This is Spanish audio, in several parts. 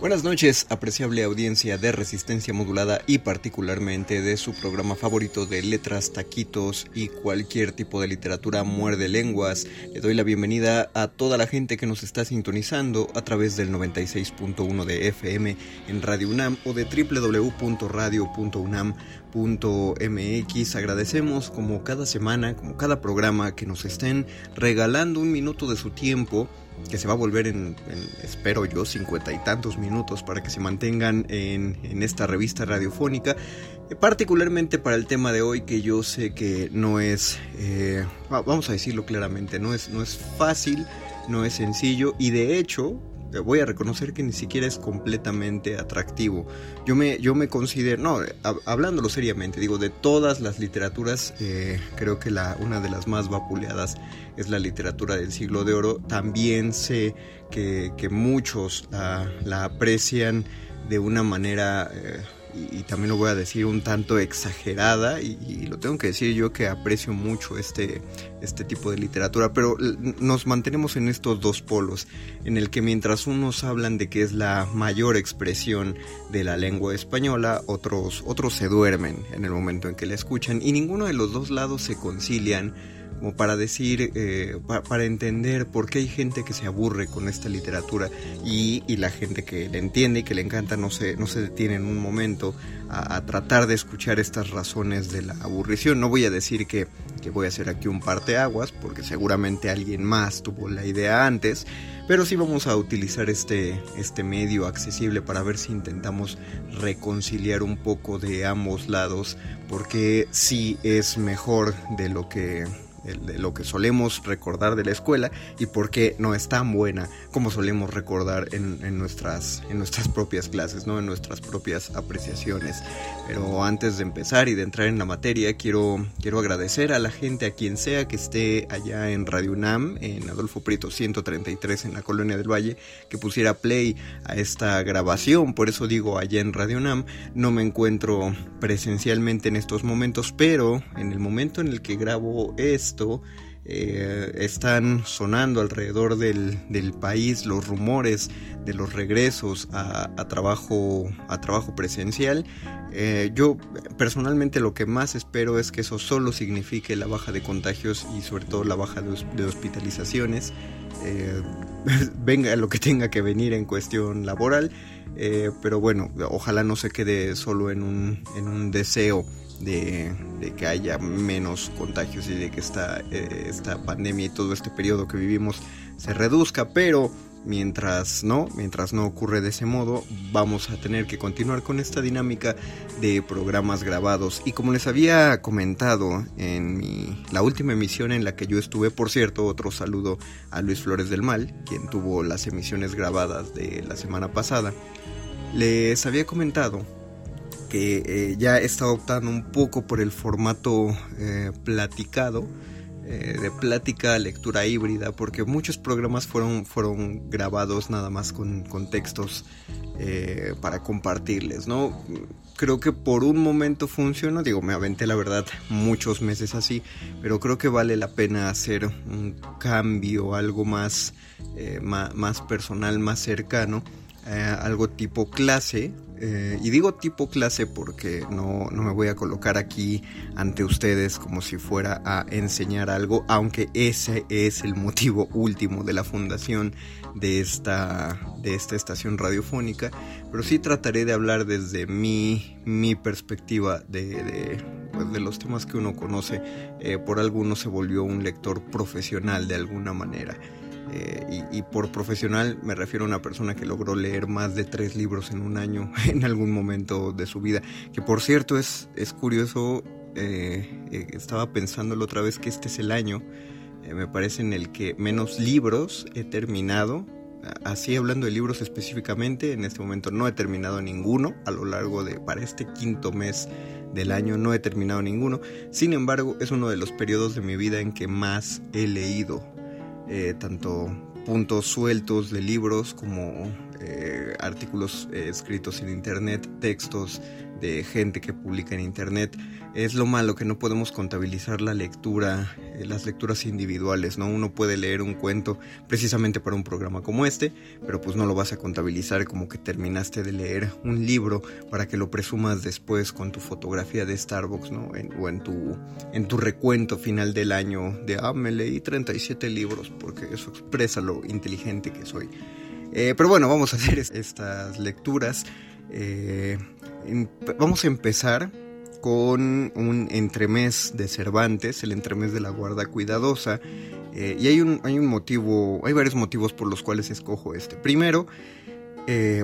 Buenas noches, apreciable audiencia de resistencia modulada y particularmente de su programa favorito de letras, taquitos y cualquier tipo de literatura muerde lenguas. Le doy la bienvenida a toda la gente que nos está sintonizando a través del 96.1 de FM en Radio UNAM o de www.radio.unam.mx. Agradecemos como cada semana, como cada programa que nos estén regalando un minuto de su tiempo que se va a volver en, espero yo, cincuenta y tantos minutos para que se mantengan en, en esta revista radiofónica, eh, particularmente para el tema de hoy que yo sé que no es, eh, vamos a decirlo claramente, no es, no es fácil, no es sencillo y de hecho voy a reconocer que ni siquiera es completamente atractivo. Yo me, yo me considero, no, hablándolo seriamente, digo, de todas las literaturas, eh, creo que la, una de las más vapuleadas es la literatura del siglo de oro. También sé que, muchos la, aprecian de una manera... Eh, y, también lo voy a decir un tanto exagerada y, lo tengo que decir yo que aprecio mucho este, este tipo de literatura, pero nos mantenemos en estos dos polos, en el que mientras unos hablan de que es la mayor expresión de la lengua española, otros, otros se duermen en el momento en que la escuchan y ninguno de los dos lados se concilian como para decir, eh, para entender por qué hay gente que se aburre con esta literatura y, la gente que le entiende y que le encanta no se, no se detiene en un momento a, tratar de escuchar estas razones de la aburrición. No voy a decir que, que voy a hacer aquí un parteaguas, porque seguramente alguien más tuvo la idea antes, pero sí vamos a utilizar este, este medio accesible para ver si intentamos reconciliar un poco de ambos lados, porque sí es mejor de lo que de lo que solemos recordar de la escuela y por qué no es tan buena como solemos recordar en, nuestras, en nuestras propias clases, ¿no? en nuestras propias apreciaciones. Pero antes de empezar y de entrar en la materia, quiero, quiero agradecer a la gente, a quien sea que esté allá en Radio UNAM, en Adolfo Prieto 133 en la Colonia del Valle, que pusiera play a esta grabación. Por eso digo allá en Radio UNAM, no me encuentro presencialmente en estos momentos, pero en el momento en el que grabo eh, están sonando alrededor del, país los rumores de los regresos a, trabajo, a trabajo presencial. Eh, yo personalmente lo que más espero es que eso solo signifique la baja de contagios y sobre todo la baja de, hospitalizaciones. Eh, venga lo que tenga que venir en cuestión laboral. pero bueno, ojalá no se quede solo en un deseo de, que haya menos contagios y de que esta, eh, esta pandemia y todo este periodo que vivimos se reduzca, pero mientras no, mientras no ocurre de ese modo, vamos a tener que continuar con esta dinámica de programas grabados. Y como les había comentado en mi, la última emisión en la que yo estuve, por cierto, otro saludo a Luis Flores del Mal, quien tuvo las emisiones grabadas de la semana pasada, les había comentado que eh, ya está optando un poco por el formato eh, platicado. eh, de plática lectura híbrida, porque muchos programas fueron, fueron grabados nada más con, con textos eh, para compartirles, ¿no? Creo que por un momento funcionó, digo, me aventé la verdad muchos meses así, pero creo que vale la pena hacer un cambio, algo más, eh, más, personal, más cercano, algo tipo clase, eh, y digo tipo clase porque no, me voy a colocar aquí ante ustedes como si fuera a enseñar algo, aunque ese es el motivo último de la fundación de esta, de esta estación radiofónica, pero sí trataré de hablar desde mi, mi perspectiva de, pues, de, los temas que uno conoce. Eh, por alguno se volvió un lector profesional de alguna manera. Eh, y, por profesional me refiero a una persona que logró leer más de tres libros en un año en algún momento de su vida. Que por cierto es, es curioso, eh, eh, estaba pensándolo otra vez que este es el año, me parece en el que menos libros he terminado. Así hablando de libros específicamente, en este momento no he terminado ninguno a lo largo de, para este quinto mes del año no he terminado ninguno. Sin embargo, es uno de los periodos de mi vida en que más he leído eh, tanto puntos sueltos de libros como eh, artículos eh, escritos en internet, textos de gente que publica en internet. Es lo malo que no podemos contabilizar la lectura, eh, las lecturas individuales, ¿no? Uno puede leer un cuento precisamente para un programa como este, pero pues no lo vas a contabilizar como que terminaste de leer un libro para que lo presumas después con tu fotografía de Starbucks, ¿no? o en tu, en tu recuento final del año de, ah, me leí 37 libros, porque eso expresa lo inteligente que soy. Eh, pero bueno, vamos a hacer estas lecturas. Eh, vamos a empezar con un entremés de Cervantes, el entremés de la guarda cuidadosa. Eh, y hay un, hay un motivo, hay varios motivos por los cuales escojo este. Primero,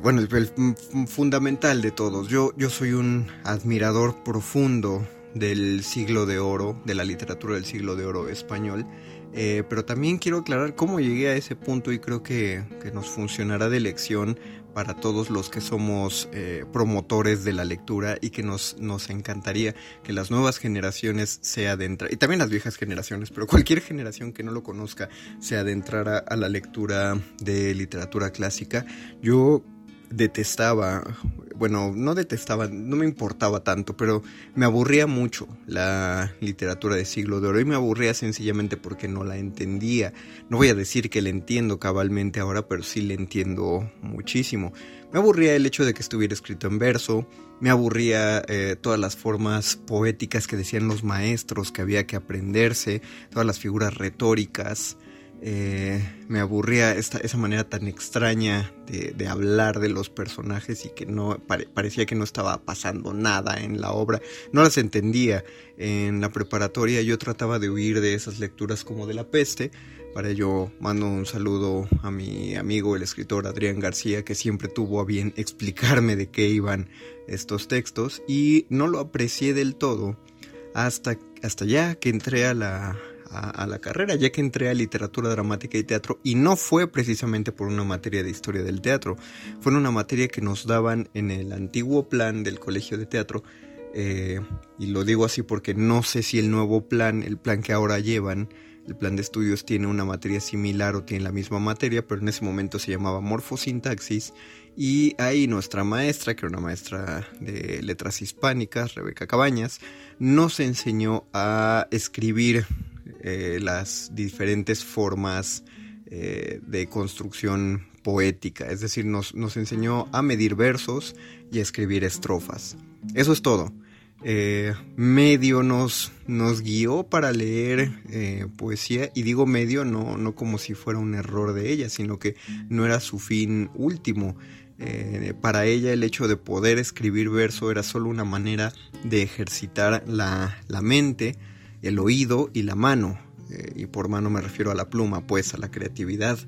bueno, el, fundamental de todos. Yo, yo soy un admirador profundo del siglo de oro, de la literatura del siglo de oro español. Eh, pero también quiero aclarar cómo llegué a ese punto y creo que, nos funcionará de lección para todos los que somos eh, promotores de la lectura y que nos, nos encantaría que las nuevas generaciones se adentraran, y también las viejas generaciones, pero cualquier generación que no lo conozca se adentrara a la lectura de literatura clásica. Yo detestaba, bueno, no detestaba, no me importaba tanto, pero me aburría mucho la literatura de siglo de oro y me aburría sencillamente porque no la entendía. No voy a decir que la entiendo cabalmente ahora, pero sí la entiendo muchísimo. Me aburría el hecho de que estuviera escrito en verso, me aburría eh, todas las formas poéticas que decían los maestros que había que aprenderse, todas las figuras retóricas. Eh, me aburría esa manera tan extraña de, hablar de los personajes y que no parecía que no estaba pasando nada en la obra. No las entendía. En la preparatoria yo trataba de huir de esas lecturas como de la peste. Para ello mando un saludo a mi amigo el escritor Adrián García que siempre tuvo a bien explicarme de qué iban estos textos y no lo aprecié del todo hasta, hasta ya que entré a la, a, la carrera, ya que entré a literatura dramática y teatro y no fue precisamente por una materia de historia del teatro, fue una materia que nos daban en el antiguo plan del colegio de teatro. Eh, y lo digo así porque no sé si el nuevo plan, el plan que ahora llevan, el plan de estudios tiene una materia similar o tiene la misma materia, pero en ese momento se llamaba morfosintaxis y ahí nuestra maestra, que era una maestra de letras hispánicas, Rebeca Cabañas, nos enseñó a escribir eh, las diferentes formas eh, de construcción poética, es decir, nos, enseñó a medir versos y a escribir estrofas. Eso es todo. Eh, medio nos, nos guió para leer poesía y digo medio no, no como si fuera un error de ella, sino que no era su fin último. para ella el hecho de poder escribir verso era solo una manera de ejercitar la, la mente, el oído y la mano. Eh, y por mano me refiero a la pluma, pues a la creatividad.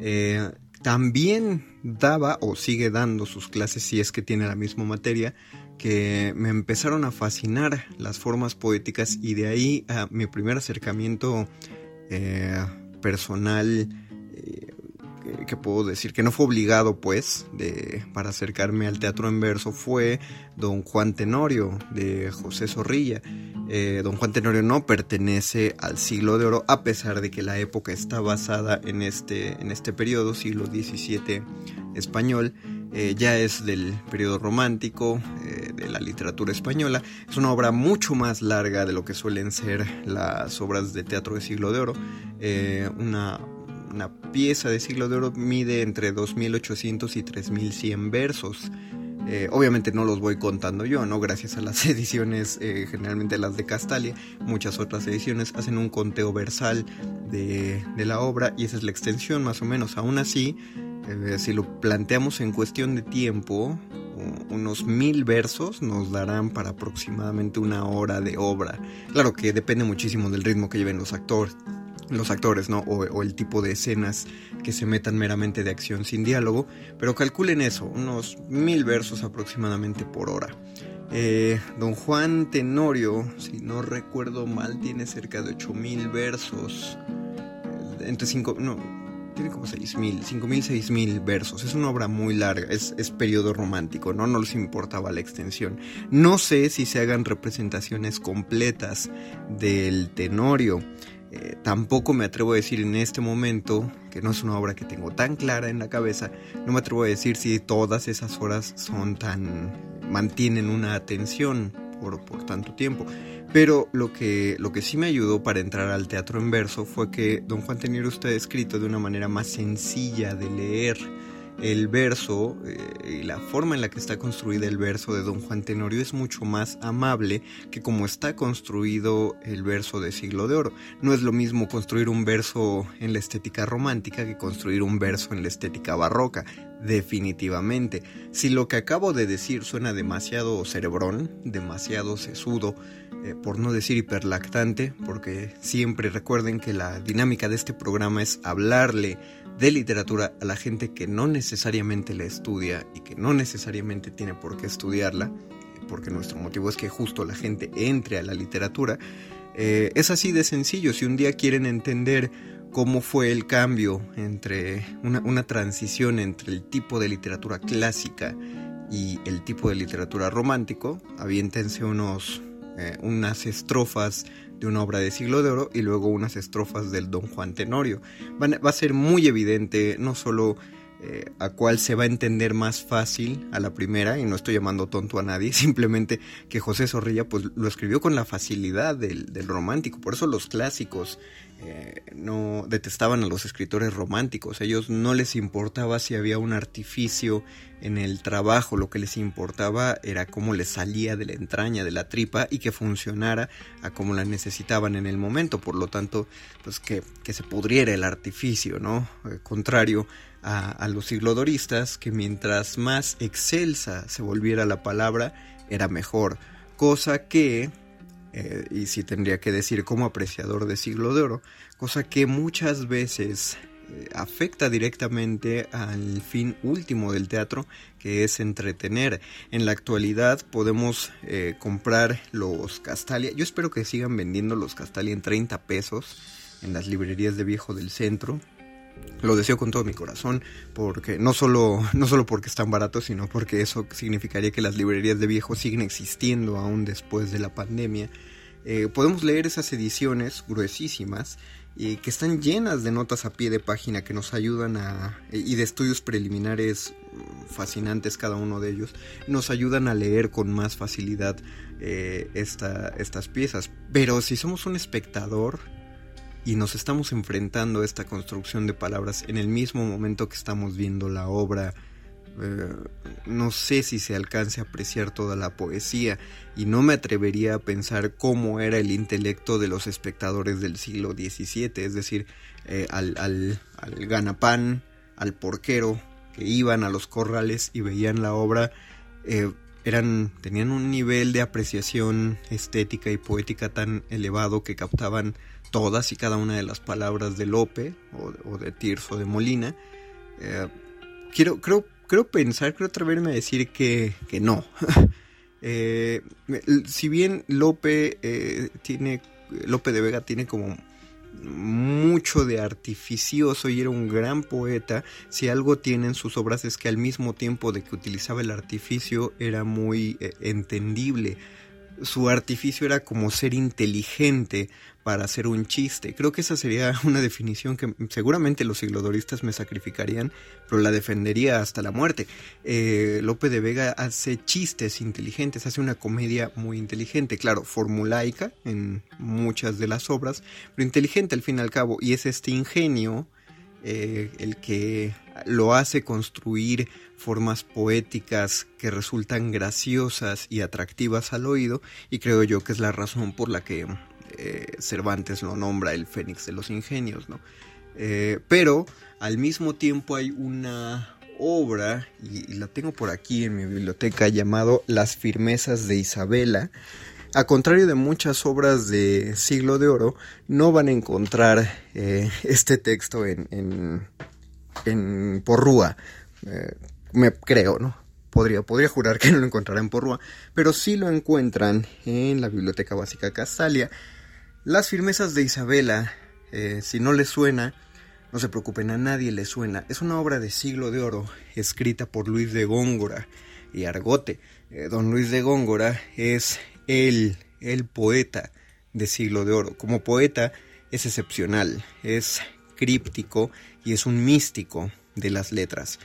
Eh, también daba o sigue dando sus clases si es que tiene la misma materia que me empezaron a fascinar las formas poéticas y de ahí a mi primer acercamiento eh, personal que puedo decir que no fue obligado pues para acercarme al teatro en verso fue don Juan Tenorio de José Zorrilla Eh, don Juan Tenorio no pertenece al siglo de oro, a pesar de que la época está basada en este, en este periodo, siglo XVII español. Eh, ya es del periodo romántico eh, de la literatura española. Es una obra mucho más larga de lo que suelen ser las obras de teatro de siglo de oro. una, una pieza de siglo de oro mide entre 2.800 y 3.100 versos. Eh, obviamente no los voy contando yo, ¿no? Gracias a las ediciones, eh, generalmente las de Castalia, muchas otras ediciones hacen un conteo versal de, la obra y esa es la extensión más o menos. Aún así, eh, si lo planteamos en cuestión de tiempo, unos mil versos nos darán para aproximadamente una hora de obra. Claro que depende muchísimo del ritmo que lleven los actores, los actores, ¿no? O, el tipo de escenas que se metan meramente de acción sin diálogo, pero calculen eso, unos mil versos aproximadamente por hora. Eh, don Juan Tenorio, si no recuerdo mal, tiene cerca de ocho mil versos. Entre cinco, no, tiene como seis mil, cinco mil, seis mil versos. Es una obra muy larga, es, es periodo romántico, ¿no? No les importaba la extensión. No sé si se hagan representaciones completas del Tenorio. Eh, tampoco me atrevo a decir en este momento, que no es una obra que tengo tan clara en la cabeza, no me atrevo a decir si todas esas horas son tan... mantienen una atención por, por tanto tiempo. Pero lo que, lo que sí me ayudó para entrar al teatro en verso fue que Don Juan Teniero está escrito de una manera más sencilla de leer el verso eh, y la forma en la que está construida el verso de Don Juan Tenorio es mucho más amable que como está construido el verso de Siglo de Oro. No es lo mismo construir un verso en la estética romántica que construir un verso en la estética barroca, definitivamente. Si lo que acabo de decir suena demasiado cerebrón, demasiado sesudo, eh, por no decir hiperlactante, porque siempre recuerden que la dinámica de este programa es hablarle de literatura a la gente que no necesariamente la estudia y que no necesariamente tiene por qué estudiarla, porque nuestro motivo es que justo la gente entre a la literatura, eh, es así de sencillo. Si un día quieren entender cómo fue el cambio entre una, transición entre el tipo de literatura clásica y el tipo de literatura romántico, aviéntense unos, eh, unas estrofas de una obra de siglo de oro y luego unas estrofas del Don Juan Tenorio. va a ser muy evidente no solo eh, a cuál se va a entender más fácil a la primera, y no estoy llamando tonto a nadie, simplemente que José Zorrilla pues, lo escribió con la facilidad del, del romántico, por eso los clásicos eh, no detestaban a los escritores románticos. Ellos no les importaba si había un artificio en el trabajo, lo que les importaba era cómo les salía de la entraña, de la tripa y que funcionara a como la necesitaban en el momento. Por lo tanto, pues que, se pudriera el artificio, ¿no? Eh, contrario a, a los siglodoristas, que mientras más excelsa se volviera la palabra, era mejor. Cosa que eh, y sí tendría que decir como apreciador de siglo de oro, cosa que muchas veces eh, afecta directamente al fin último del teatro, que es entretener. En la actualidad podemos eh, comprar los Castalia, yo espero que sigan vendiendo los Castalia en 30 pesos en las librerías de viejo del centro, lo deseo con todo mi corazón, porque no solo, no solo porque están baratos, sino porque eso significaría que las librerías de viejo siguen existiendo aún después de la pandemia. Eh, podemos leer esas ediciones gruesísimas y que están llenas de notas a pie de página que nos ayudan a y de estudios preliminares fascinantes cada uno de ellos nos ayudan a leer con más facilidad eh, estas piezas pero si somos un espectador y nos estamos enfrentando a esta construcción de palabras en el mismo momento que estamos viendo la obra. Eh, no sé si se alcance a apreciar toda la poesía y no me atrevería a pensar cómo era el intelecto de los espectadores del siglo XVII, es decir, eh, al, al, ganapán, al porquero, que iban a los corrales y veían la obra, eh, eran, tenían un nivel de apreciación estética y poética tan elevado que captaban todas y cada una de las palabras de Lope o, de Tirso de Molina. Eh, quiero, creo, creo pensar, creo atreverme a decir que, que no. Eh, si bien Lope eh, tiene, Lope de Vega tiene como mucho de artificioso y era un gran poeta, si algo tiene en sus obras es que al mismo tiempo de que utilizaba el artificio era muy entendible su artificio era como ser inteligente para hacer un chiste. Creo que esa sería una definición que seguramente los siglodoristas me sacrificarían, pero la defendería hasta la muerte. Eh, Lope de Vega hace chistes inteligentes, hace una comedia muy inteligente, claro, formulaica en muchas de las obras, pero inteligente al fin y al cabo, y es este ingenio eh, el que lo hace construir formas poéticas que resultan graciosas y atractivas al oído y creo yo que es la razón por la que eh, Cervantes lo nombra el Fénix de los Ingenios, ¿no? Eh, pero al mismo tiempo hay una obra, y, la tengo por aquí en mi biblioteca, llamado Las firmezas de Isabela. A contrario de muchas obras de siglo de oro, no van a encontrar eh, este texto en, en, Porrúa. me creo, ¿no? Podría, podría jurar que no lo encontrarán en Porrúa, pero sí lo encuentran en la Biblioteca Básica Castalia las firmezas de Isabela, eh, si no le suena, no se preocupen, a nadie le suena. Es una obra de siglo de oro, escrita por Luis de Góngora y Argote. Eh, don Luis de Góngora es el, el poeta de siglo de oro. Como poeta es excepcional, es críptico y es un místico de las letras.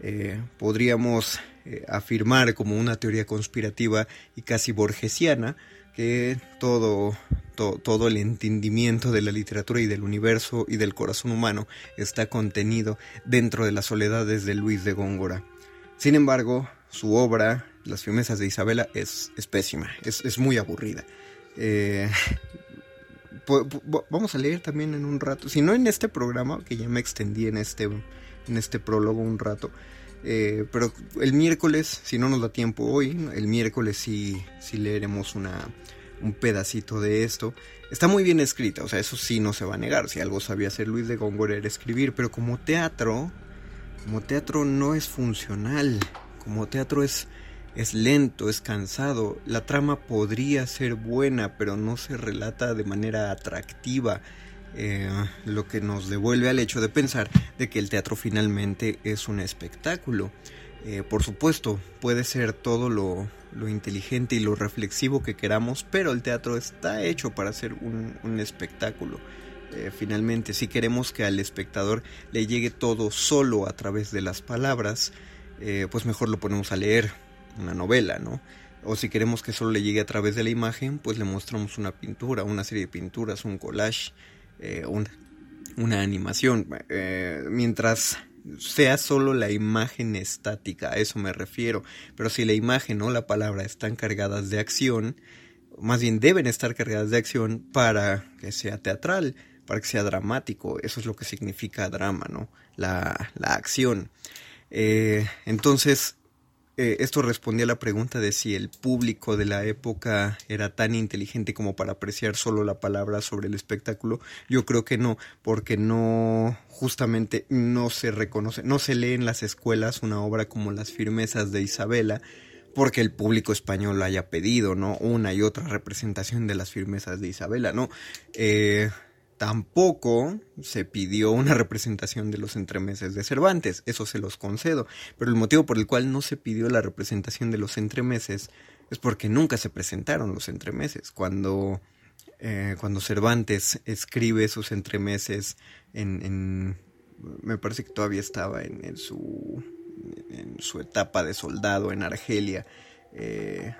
Eh, podríamos afirmar como una teoría conspirativa y casi borgesiana que todo, todo el entendimiento de la literatura y del universo y del corazón humano está contenido dentro de las soledades de Luis de Góngora. Sin embargo, su obra, Las firmezas de Isabela, es, pésima, es, muy aburrida. Eh, vamos a leer también en un rato, si no en este programa, que ya me extendí en este, en este prólogo un rato, eh, pero el miércoles, si no nos da tiempo hoy, el miércoles sí, sí leeremos una, un pedacito de esto. Está muy bien escrita, o sea, eso sí no se va a negar. Si algo sabía hacer Luis de Góngora era escribir, pero como teatro, como teatro no es funcional. Como teatro es, es lento, es cansado. La trama podría ser buena, pero no se relata de manera atractiva. Eh, lo que nos devuelve al hecho de pensar de que el teatro finalmente es un espectáculo. Eh, por supuesto, puede ser todo lo, inteligente y lo reflexivo que queramos, pero el teatro está hecho para ser un, espectáculo. Eh, finalmente, si queremos que al espectador le llegue todo solo a través de las palabras, pues mejor lo ponemos a leer una novela, ¿no? O si queremos que solo le llegue a través de la imagen, pues le mostramos una pintura, una serie de pinturas, un collage. Eh, una, animación. Eh, mientras sea solo la imagen estática, a eso me refiero. Pero si la imagen o la palabra están cargadas de acción, más bien deben estar cargadas de acción para que sea teatral, para que sea dramático. Eso es lo que significa drama, ¿no? La, la acción. Eh, entonces, eh, esto respondía a la pregunta de si el público de la época era tan inteligente como para apreciar solo la palabra sobre el espectáculo. Yo creo que no, porque no, justamente no se reconoce, no se lee en las escuelas una obra como Las firmezas de Isabela, porque el público español lo haya pedido, ¿no? Una y otra representación de las firmezas de Isabela, ¿no? Eh, Tampoco se pidió una representación de los entremeses de Cervantes, eso se los concedo, pero el motivo por el cual no se pidió la representación de los entremeses es porque nunca se presentaron los entremeses. Cuando, eh, cuando Cervantes escribe sus entremeses en, me parece que todavía estaba en, su, en su etapa de soldado en Argelia, eh,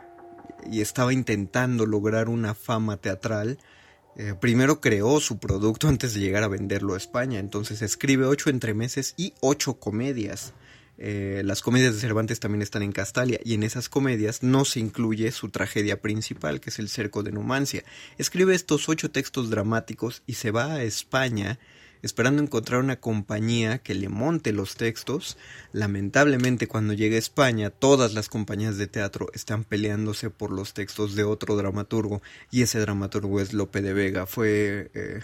y estaba intentando lograr una fama teatral, eh, primero creó su producto antes de llegar a venderlo a España. Entonces escribe ocho entremeses y ocho comedias. Eh, las comedias de Cervantes también están en Castalia y en esas comedias no se incluye su tragedia principal, que es el cerco de Numancia. Escribe estos ocho textos dramáticos y se va a España esperando encontrar una compañía que le monte los textos. Lamentablemente cuando llega a España todas las compañías de teatro están peleándose por los textos de otro dramaturgo y ese dramaturgo es Lope de Vega. Fue... Eh,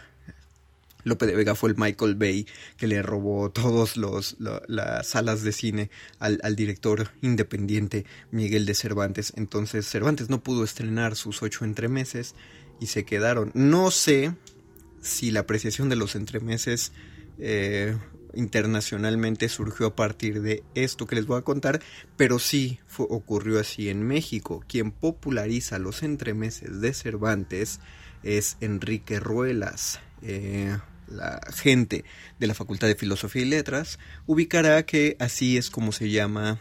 Lope de Vega fue el Michael Bay que le robó todas las salas de cine al, al, director independiente Miguel de Cervantes. Entonces Cervantes no pudo estrenar sus ocho entremeses y se quedaron. No sé si la apreciación de los entremeses eh, internacionalmente surgió a partir de esto que les voy a contar, pero sí ocurrió así en México. Quien populariza los entremeses de Cervantes es Enrique Ruelas. Eh, la gente de la Facultad de Filosofía y Letras ubicará que así es como se llama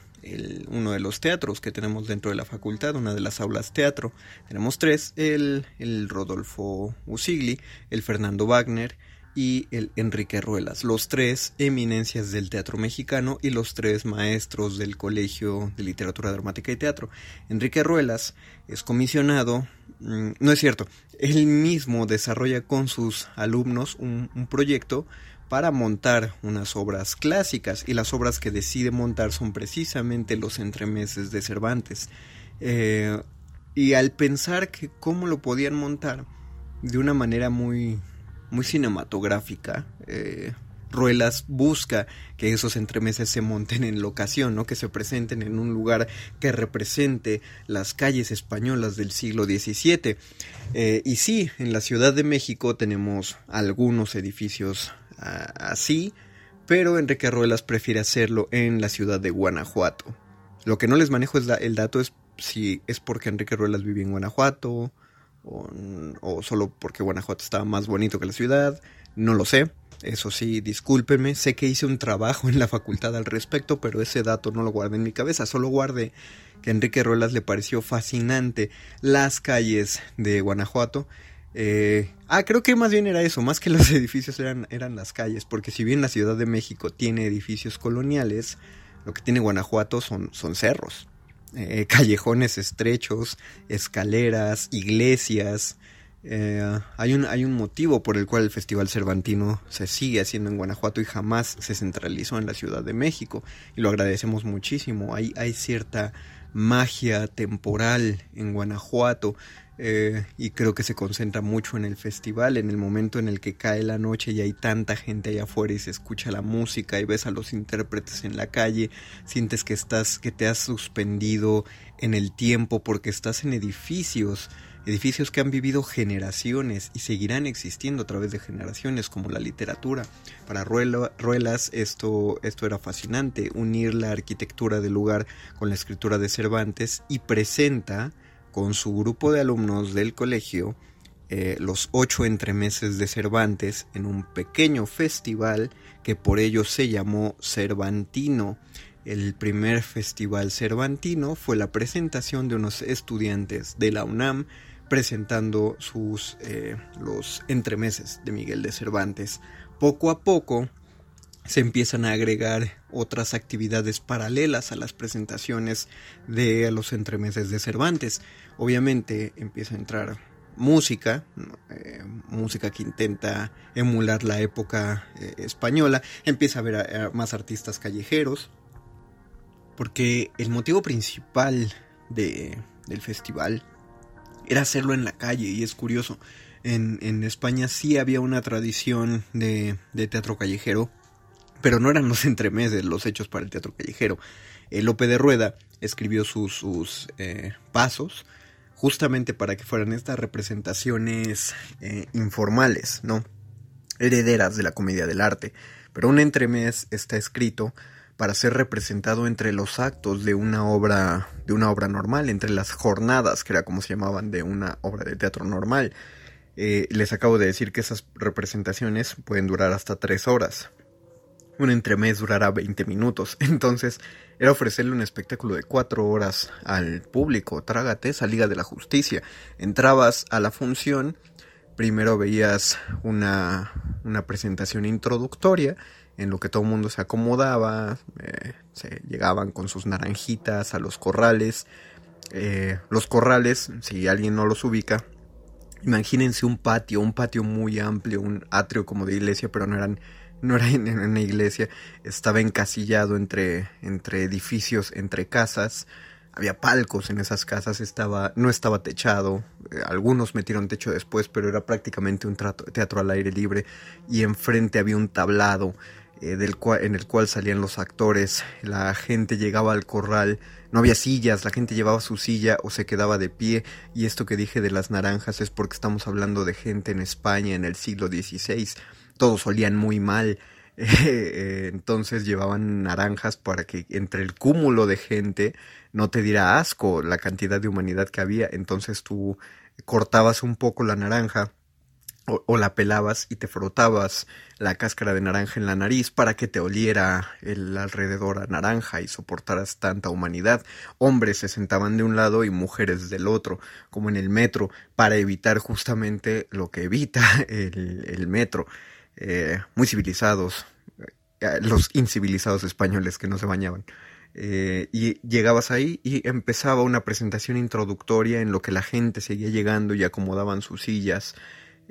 uno de los teatros que tenemos dentro de la facultad, una de las aulas teatro. Tenemos tres, el, el Rodolfo Usigli, el Fernando Wagner y el Enrique Ruelas, los tres eminencias del teatro mexicano y los tres maestros del Colegio de Literatura Dramática y Teatro. Enrique Ruelas es comisionado, mm, no es cierto, él mismo desarrolla con sus alumnos un, proyecto para montar unas obras clásicas y las obras que decide montar son precisamente los entremeses de Cervantes. Eh, y al pensar que cómo lo podían montar de una manera muy muy cinematográfica. Eh, Ruelas busca que esos entremeses se monten en locación, ¿no? que se presenten en un lugar que represente las calles españolas del siglo XVII. Eh, y sí, en la Ciudad de México tenemos algunos edificios así, pero Enrique Ruelas prefiere hacerlo en la ciudad de Guanajuato. Lo que no les manejo es el dato es si es porque Enrique Ruelas vive en Guanajuato, o, solo porque Guanajuato estaba más bonito que la ciudad, no lo sé. Eso sí, discúlpenme, sé que hice un trabajo en la facultad al respecto, pero ese dato no lo guardé en mi cabeza, solo guardé que a Enrique Ruelas le pareció fascinante las calles de Guanajuato. Eh, ah, creo que más bien era eso, más que los edificios eran, eran las calles, porque si bien la Ciudad de México tiene edificios coloniales, lo que tiene Guanajuato son, son cerros. Eh, callejones estrechos, escaleras, iglesias. Eh, hay, un, hay un motivo por el cual el Festival Cervantino se sigue haciendo en Guanajuato y jamás se centralizó en la Ciudad de México. Y lo agradecemos muchísimo. Hay, hay cierta magia temporal en Guanajuato eh, y creo que se concentra mucho en el festival, en el momento en el que cae la noche y hay tanta gente allá afuera y se escucha la música y ves a los intérpretes en la calle, sientes que estás, que te has suspendido en el tiempo porque estás en edificios, edificios que han vivido generaciones y seguirán existiendo a través de generaciones como la literatura. Para Ruelas esto, esto era fascinante, unir la arquitectura del lugar con la escritura de Cervantes y presenta con su grupo de alumnos del colegio eh, los ocho entremeses de Cervantes en un pequeño festival que por ello se llamó Cervantino. El primer festival cervantino fue la presentación de unos estudiantes de la UNAM presentando sus eh, los entremeses de Miguel de Cervantes. Poco a poco se empiezan a agregar otras actividades paralelas a las presentaciones de los entremeses de Cervantes. Obviamente empieza a entrar música, eh, música que intenta emular la época eh, española, empieza a haber más artistas callejeros, porque el motivo principal de, del festival era hacerlo en la calle y es curioso. En, en España sí había una tradición de, de teatro callejero, pero no eran los entremeses los hechos para el teatro callejero. El Lope de Rueda escribió sus, sus eh, pasos justamente para que fueran estas representaciones eh, informales, ¿no? Herederas de la comedia del arte. Pero un entremés está escrito para ser representado entre los actos de una obra de una obra normal, entre las jornadas, que era como se llamaban de una obra de teatro normal. Eh, les acabo de decir que esas representaciones pueden durar hasta tres horas un entremés durará 20 minutos. Entonces era ofrecerle un espectáculo de 4 horas al público. Trágate esa de la Justicia. Entrabas a la función, primero veías una, una presentación introductoria en lo que todo el mundo se acomodaba, eh, se llegaban con sus naranjitas a los corrales. Eh, los corrales, si alguien no los ubica, imagínense un patio, un patio muy amplio, un atrio como de iglesia, pero no eran no era en, una iglesia, estaba encasillado entre, entre edificios, entre casas, había palcos en esas casas, estaba, no estaba techado, eh, algunos metieron techo después, pero era prácticamente un teatro al aire libre. Y enfrente había un tablado eh, del cual, en el cual salían los actores, la gente llegaba al corral, no había sillas, la gente llevaba su silla o se quedaba de pie. Y esto que dije de las naranjas es porque estamos hablando de gente en España en el siglo XVI todos olían muy mal. Eh, entonces llevaban naranjas para que entre el cúmulo de gente no te diera asco la cantidad de humanidad que había. Entonces tú cortabas un poco la naranja o, la pelabas y te frotabas la cáscara de naranja en la nariz para que te oliera el alrededor a naranja y soportaras tanta humanidad. Hombres se sentaban de un lado y mujeres del otro, como en el metro, para evitar justamente lo que evita el, metro. Eh, muy civilizados, eh, los incivilizados españoles que no se bañaban. Eh, y llegabas ahí y empezaba una presentación introductoria en lo que la gente seguía llegando y acomodaban sus sillas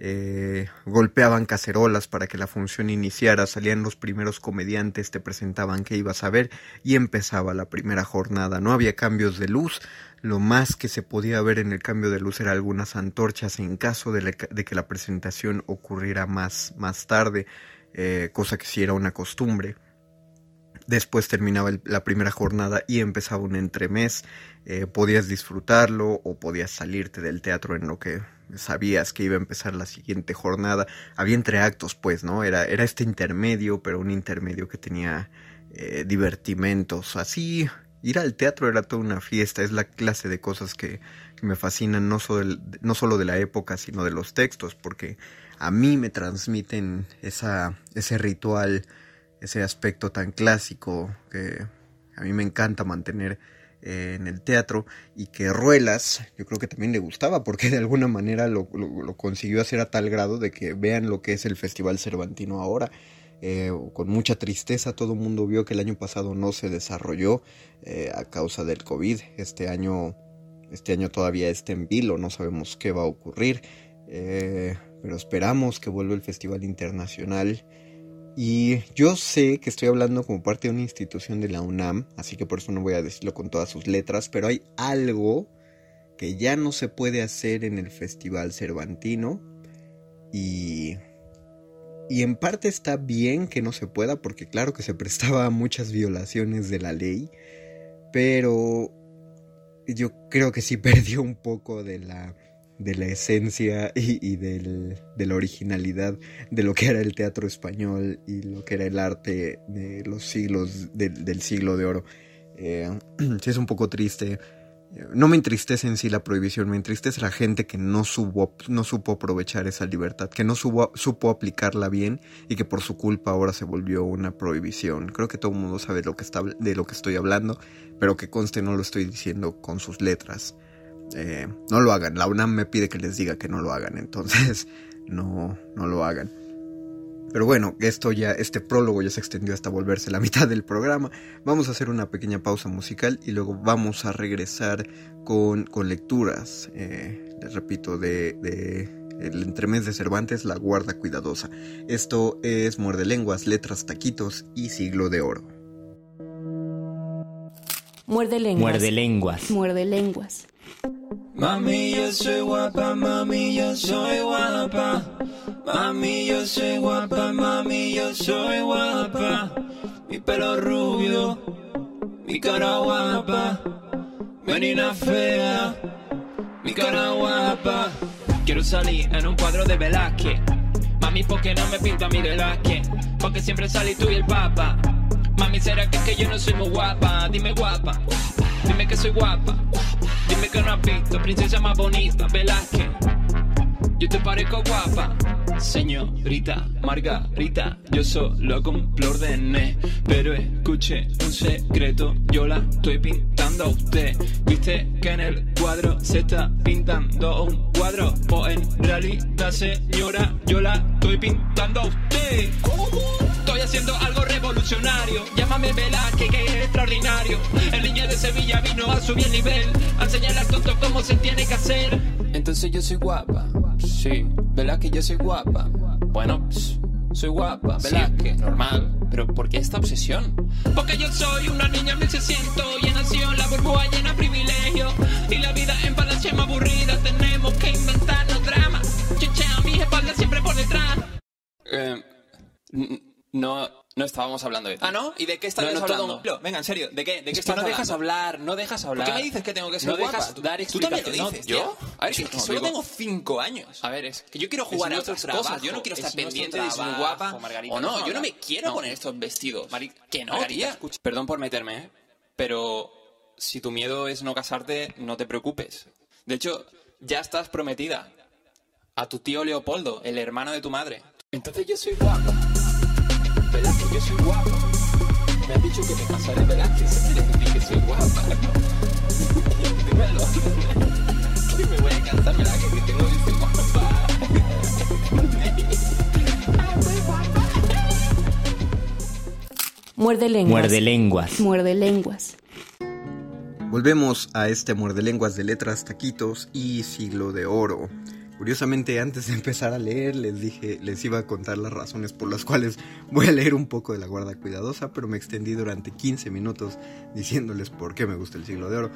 eh, golpeaban cacerolas para que la función iniciara, salían los primeros comediantes, te presentaban qué ibas a ver y empezaba la primera jornada. No había cambios de luz, lo más que se podía ver en el cambio de luz era algunas antorchas en caso de, que la presentación ocurriera más, más tarde, eh, cosa que sí era una costumbre. Después terminaba la primera jornada y empezaba un entremés. Eh, podías disfrutarlo o podías salirte del teatro en lo que sabías que iba a empezar la siguiente jornada. Había entre actos, pues, ¿no? Era, era este intermedio, pero un intermedio que tenía eh, divertimentos. Así, ir al teatro era toda una fiesta. Es la clase de cosas que, me fascinan, no solo, no solo de la época, sino de los textos, porque a mí me transmiten esa, ese ritual, ese aspecto tan clásico que a mí me encanta mantener eh, en el teatro y que Ruelas yo creo que también le gustaba porque de alguna manera lo, consiguió hacer a tal grado de que vean lo que es el Festival Cervantino ahora. Eh, con mucha tristeza todo el mundo vio que el año pasado no se desarrolló eh, a causa del COVID. Este año, este año todavía está en vilo, no sabemos qué va a ocurrir, pero esperamos que vuelva el Festival Internacional y yo sé que estoy hablando como parte de una institución de la UNAM, así que por eso no voy a decirlo con todas sus letras, pero hay algo que ya no se puede hacer en el Festival Cervantino y y en parte está bien que no se pueda porque claro que se prestaba a muchas violaciones de la ley, pero yo creo que sí perdió un poco de la de la esencia y, del, de la originalidad de lo que era el teatro español y lo que era el arte de los siglos del siglo de oro. Eh, es un poco triste. No me entristece en sí la prohibición, me entristece la gente que no, supo, no supo aprovechar esa libertad, que no supo, aplicarla bien y que por su culpa ahora se volvió una prohibición. Creo que todo el mundo sabe lo que de lo que estoy hablando, pero que conste no lo estoy diciendo con sus letras. Eh, no lo hagan. La UNAM me pide que les diga que no lo hagan, entonces no, no lo hagan. Pero bueno, esto ya, este prólogo ya se extendió hasta volverse la mitad del programa. Vamos a hacer una pequeña pausa musical y luego vamos a regresar con, con lecturas. Eh, les repito, de, de el entremés de Cervantes, La Guarda Cuidadosa. Esto es Muerde Lenguas, Letras, Taquitos y Siglo de Oro. Muerde lenguas. Muerde lenguas. Muerde lenguas. Mami, yo soy guapa, mami, yo soy guapa. Mami, yo soy guapa, mami, yo soy guapa. Mi pelo rubio, mi cara guapa. Menina fea, mi cara guapa. Quiero salir en un cuadro de Velázquez. Mami, ¿por qué no me pinta mi Velázquez? Porque siempre salí tú y el papa. Mami, ¿será que, que yo no soy muy guapa? Dime guapa, dime que soy guapa. Dime que no has visto, princesa más bonita, Velázquez. Yo te parezco guapa, señorita Margarita. Yo solo cumplo órdenes, pero escuche un secreto. Yo la estoy pintando a usted. Viste que en el cuadro se está pintando un cuadro. O en realidad, señora, yo la estoy pintando a usted. Estoy haciendo algo revolucionario. Llámame Velázquez, que es extraordinario. El niño de Sevilla vino a subir el nivel. A enseñar al tonto cómo se tiene que hacer. Entonces yo soy guapa. Sí, Velázquez, yo soy guapa. Bueno, soy guapa, Velázquez, normal. Pero ¿por qué esta obsesión? Porque yo soy una niña 1600 y en nació la burbuja llena de privilegio. Y la vida en palacio más aburrida. Tenemos que inventarnos dramas. Chichea mi espalda siempre por detrás. Eh, no, No estábamos hablando de ¿Ah, no? ¿Y de qué estabas No, no, hablando? Venga, en serio, ¿de qué? ¿De qué Es que no dejas hablar, no dejas hablar. ¿Por qué me dices que tengo que ser No guapa? dejas Tú- dar Tú también lo dices, ¿Yo? A ver, que no, solo digo- tengo cinco años. A ver, es Que yo quiero jugar a otras cosas. trabajo, Yo no quiero estar es pendiente de si soy guapa Margarita, o no. Yo no me quiero poner estos vestidos. Mari- que no, Margarita, tía. Perdón por meterme, ¿eh? Pero si tu miedo es no casarte, no te preocupes. De hecho, ya estás prometida a tu tío Leopoldo, el hermano de tu madre. Entonces yo soy guapa. Velázquez, yo soy guapa. Me han dicho que me casaré. Quiere que soy guapa. Dímelo. Que me voy a casar, Velázquez, que tengo que ser guapa. Muerde lenguas. Muerde lenguas. Muerde lenguas. Volvemos a este muerde lenguas de letras, taquitos y siglo de oro. Curiosamente, antes de empezar a leer, les dije, les iba a contar las razones por las cuales voy a leer un poco de la guarda cuidadosa, pero me extendí durante 15 minutos diciéndoles por qué me gusta el siglo de oro.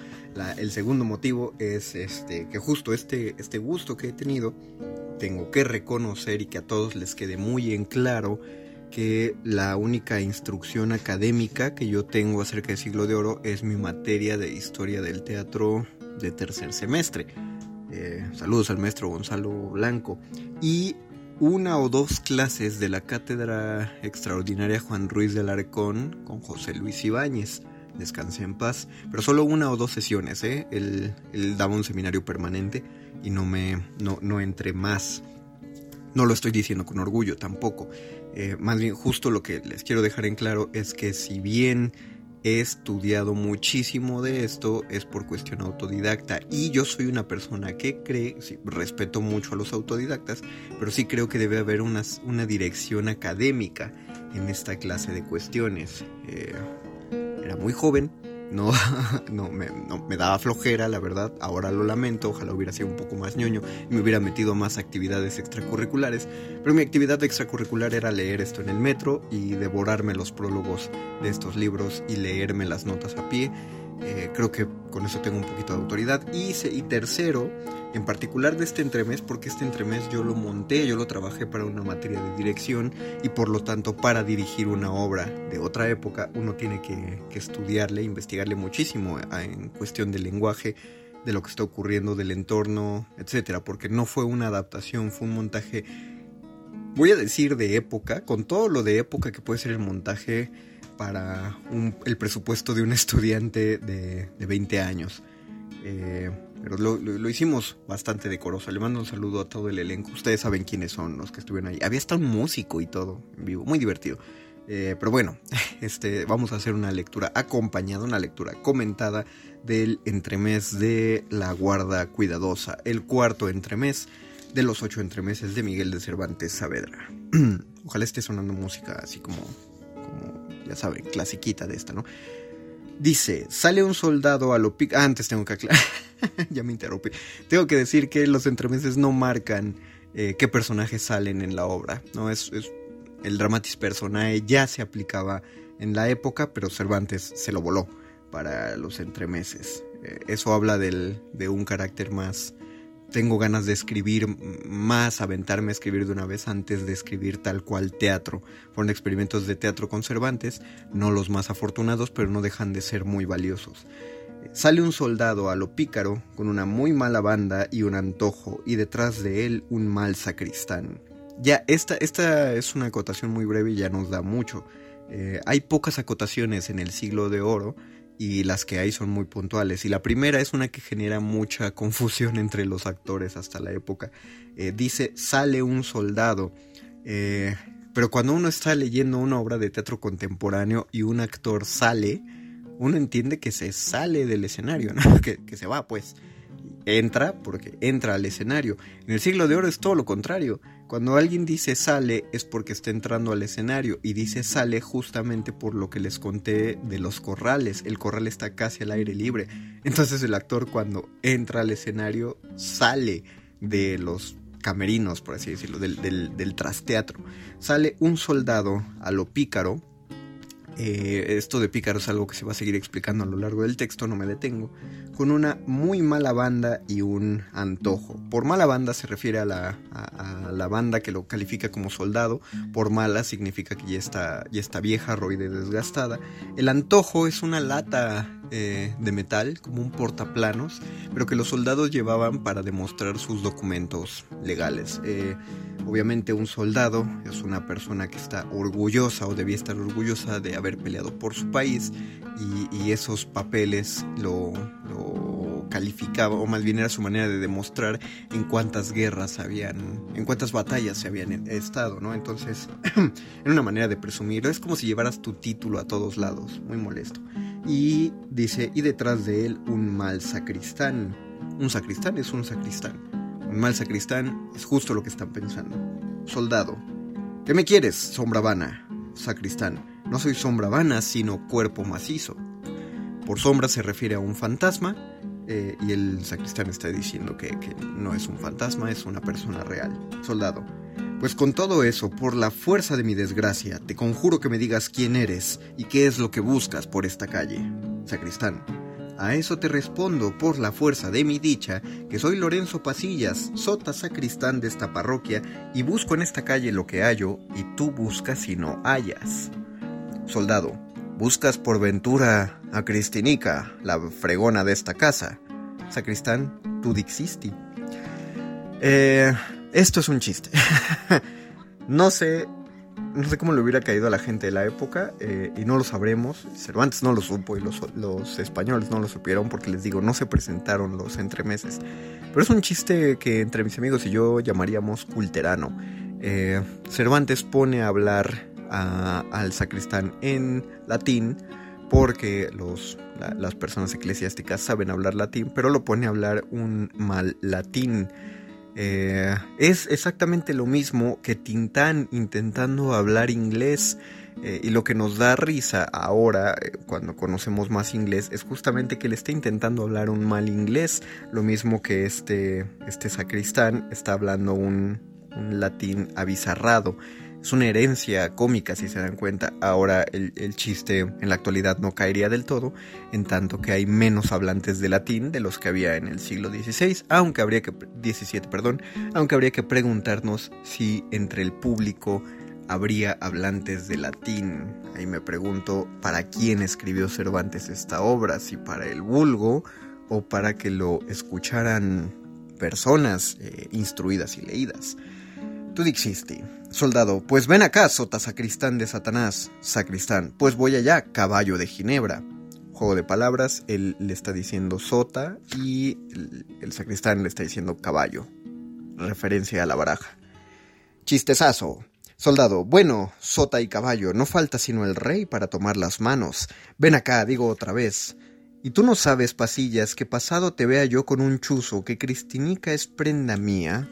El segundo motivo es este, que justo este, este gusto que he tenido, tengo que reconocer y que a todos les quede muy en claro que la única instrucción académica que yo tengo acerca del siglo de oro es mi materia de historia del teatro de tercer semestre. Eh, saludos al maestro Gonzalo Blanco. Y una o dos clases de la cátedra extraordinaria Juan Ruiz del Arcón con José Luis Ibáñez. Descansé en paz. Pero solo una o dos sesiones, ¿eh? Él, él daba un seminario permanente y no me. no, no entré más. No lo estoy diciendo con orgullo tampoco. Eh, más bien, justo lo que les quiero dejar en claro es que si bien he estudiado muchísimo de esto, es por cuestión autodidacta. Y yo soy una persona que cree, respeto mucho a los autodidactas, pero sí creo que debe haber una dirección académica en esta clase de cuestiones. Eh, era muy joven, no, no, me, no me daba flojera, la verdad. Ahora lo lamento, ojalá hubiera sido un poco más ñoño y me hubiera metido más actividades extracurriculares. Pero mi actividad extracurricular era leer esto en el metro y devorarme los prólogos de estos libros y leerme las notas a pie. Eh, creo que con eso tengo un poquito de autoridad. Y, y tercero, en particular de este entremés, porque este entremés yo lo monté, yo lo trabajé para una materia de dirección y por lo tanto para dirigir una obra de otra época uno tiene que, estudiarle, investigarle muchísimo en cuestión del lenguaje, de lo que está ocurriendo, del entorno, etcétera, porque no fue una adaptación, fue un montaje, voy a decir de época, con todo lo de época que puede ser el montaje para el presupuesto de un estudiante de, de 20 años. Eh, pero lo, hicimos bastante decoroso. Le mando un saludo a todo el elenco. Ustedes saben quiénes son los que estuvieron ahí. Había hasta un músico y todo en vivo. Muy divertido. Eh, pero bueno, este, vamos a hacer una lectura acompañada, una lectura comentada del entremés de La Guarda Cuidadosa, el cuarto entremés de los ocho entremeses de Miguel de Cervantes Saavedra. Ojalá esté sonando música así como, ya saben, clasiquita de esta, ¿no? Dice, sale un soldado a lo pic... Ah, antes tengo que aclarar. ya me interrumpí. Tengo que decir que los entremeses no marcan eh, qué personajes salen en la obra. No, es, es el dramatis personae ya se aplicaba en la época, pero Cervantes se lo voló para los entremeses. Eh, eso habla del, de un carácter más... Tengo ganas de escribir más, aventarme a escribir de una vez antes de escribir tal cual teatro. Fueron experimentos de teatro con Cervantes, no los más afortunados, pero no dejan de ser muy valiosos. Sale un soldado a lo pícaro con una muy mala banda y un antojo, y detrás de él un mal sacristán. Ya, esta, esta es una acotación muy breve y ya nos da mucho. Eh, hay pocas acotaciones en el siglo de oro y las que hay son muy puntuales. Y la primera es una que genera mucha confusión entre los actores hasta la época. Eh, dice, sale un soldado. Eh, pero cuando uno está leyendo una obra de teatro contemporáneo y un actor sale, uno entiende que se sale del escenario, ¿no? que, que se va, pues. Entra porque entra al escenario. En el siglo de oro es todo lo contrario. Cuando alguien dice sale es porque está entrando al escenario y dice sale justamente por lo que les conté de los corrales. El corral está casi al aire libre. Entonces el actor cuando entra al escenario sale de los camerinos, por así decirlo, del, del, del trasteatro. Sale un soldado a lo pícaro eh, esto de pícaro es algo que se va a seguir explicando a lo largo del texto, no me detengo, con una muy mala banda y un antojo. Por mala banda se refiere a la, a, la banda que lo califica como soldado, por mala significa que ya está, ya está vieja, roide, desgastada. El antojo es una lata eh, de metal, como un portaplanos, pero que los soldados llevaban para demostrar sus documentos legales. Eh, obviamente un soldado es una persona que está orgullosa o debía estar orgullosa de haber peleado por su país y, y esos papeles lo, lo, calificaba o más bien era su manera de demostrar en cuántas guerras habían, en cuántas batallas se habían estado, ¿no? Entonces, era una manera de presumir, es como si llevaras tu título a todos lados, muy molesto. Y dice, y detrás de él un mal sacristán. Un sacristán es un sacristán. Un mal sacristán es justo lo que están pensando. Soldado. ¿Qué me quieres, sombra vana? Sacristán. No soy sombra vana, sino cuerpo macizo. Por sombra se refiere a un fantasma eh, y el sacristán está diciendo que, que no es un fantasma, es una persona real. Soldado. Pues con todo eso, por la fuerza de mi desgracia, te conjuro que me digas quién eres y qué es lo que buscas por esta calle. Sacristán. A eso te respondo por la fuerza de mi dicha, que soy Lorenzo Pasillas, sota sacristán de esta parroquia, y busco en esta calle lo que hallo, y tú buscas y no hallas. Soldado. Buscas por ventura a Cristinica, la fregona de esta casa. Sacristán, tú dixisti. Eh, esto es un chiste. no sé. No sé cómo le hubiera caído a la gente de la época eh, y no lo sabremos. Cervantes no lo supo y los, españoles no lo supieron porque les digo, no se presentaron los entremeses. Pero es un chiste que entre mis amigos y yo llamaríamos culterano. Eh, Cervantes pone a hablar al sacristán en latín porque los, la, las personas eclesiásticas saben hablar latín, pero lo pone a hablar un mal latín. Eh, es exactamente lo mismo que Tintán intentando hablar inglés. Eh, y lo que nos da risa ahora, eh, cuando conocemos más inglés, es justamente que le está intentando hablar un mal inglés. Lo mismo que este, este sacristán está hablando un, un latín abizarrado. Es una herencia cómica, si se dan cuenta. Ahora el, el, chiste en la actualidad no caería del todo, en tanto que hay menos hablantes de latín de los que había en el siglo XVI, aunque habría que XVII, perdón, aunque habría que preguntarnos si entre el público habría hablantes de latín. Ahí me pregunto para quién escribió Cervantes esta obra, si para el vulgo o para que lo escucharan personas eh, instruidas y leídas. Tú dijiste, soldado, pues ven acá, sota sacristán de Satanás, sacristán, pues voy allá, caballo de Ginebra. Juego de palabras, él le está diciendo sota y el, sacristán le está diciendo caballo. Referencia a la baraja. Chistesazo. Soldado, bueno, sota y caballo, no falta sino el rey para tomar las manos. Ven acá, digo otra vez. Y tú no sabes, pasillas, que pasado te vea yo con un chuzo, que Cristinica es prenda mía,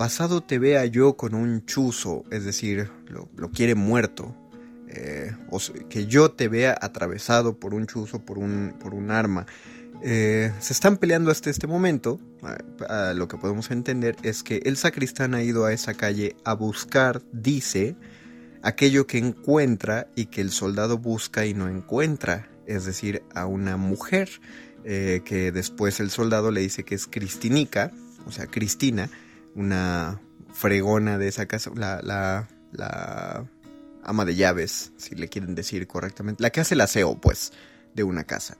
pasado te vea yo con un chuzo, es decir, lo, quiere muerto, eh, o que yo te vea atravesado por un chuzo, por un, arma. Eh, se están peleando hasta este momento. Lo que podemos entender es que el sacristán ha ido a esa calle a buscar, dice, aquello que encuentra y que el soldado busca y no encuentra es decir, a una mujer, eh, que después el soldado le dice que es Cristinica, o sea, Cristina, una fregona de esa casa, la, la, ama de llaves, si le quieren decir correctamente, la que hace el aseo, pues, de una casa.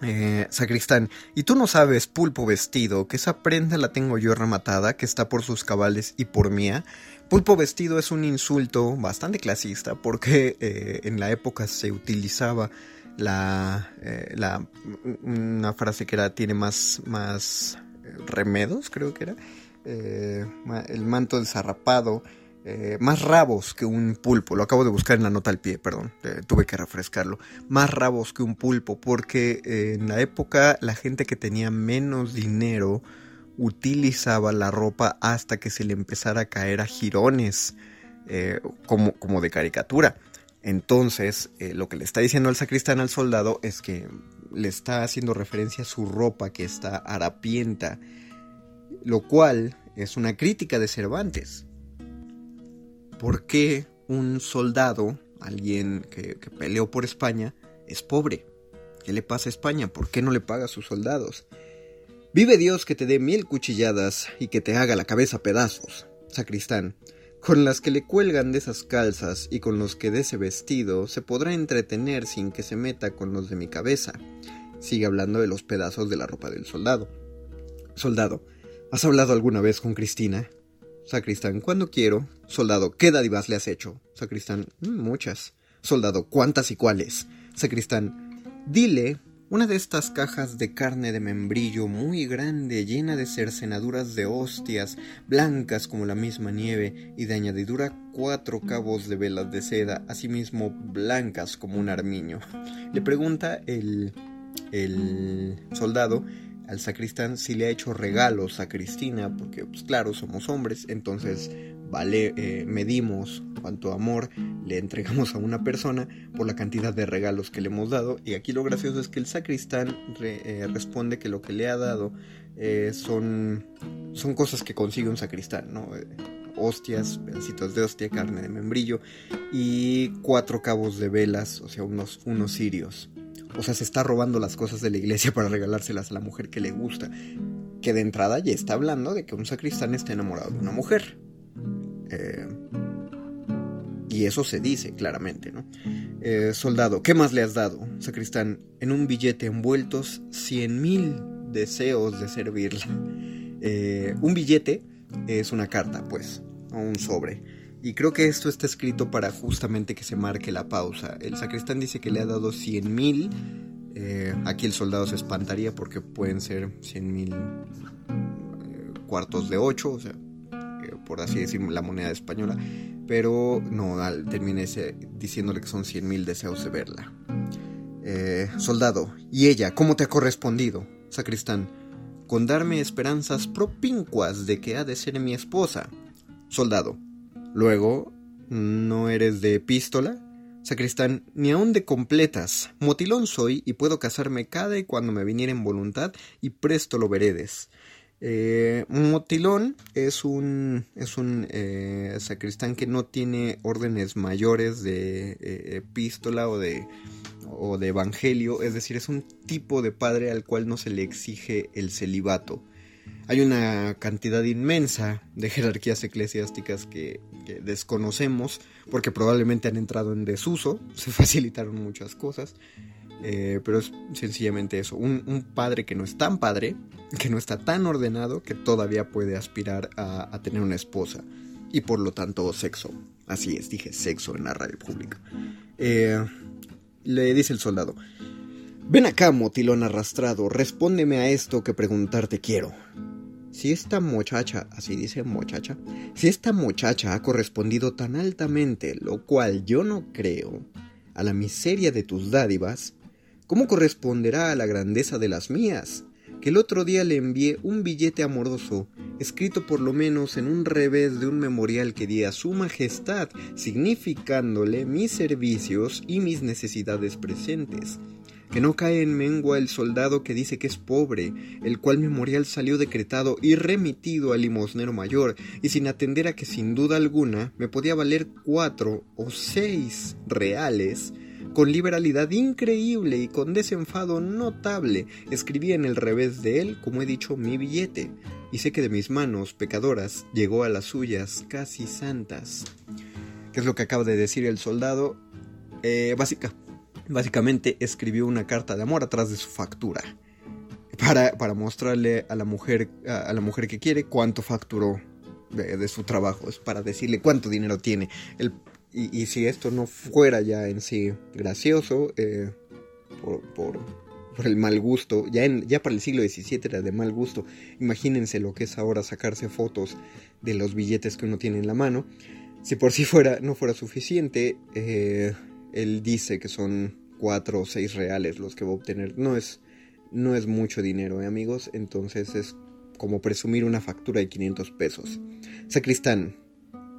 Eh, sacristán, y tú no sabes, pulpo vestido, que esa prenda la tengo yo rematada, que está por sus cabales y por mía. Pulpo vestido es un insulto bastante clasista, porque eh, en la época se utilizaba la, eh, la una frase que era tiene más más remedos creo que era eh, el manto desarrapado eh, más rabos que un pulpo. Lo acabo de buscar en la nota al pie perdón eh, tuve que refrescarlo. Más rabos que un pulpo porque en la época la gente que tenía menos dinero utilizaba la ropa hasta que se le empezara a caer a jirones como, como de caricatura. Entonces, lo que le está diciendo el sacristán al soldado es que le está haciendo referencia a su ropa que está harapienta, lo cual es una crítica de Cervantes. ¿Por qué un soldado, alguien que, peleó por España, es pobre. ¿Qué le pasa a España? ¿Por qué no le paga a sus soldados? Vive Dios que te dé mil cuchilladas y que te haga la cabeza pedazos, sacristán. Con las que le cuelgan de esas calzas y con los que de ese vestido se podrá entretener sin que se meta con los de mi cabeza. Sigue hablando de los pedazos de la ropa del soldado. Soldado, ¿has hablado alguna vez con Cristina? Sacristán, ¿cuándo quiero? Soldado, ¿qué dádivas le has hecho? Sacristán, "Mm, muchas. Soldado, ¿cuántas y cuáles? Sacristán, dile una de estas cajas de carne de membrillo muy grande, llena de cercenaduras de hostias, blancas como la misma nieve, y de añadidura cuatro cabos de velas de seda, asimismo blancas como un armiño. Le pregunta el, el soldado al sacristán si le ha hecho regalos a Cristina, porque pues claro, somos hombres, entonces vale, eh, medimos cuánto amor le entregamos a una persona por la cantidad de regalos que le hemos dado. Y aquí lo gracioso es que el sacristán eh, responde que lo que le ha dado eh, son, son cosas que consigue un sacristán, ¿no? Hostias, pedacitos de hostia, carne de membrillo y cuatro cabos de velas, o sea, unos, unos cirios. O sea, se está robando las cosas de la iglesia para regalárselas a la mujer que le gusta. Que de entrada ya está hablando de que un sacristán está enamorado de una mujer. Eh, y eso se dice claramente, ¿no? Eh, soldado, ¿qué más le has dado? Sacristán, en un billete envueltos cien mil deseos de servirla. Eh, un billete es una carta, pues, o un sobre. Y creo que esto está escrito para justamente que se marque la pausa. El sacristán dice que le ha dado cien mil. eh, aquí el soldado se espantaría porque pueden ser cien mil eh, cuartos de ocho, o sea, eh, por así decir, la moneda española. Pero no, termina diciéndole que son cien mil deseos de verla. Soldado, ¿y ella cómo te ha correspondido? Sacristán, con darme esperanzas propincuas de que ha de ser mi esposa. Soldado, luego, ¿no eres de epístola? Sacristán, ni aun de completas. Motilón soy y puedo casarme cada y cuando me viniera en voluntad y presto lo veredes. Eh, motilón es un, es un eh, sacristán que no tiene órdenes mayores de eh, epístola o de, o de evangelio, es decir, es un tipo de padre al cual no se le exige el celibato. Hay una cantidad inmensa de jerarquías eclesiásticas que, que desconocemos porque probablemente han entrado en desuso, se facilitaron muchas cosas, eh, pero es sencillamente eso, un, padre que no es tan padre, que no está tan ordenado, que todavía puede aspirar a, a tener una esposa y por lo tanto sexo. Así es, dije sexo en la radio pública. Eh, le dice el soldado, ven acá, motilón arrastrado, respóndeme a esto que preguntarte quiero. Si esta muchacha, así dice muchacha, si esta muchacha ha correspondido tan altamente, lo cual yo no creo, a la miseria de tus dádivas, ¿cómo corresponderá a la grandeza de las mías? Que el otro día le envié un billete amoroso, escrito por lo menos en un revés de un memorial que di a su majestad, significándole mis servicios y mis necesidades presentes que no cae en mengua el soldado que dice que es pobre, el cual memorial salió decretado y remitido al limosnero mayor, y sin atender a que sin duda alguna me podía valer cuatro o seis reales, con liberalidad increíble y con desenfado notable, escribí en el revés de él, como he dicho, mi billete, y sé que de mis manos pecadoras llegó a las suyas casi santas. ¿Qué es lo que acaba de decir el soldado? Eh, básica, básicamente escribió una carta de amor atrás de su factura para, para mostrarle a la mujer a, la mujer que quiere cuánto facturó de, de, su trabajo. Es para decirle cuánto dinero tiene. Y, si esto no fuera ya en sí gracioso eh, por, por, por, el mal gusto ya en, ya para el siglo XVII era de mal gusto. Imagínense lo que es ahora sacarse fotos de los billetes que uno tiene en la mano. Si por sí fuera no fuera suficiente eh, él dice que son cuatro o seis reales los que va a obtener. No es, no es mucho dinero, ¿eh, amigos. Entonces es como presumir una factura de 500 pesos. Sacristán,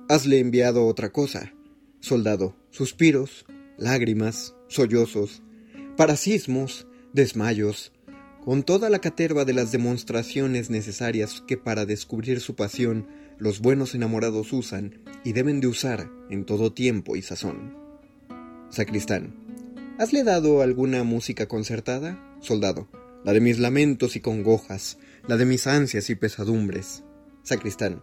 hasle enviado otra cosa. Soldado, suspiros, lágrimas, sollozos, parasismos, desmayos, con toda la caterva de las demostraciones necesarias que para descubrir su pasión los buenos enamorados usan y deben de usar en todo tiempo y sazón. Sacristán. ¿Hasle dado alguna música concertada? Soldado. La de mis lamentos y congojas, la de mis ansias y pesadumbres. Sacristán.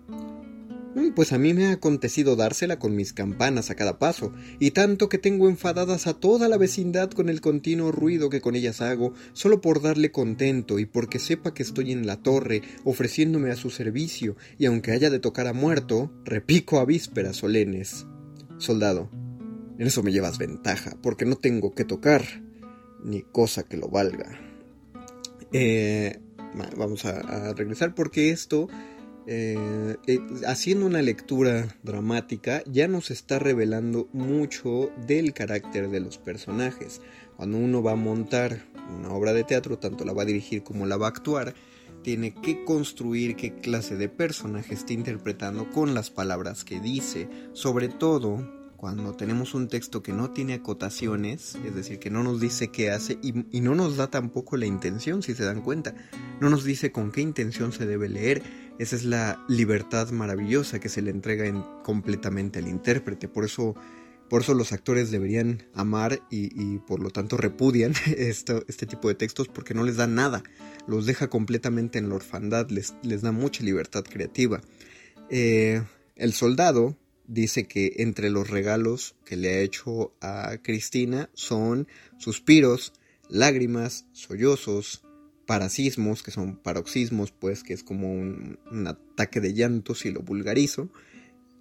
"Mm, Pues a mí me ha acontecido dársela con mis campanas a cada paso, y tanto que tengo enfadadas a toda la vecindad con el continuo ruido que con ellas hago, solo por darle contento y porque sepa que estoy en la torre, ofreciéndome a su servicio, y aunque haya de tocar a muerto, repico a vísperas solenes. Soldado. En eso me llevas ventaja, porque no tengo que tocar, ni cosa que lo valga. Eh, va- vamos a, a regresar porque esto, eh, eh, haciendo una lectura dramática, ya nos está revelando mucho del carácter de los personajes. Cuando uno va a montar una obra de teatro, tanto la va a dirigir como la va a actuar, tiene que construir qué clase de personaje está interpretando con las palabras que dice, sobre todo cuando tenemos un texto que no tiene acotaciones, es decir, que no nos dice qué hace y, no nos da tampoco la intención, si se dan cuenta, no nos dice con qué intención se debe leer. Esa es la libertad maravillosa que se le entrega en- completamente al intérprete. Por eso, por eso los actores deberían amar y, por lo tanto repudian este tipo de textos porque no les da nada. Los deja completamente en la orfandad, les, les da mucha libertad creativa. Eh, el soldado dice que entre los regalos que le ha hecho a Cristina son suspiros, lágrimas, sollozos, parasismos, que son paroxismos, pues que es como un, un ataque de llanto si lo vulgarizo,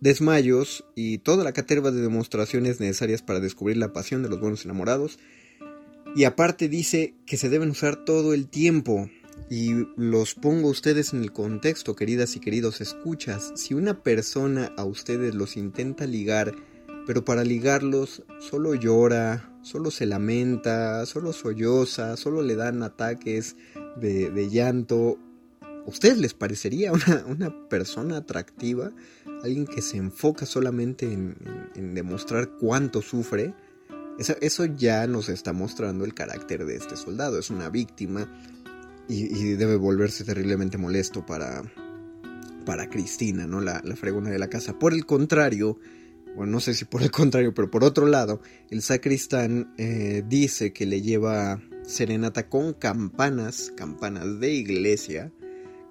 desmayos y toda la caterva de demostraciones necesarias para descubrir la pasión de los buenos enamorados. Y aparte dice que se deben usar todo el tiempo. Y los pongo a ustedes en el contexto, queridas y queridos escuchas. Si una persona a ustedes los intenta ligar, pero para ligarlos solo llora, solo se lamenta, solo solloza, solo le dan ataques de, llanto, ¿a ustedes les parecería una, persona atractiva? Alguien que se enfoca solamente en, en- en demostrar cuánto sufre. Eso, eso ya nos está mostrando el carácter de este soldado. Es una víctima y, y debe volverse terriblemente molesto para, para Cristina, ¿no? La, la fregona de la casa. Por el contrario, bueno, no sé si por el contrario, pero por otro lado, el sacristán eh, dice que le lleva serenata con campanas, campanas de iglesia,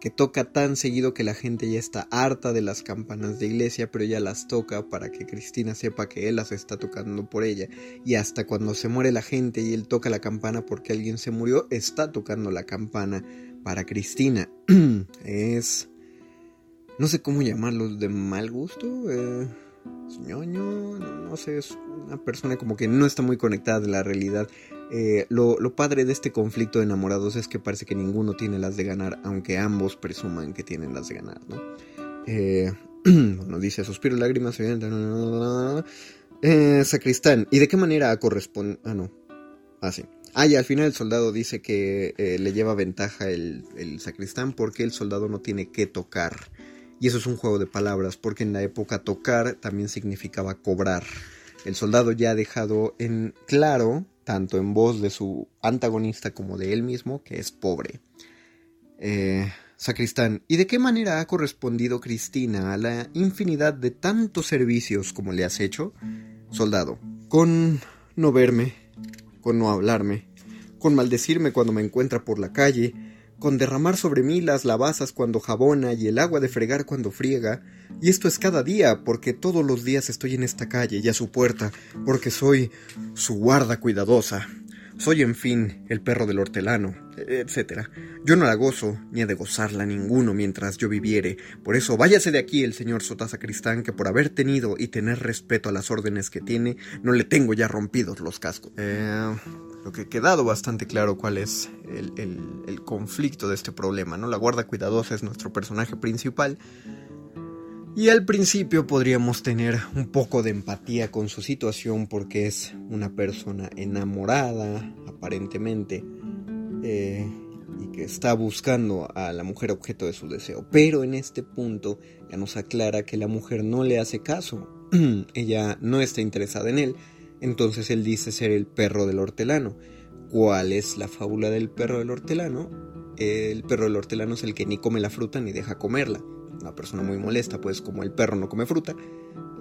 que toca tan seguido que la gente ya está harta de las campanas de iglesia, pero ya las toca para que Cristina sepa que él las está tocando por ella. Y hasta cuando se muere la gente y él toca la campana porque alguien se murió, está tocando la campana para Cristina. es... No sé cómo llamarlos de mal gusto. Eh, ñoño, no, no sé, es una persona como que no está muy conectada de la realidad. Eh, lo, lo padre de este conflicto de enamorados es que parece que ninguno tiene las de ganar, aunque ambos presuman que tienen las de ganar, ¿no? Eh, bueno, dice suspiro, lágrimas, eh, sacristán. ¿Y de qué manera corresponde? Ah, no. Ah, sí. Ah, y al final el soldado dice que eh, le lleva ventaja el, el sacristán porque el soldado no tiene que tocar. Y eso es un juego de palabras, porque en la época tocar también significaba cobrar. El soldado ya ha dejado en claro, tanto en voz de su antagonista como de él mismo, que es pobre. Eh, sacristán, ¿y de qué manera ha correspondido Cristina a la infinidad de tantos servicios como le has hecho? Soldado, con no verme, con no hablarme, con maldecirme cuando me encuentra por la calle, con derramar sobre mí las lavazas cuando jabona y el agua de fregar cuando friega, y esto es cada día, porque todos los días estoy en esta calle y a su puerta, porque soy su guarda cuidadosa. Soy, en fin, el perro del hortelano, etc. Yo no la gozo, ni he de gozarla ninguno mientras yo viviere. Por eso váyase de aquí el señor Sotasacristán, que por haber tenido y tener respeto a las órdenes que tiene, no le tengo ya rompidos los cascos. Eh, lo que ha quedado bastante claro cuál es el, el, el conflicto de este problema, ¿no? La guarda cuidadosa es nuestro personaje principal. Y al principio podríamos tener un poco de empatía con su situación porque es una persona enamorada, aparentemente, eh, y que está buscando a la mujer objeto de su deseo. Pero en este punto ya nos aclara que la mujer no le hace caso, ella no está interesada en él, entonces él dice ser el perro del hortelano. ¿Cuál es la fábula del perro del hortelano? El perro del hortelano es el que ni come la fruta ni deja comerla una persona muy molesta, pues como el perro no come fruta,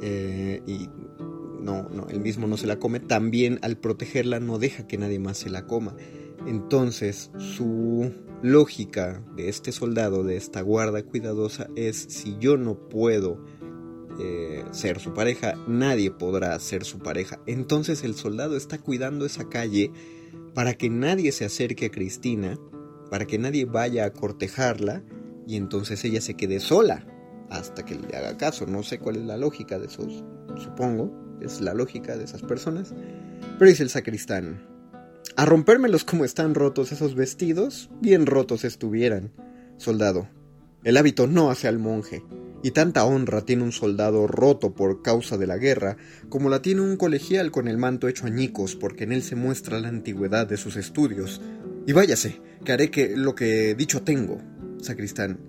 eh, y no, no, él mismo no se la come, también al protegerla no deja que nadie más se la coma. Entonces, su lógica de este soldado, de esta guarda cuidadosa, es si yo no puedo eh, ser su pareja, nadie podrá ser su pareja. Entonces el soldado está cuidando esa calle para que nadie se acerque a Cristina, para que nadie vaya a cortejarla y entonces ella se quede sola hasta que le haga caso. No sé cuál es la lógica de esos, supongo, es la lógica de esas personas. Pero dice el sacristán, a rompérmelos como están rotos esos vestidos, bien rotos estuvieran. Soldado, el hábito no hace al monje, y tanta honra tiene un soldado roto por causa de la guerra, como la tiene un colegial con el manto hecho añicos, porque en él se muestra la antigüedad de sus estudios. Y váyase, que haré que lo que dicho tengo. Sacristán,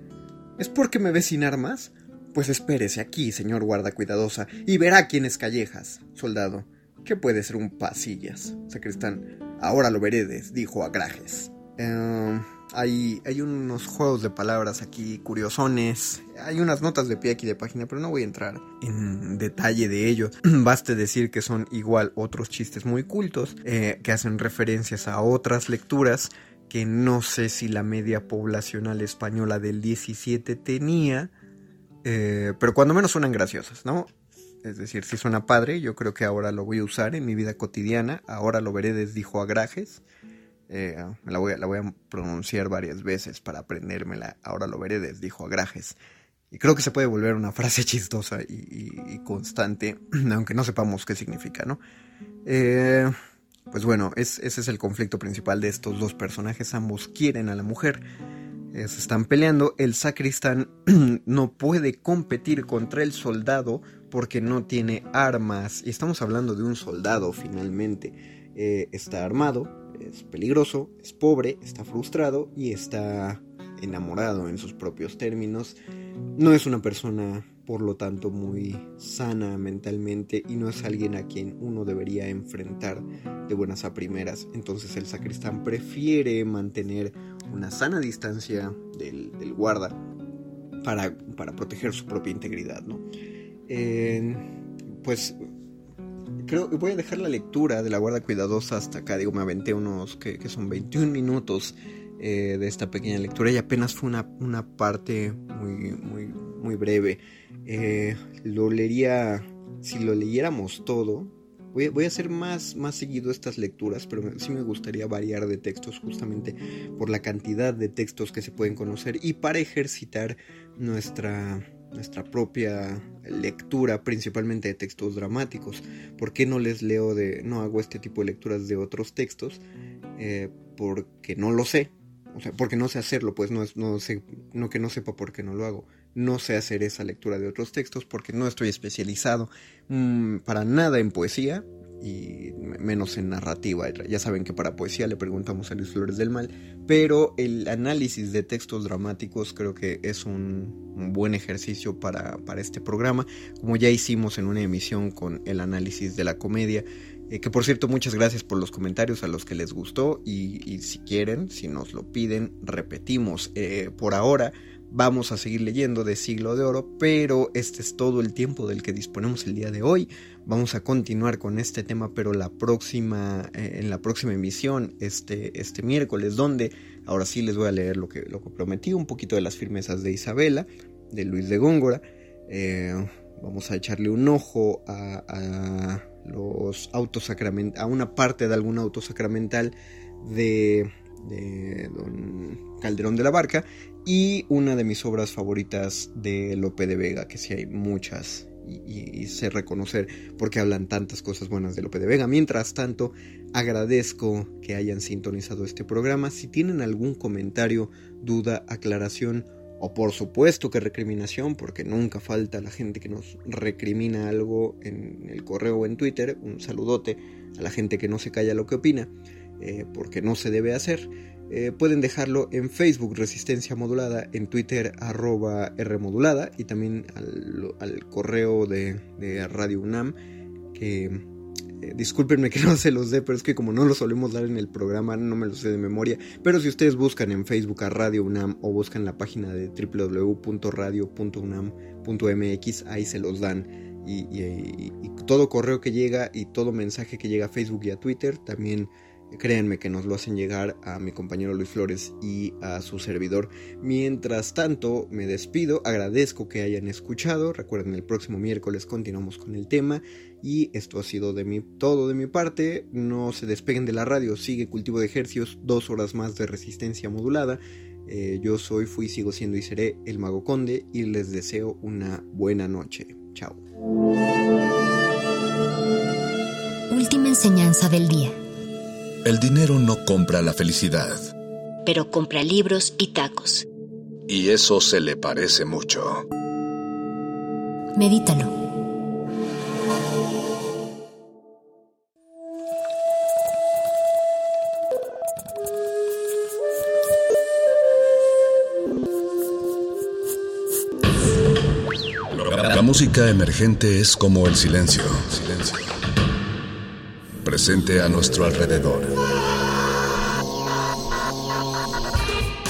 ¿es porque me ve sin armas? Pues espérese aquí, señor guarda cuidadosa, y verá quién es callejas. Soldado, ¿qué puede ser un pasillas? Sacristán, ahora lo veredes, dijo Agrajes. Eh, hay, hay unos juegos de palabras aquí curiosones. Hay unas notas de pie aquí de página, pero no voy a entrar en detalle de ello. Baste decir que son igual otros chistes muy cultos eh, que hacen referencias a otras lecturas que no sé si la media poblacional española del 17 tenía, eh, pero cuando menos suenan graciosas, ¿no? Es decir, si suena padre, yo creo que ahora lo voy a usar en mi vida cotidiana. Ahora lo veré, dijo Agrajes. Eh, la, voy a, la, voy a, pronunciar varias veces para aprendérmela. Ahora lo veré, dijo Agrajes. Y creo que se puede volver una frase chistosa y, y, y constante, aunque no sepamos qué significa, ¿no? Eh, pues bueno, es, ese es el conflicto principal de estos dos personajes. Ambos quieren a la mujer. Eh, se están peleando. El sacristán no puede competir contra el soldado porque no tiene armas. Y estamos hablando de un soldado finalmente. Eh, está armado, es peligroso, es pobre, está frustrado y está enamorado en sus propios términos. No es una persona, por lo tanto, muy sana mentalmente y no es alguien a quien uno debería enfrentar de buenas a primeras. Entonces el sacristán prefiere mantener una sana distancia del, guarda para, para, proteger su propia integridad. ¿no? Pues creo que voy a dejar la lectura de la guarda cuidadosa hasta acá. Digo, me aventé unos que son 21 minutos eh, de esta pequeña lectura y apenas fue una, una parte muy, muy, muy breve. Eh, lo leería, si lo leyéramos todo, voy, voy, a hacer más, más seguido estas lecturas, pero sí me gustaría variar de textos justamente por la cantidad de textos que se pueden conocer y para ejercitar nuestra nuestra propia lectura, principalmente de textos dramáticos. ¿Por qué no les leo de, no hago este tipo de lecturas de otros textos? Eh, porque no lo sé, o sea, porque no sé hacerlo, pues no, es, no sé, no que no sepa por qué no lo hago. No sé hacer esa lectura de otros textos porque no estoy especializado mmm, para nada en poesía y menos en narrativa. Ya saben que para poesía le preguntamos a Luis Flores del Mal, pero el análisis de textos dramáticos creo que es un, un buen ejercicio para, para, este programa, como ya hicimos en una emisión con el análisis de la comedia. Eh, que por cierto, muchas gracias por los comentarios a los que les gustó y, si quieren, si nos lo piden, repetimos. Eh, por ahora vamos a seguir leyendo de Siglo de Oro, pero este es todo el tiempo del que disponemos el día de hoy. Vamos a continuar con este tema, pero la próxima, eh, en la próxima emisión, este, este miércoles, donde ahora sí les voy a leer lo que, lo que prometí, un poquito de las firmezas de Isabela, de Luis de Góngora. Eh, vamos a echarle un ojo a los autos a una parte de algún auto sacramental de, de don Calderón de la Barca y una de mis obras favoritas de Lope de Vega, que sí hay muchas y, y, sé reconocer porque hablan tantas cosas buenas de Lope de Vega. Mientras tanto, agradezco que hayan sintonizado este programa. Si tienen algún comentario, duda, aclaración o por supuesto que recriminación, porque nunca falta la gente que nos recrimina algo en el correo o en Twitter, un saludote a la gente que no se calla lo que opina, eh, porque no se debe hacer. Eh, pueden dejarlo en Facebook Resistencia Modulada, en Twitter arroba Rmodulada y también al, al correo de, de, Radio UNAM que eh, discúlpenme que no se los dé, pero es que como no lo solemos dar en el programa no me lo sé de memoria, pero si ustedes buscan en Facebook a Radio UNAM o buscan la página de www.radio.unam.mx ahí se los dan. Y todo correo que llega y todo mensaje que llega a Facebook y a Twitter, también créanme que nos lo hacen llegar a mi compañero Luis Flores y a su servidor. Mientras tanto, me despido, agradezco que hayan escuchado, recuerden el próximo miércoles continuamos con el tema y esto ha sido de mi, todo de mi parte, no se despeguen de la radio, sigue cultivo de ejercicios, dos horas más de resistencia modulada. Eh, yo soy, fui, sigo siendo y seré el Mago Conde y les deseo una buena noche. Chao. Última enseñanza del día. El dinero no compra la felicidad. Pero compra libros y tacos. Y eso se le parece mucho. Medítalo. La música emergente es como el silencio. Silencio. Presente a nuestro alrededor.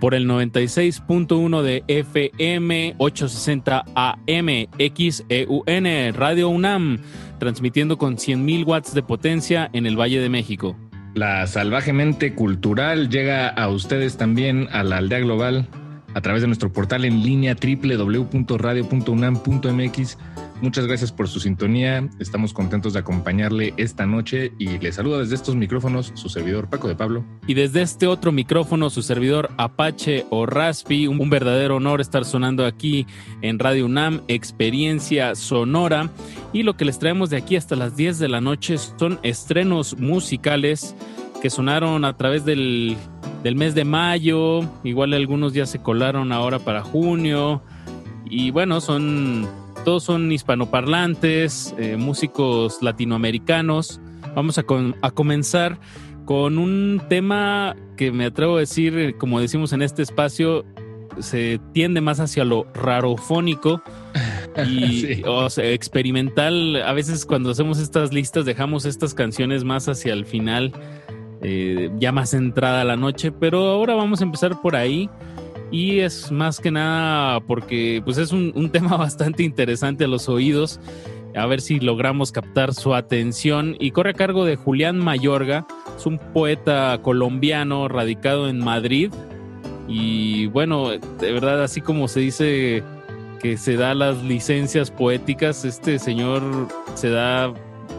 Por el 96.1 de FM 860 AM XEUN Radio UNAM, transmitiendo con 100.000 watts de potencia en el Valle de México. La salvajemente cultural llega a ustedes también a la aldea global a través de nuestro portal en línea www.radio.unam.mx. Muchas gracias por su sintonía. Estamos contentos de acompañarle esta noche y le saluda desde estos micrófonos su servidor Paco de Pablo. Y desde este otro micrófono, su servidor Apache o Raspi, un, verdadero honor estar sonando aquí en Radio UNAM, experiencia sonora. Y lo que les traemos de aquí hasta las 10 de la noche son estrenos musicales que sonaron a través del, del mes de mayo, igual algunos ya se colaron ahora para junio. Y bueno, son todos son hispanoparlantes, eh, músicos latinoamericanos. Vamos a, com a, comenzar con un tema que me atrevo a decir, como decimos en este espacio, se tiende más hacia lo rarofónico y sí. o sea, experimental. A veces cuando hacemos estas listas dejamos estas canciones más hacia el final, eh, ya más entrada la noche, pero ahora vamos a empezar por ahí y es más que nada porque pues es un, un, tema bastante interesante a los oídos. A ver si logramos captar su atención. Y corre a cargo de Julián Mayorga. Es un poeta colombiano radicado en Madrid. Y bueno, de verdad, así como se dice que se da las licencias poéticas, este señor se da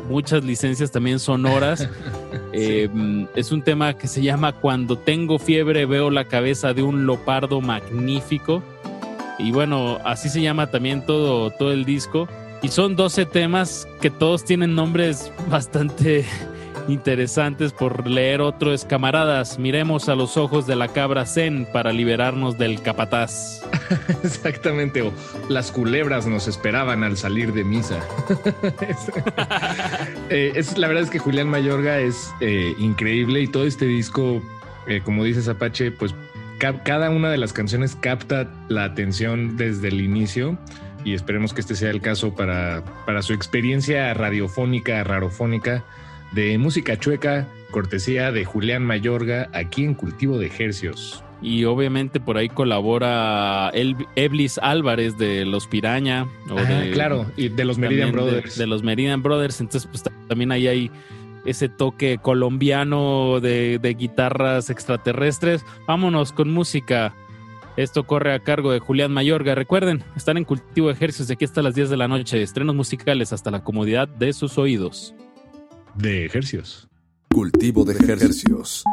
muchas licencias también sonoras. eh, es un tema que se llama Cuando tengo fiebre veo la cabeza de un lopardo magnífico. Y bueno, así se llama también todo, todo el disco. Y son 12 temas que todos tienen nombres bastante interesantes por leer. Otro es Camaradas, miremos a los ojos de la cabra Zen para liberarnos del capataz. Exactamente, o las culebras nos esperaban al salir de misa. eh, es, la verdad es que Julián Mayorga es eh, increíble y todo este disco, eh, como dices Apache, pues ca cada una de las canciones capta la atención desde el inicio y esperemos que este sea el caso para, para su experiencia radiofónica, rarofónica de música chueca, cortesía de Julián Mayorga, aquí en Cultivo de Hercios. Y obviamente por ahí colabora El Eblis Álvarez de Los Piraña. O ah, de, claro, y de los Meridian Brothers. De, de, los Meridian Brothers, entonces pues también ahí hay ese toque colombiano de, de guitarras extraterrestres. Vámonos con música. Esto corre a cargo de Julián Mayorga. Recuerden, están en Cultivo de Ejercicios de aquí hasta las 10 de la noche. Estrenos musicales hasta la comodidad de sus oídos. De ejercicios. Cultivo de ejercicios.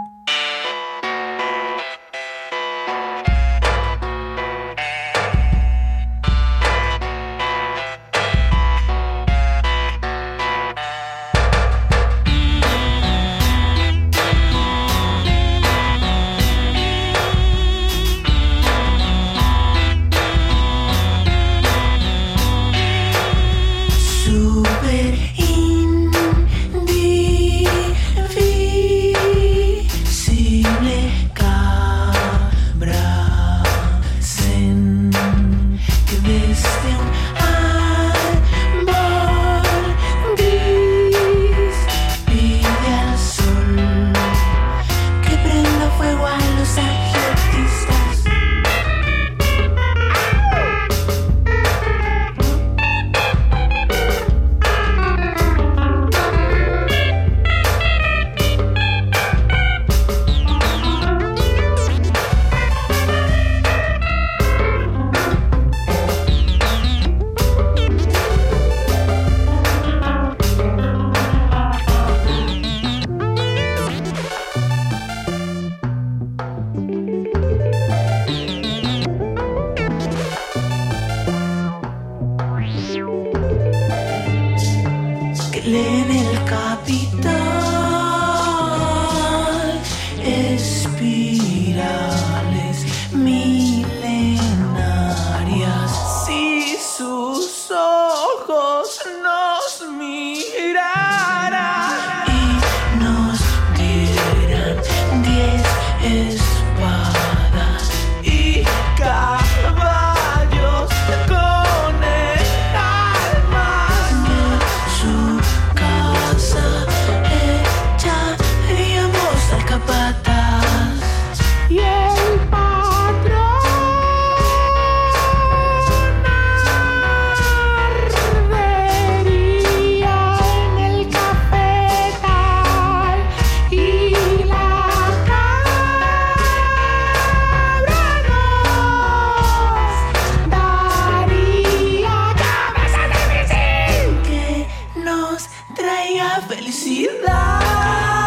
Traiga felicidad.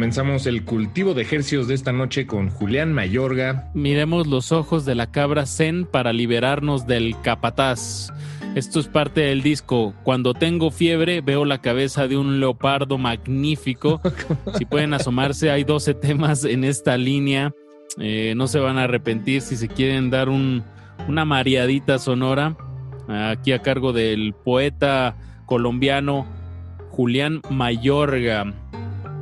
Comenzamos el cultivo de ejercicios de esta noche con Julián Mayorga. Miremos los ojos de la cabra Zen para liberarnos del capataz. Esto es parte del disco. Cuando tengo fiebre veo la cabeza de un leopardo magnífico. Si pueden asomarse, hay 12 temas en esta línea. Eh, no se van a arrepentir si se quieren dar un- una mareadita sonora. Aquí a cargo del poeta colombiano Julián Mayorga.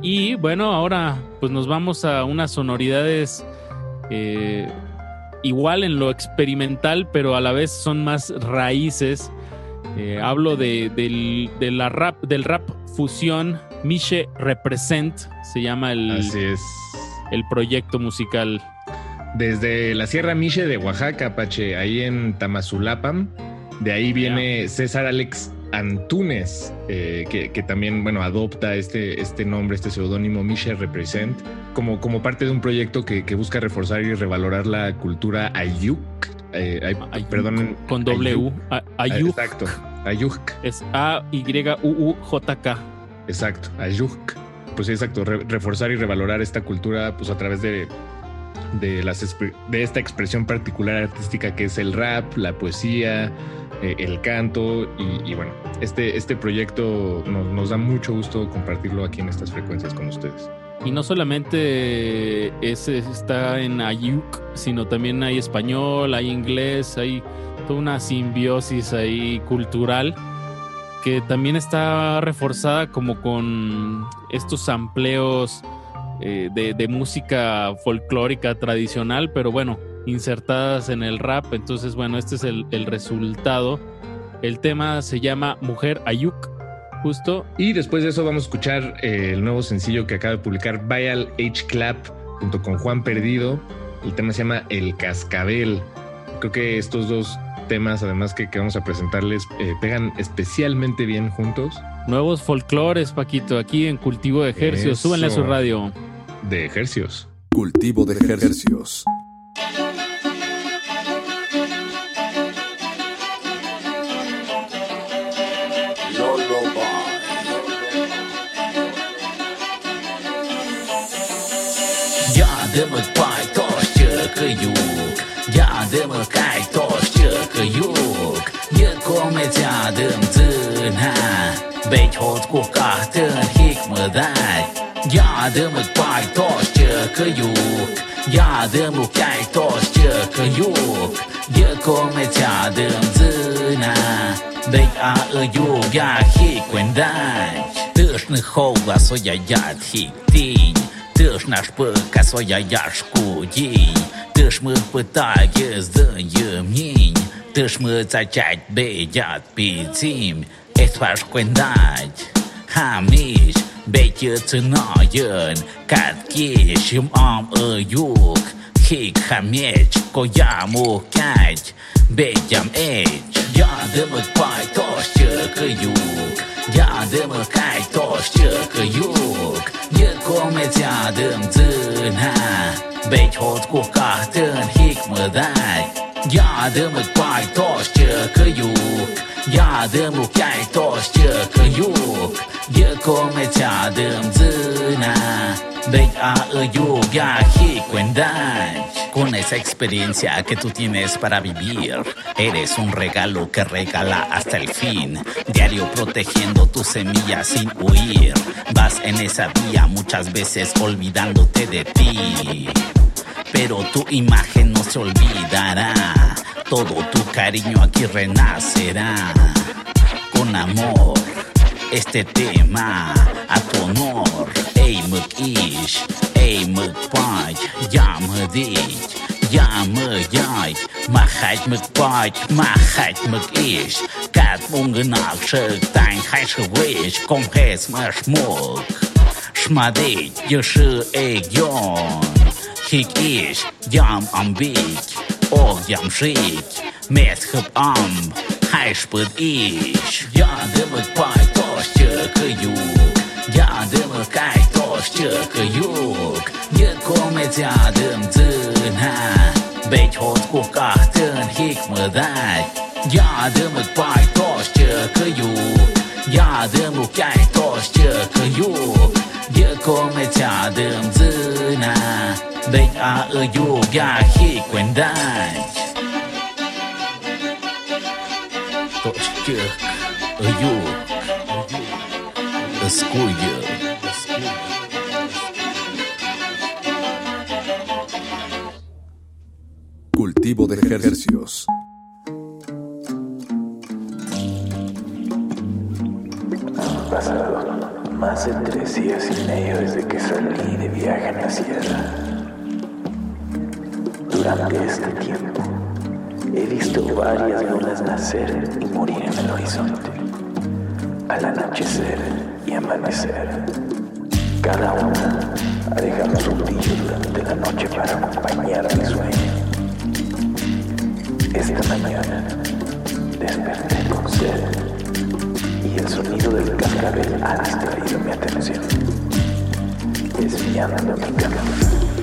Y bueno, ahora pues nos vamos a unas sonoridades eh, igual en lo experimental, pero a la vez son más raíces. Eh, hablo de, del, de la rap, del rap fusión. Miche Represent se llama el, Así es. el proyecto musical. Desde la Sierra Miche de Oaxaca, Apache, ahí en Tamazulapam. De ahí viene César Alex Antunes, eh, que, que también, bueno, adopta este, este nombre, este seudónimo Miche Represent, como, como parte de un proyecto que, que busca reforzar y revalorar la cultura ayuk. eh, ay- Ayuk, perdón, Con doble U. A- Ayuk. Exacto, ayuk. Es A-Y-U-U-J-K. Exacto, ayuk. Pues exacto, re- reforzar y revalorar esta cultura pues a través de, de, las, de esta expresión particular artística que es el rap, la poesía, eh, el canto y, bueno, este, este proyecto nos, da mucho gusto compartirlo aquí en estas frecuencias con ustedes. Y no solamente ese está en Ayuk, sino también hay español, hay inglés, hay toda una simbiosis ahí cultural que también está reforzada como con estos sampleos eh, de, de música folclórica tradicional, pero bueno, insertadas en el rap. Entonces, bueno, este es el, el resultado. El tema se llama Mujer Ayuk, justo. Y después de eso vamos a escuchar eh, el nuevo sencillo que acaba de publicar Vial H Clap junto con Juan Perdido. El tema se llama El Cascabel. Creo que estos dos temas, además que, que vamos a presentarles, eh, pegan especialmente bien juntos. Nuevos folclores, Paquito, aquí en Cultivo de Ejercicios. Eso. Súbenle a su radio. De ejercicios. Cultivo de ejercicios. Дядемо пайто щекаюк, дядемо кайто щекаюк, Єкоме дядем дзина, бейхотку кахтен хікмедай, Дядемо пайто щекаюк, дядемо кайто щекаюк, Єкоме дядем дзина, Дей а юг я хіквендай, Тишних холла соя яд хік тінь, Тышна шпыка своя яшку день Тыш мы пытаги здынье мнень Тыш мы зачать бедят пицим Эт ваш кундать Хамнич бейте цыноен Катки ищем ом и юг Hikha mieć, kojamu kać, bejam eć. Yardımı pay toş çıkı yuk, yardımı kay toş çıkı yuk. Yıkomet yardım tına, bej hot kukahtın hikmıday. Yardımı pay toş çıkı yuk, yardımı kay toş çıkı yuk. Yıkomet yardım tına. Beci a iuc ia hic when dai Con esa experiencia que tú tienes para vivir, eres un regalo que regala hasta el fin. Diario protegiendo tu semilla sin huir. Vas en esa vía muchas veces olvidándote de ti. Pero tu imagen no se olvidará. Todo tu cariño aquí renacerá. Con amor, este tema a tu honor. Ей, мык иш, ей, мык пать, я мык дить. Ja, me jai, machać me kwaj, machać me ish Kat ungenau szyk, tań haj szywish, kom hez ma szmuk Szmadyć, juszy egion Hik ish, jam ambik, og jam szyk Met chyb am, haj szpyt ish Ja, dymy kwaj, toście Yardım kaytos çıkıyuk Yıkomet yardım tınha Bekhot kukahtın hot Yardım paytos çıkıyuk Yardım kaytos çıkıyuk Yıkomet yardım tınha Bek ağıyuk ya hikmenday Tos çıkıyuk e Escuia. Cultivo de ejercicios. Pasaron más de tres días y medio desde que salí de viaje en la sierra. Durante este tiempo, he visto varias lunas nacer y morir en el horizonte. Al anochecer y amanecer, cada una ha dejado su brillo durante la noche para acompañar mi sueño. Esta mañana desperté con sed y el sonido del cascabel ha distraído mi atención, desviando mi camino.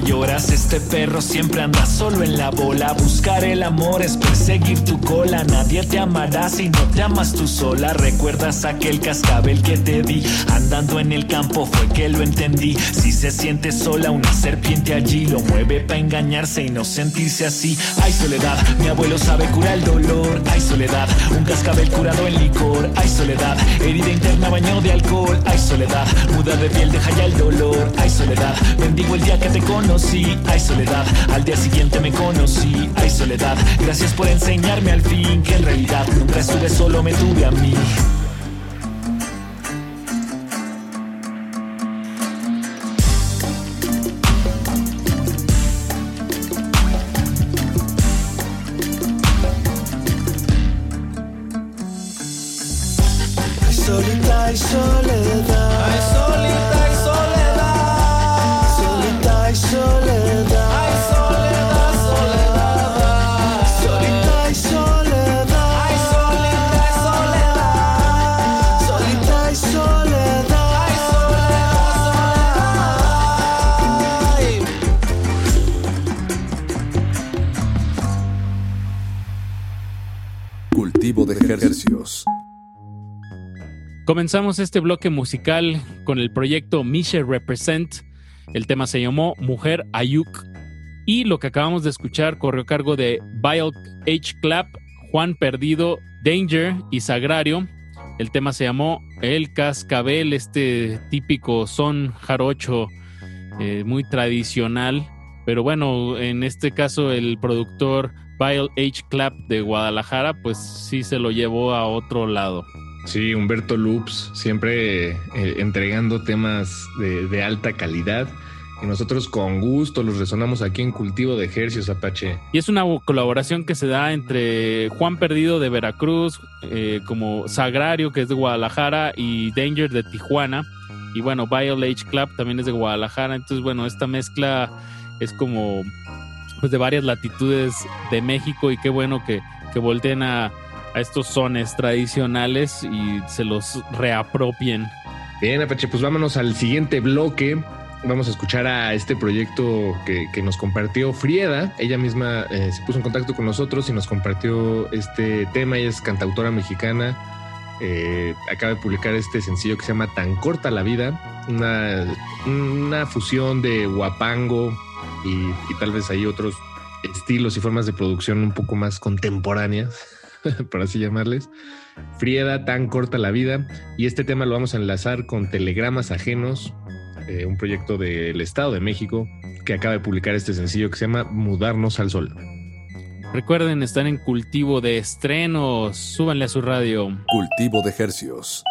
Lloras. Este perro siempre anda solo en la bola. Buscar el amor es perseguir tu cola. Nadie te amará si no te amas tú sola. Recuerdas aquel cascabel que te di. Andando en el campo fue que lo entendí. Si se siente sola, una serpiente allí lo mueve para engañarse y no sentirse así. Ay, soledad, mi abuelo sabe curar el dolor. Ay, soledad, un cascabel curado en licor. Ay, soledad, herida interna, baño de alcohol. Ay, soledad, muda de piel, deja ya el dolor. Ay, soledad, bendigo el día que te conocí. Ay, soledad, al día siguiente me conocí. Ay, soledad, gracias por enseñarme al fin que en realidad nunca estuve solo, me tuve a mí. Solita y soledad. Comenzamos este bloque musical con el proyecto Misha Represent. El tema se llamó Mujer Ayuk. Y lo que acabamos de escuchar corrió a cargo de Vile H. Clap, Juan Perdido, Danger y Sagrario. El tema se llamó El Cascabel, este típico son jarocho eh, muy tradicional. Pero bueno, en este caso el productor Vile H. Clap de Guadalajara, pues sí se lo llevó a otro lado. Sí, Humberto Loops, siempre eh, entregando temas de, alta calidad. Y nosotros con gusto los resonamos aquí en Cultivo de Ejercios Apache. Y es una colaboración que se da entre Juan Perdido de Veracruz, eh, como Sagrario, que es de Guadalajara, y Danger de Tijuana. Y bueno, Vile H Club también es de Guadalajara. Entonces, bueno, esta mezcla es como pues de varias latitudes de México y qué bueno que, que volteen a, a estos sones tradicionales y se los reapropien. Bien, Apache, pues vámonos al siguiente bloque. Vamos a escuchar a este proyecto que, nos compartió Frieda. Ella misma eh, se puso en contacto con nosotros y nos compartió este tema. Ella es cantautora mexicana. Eh, acaba de publicar este sencillo que se llama Tan corta la vida. Una, una fusión de guapango y, y tal vez hay otros estilos y formas de producción un poco más contemporáneas, por así llamarles. Frieda, tan corta la vida. Y este tema lo vamos a enlazar con Telegramas Ajenos, eh, un proyecto del Estado de México que acaba de publicar este sencillo que se llama Mudarnos al Sol. Recuerden, están en cultivo de estrenos. Súbanle a su radio. Cultivo de ejercios.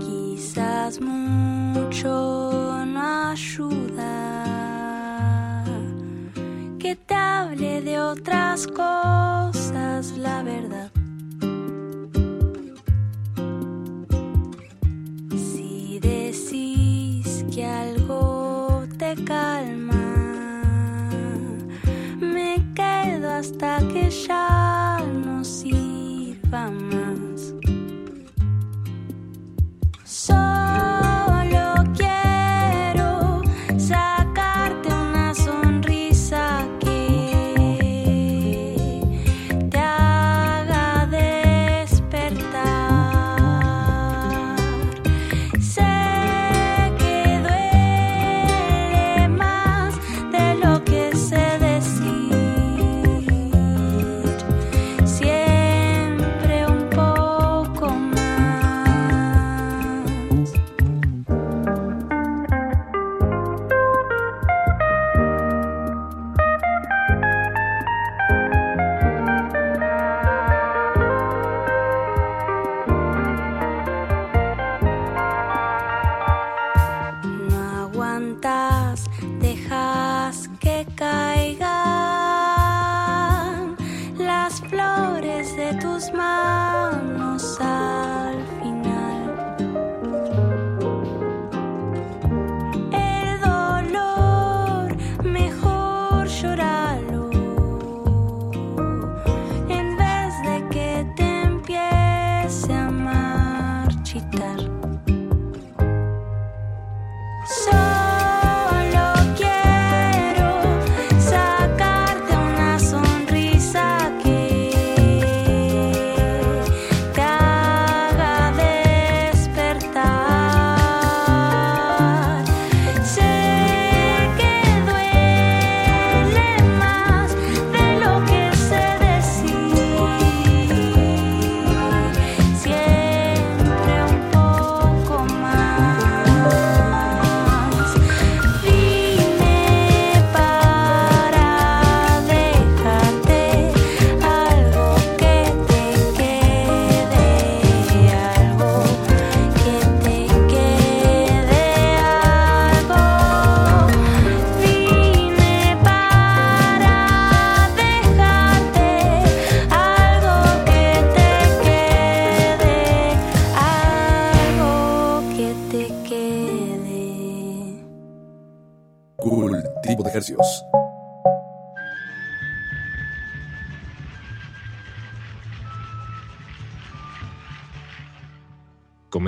Quizás mucho no ayuda que te hable de otras cosas, la verdad. hasta que ya no sirva.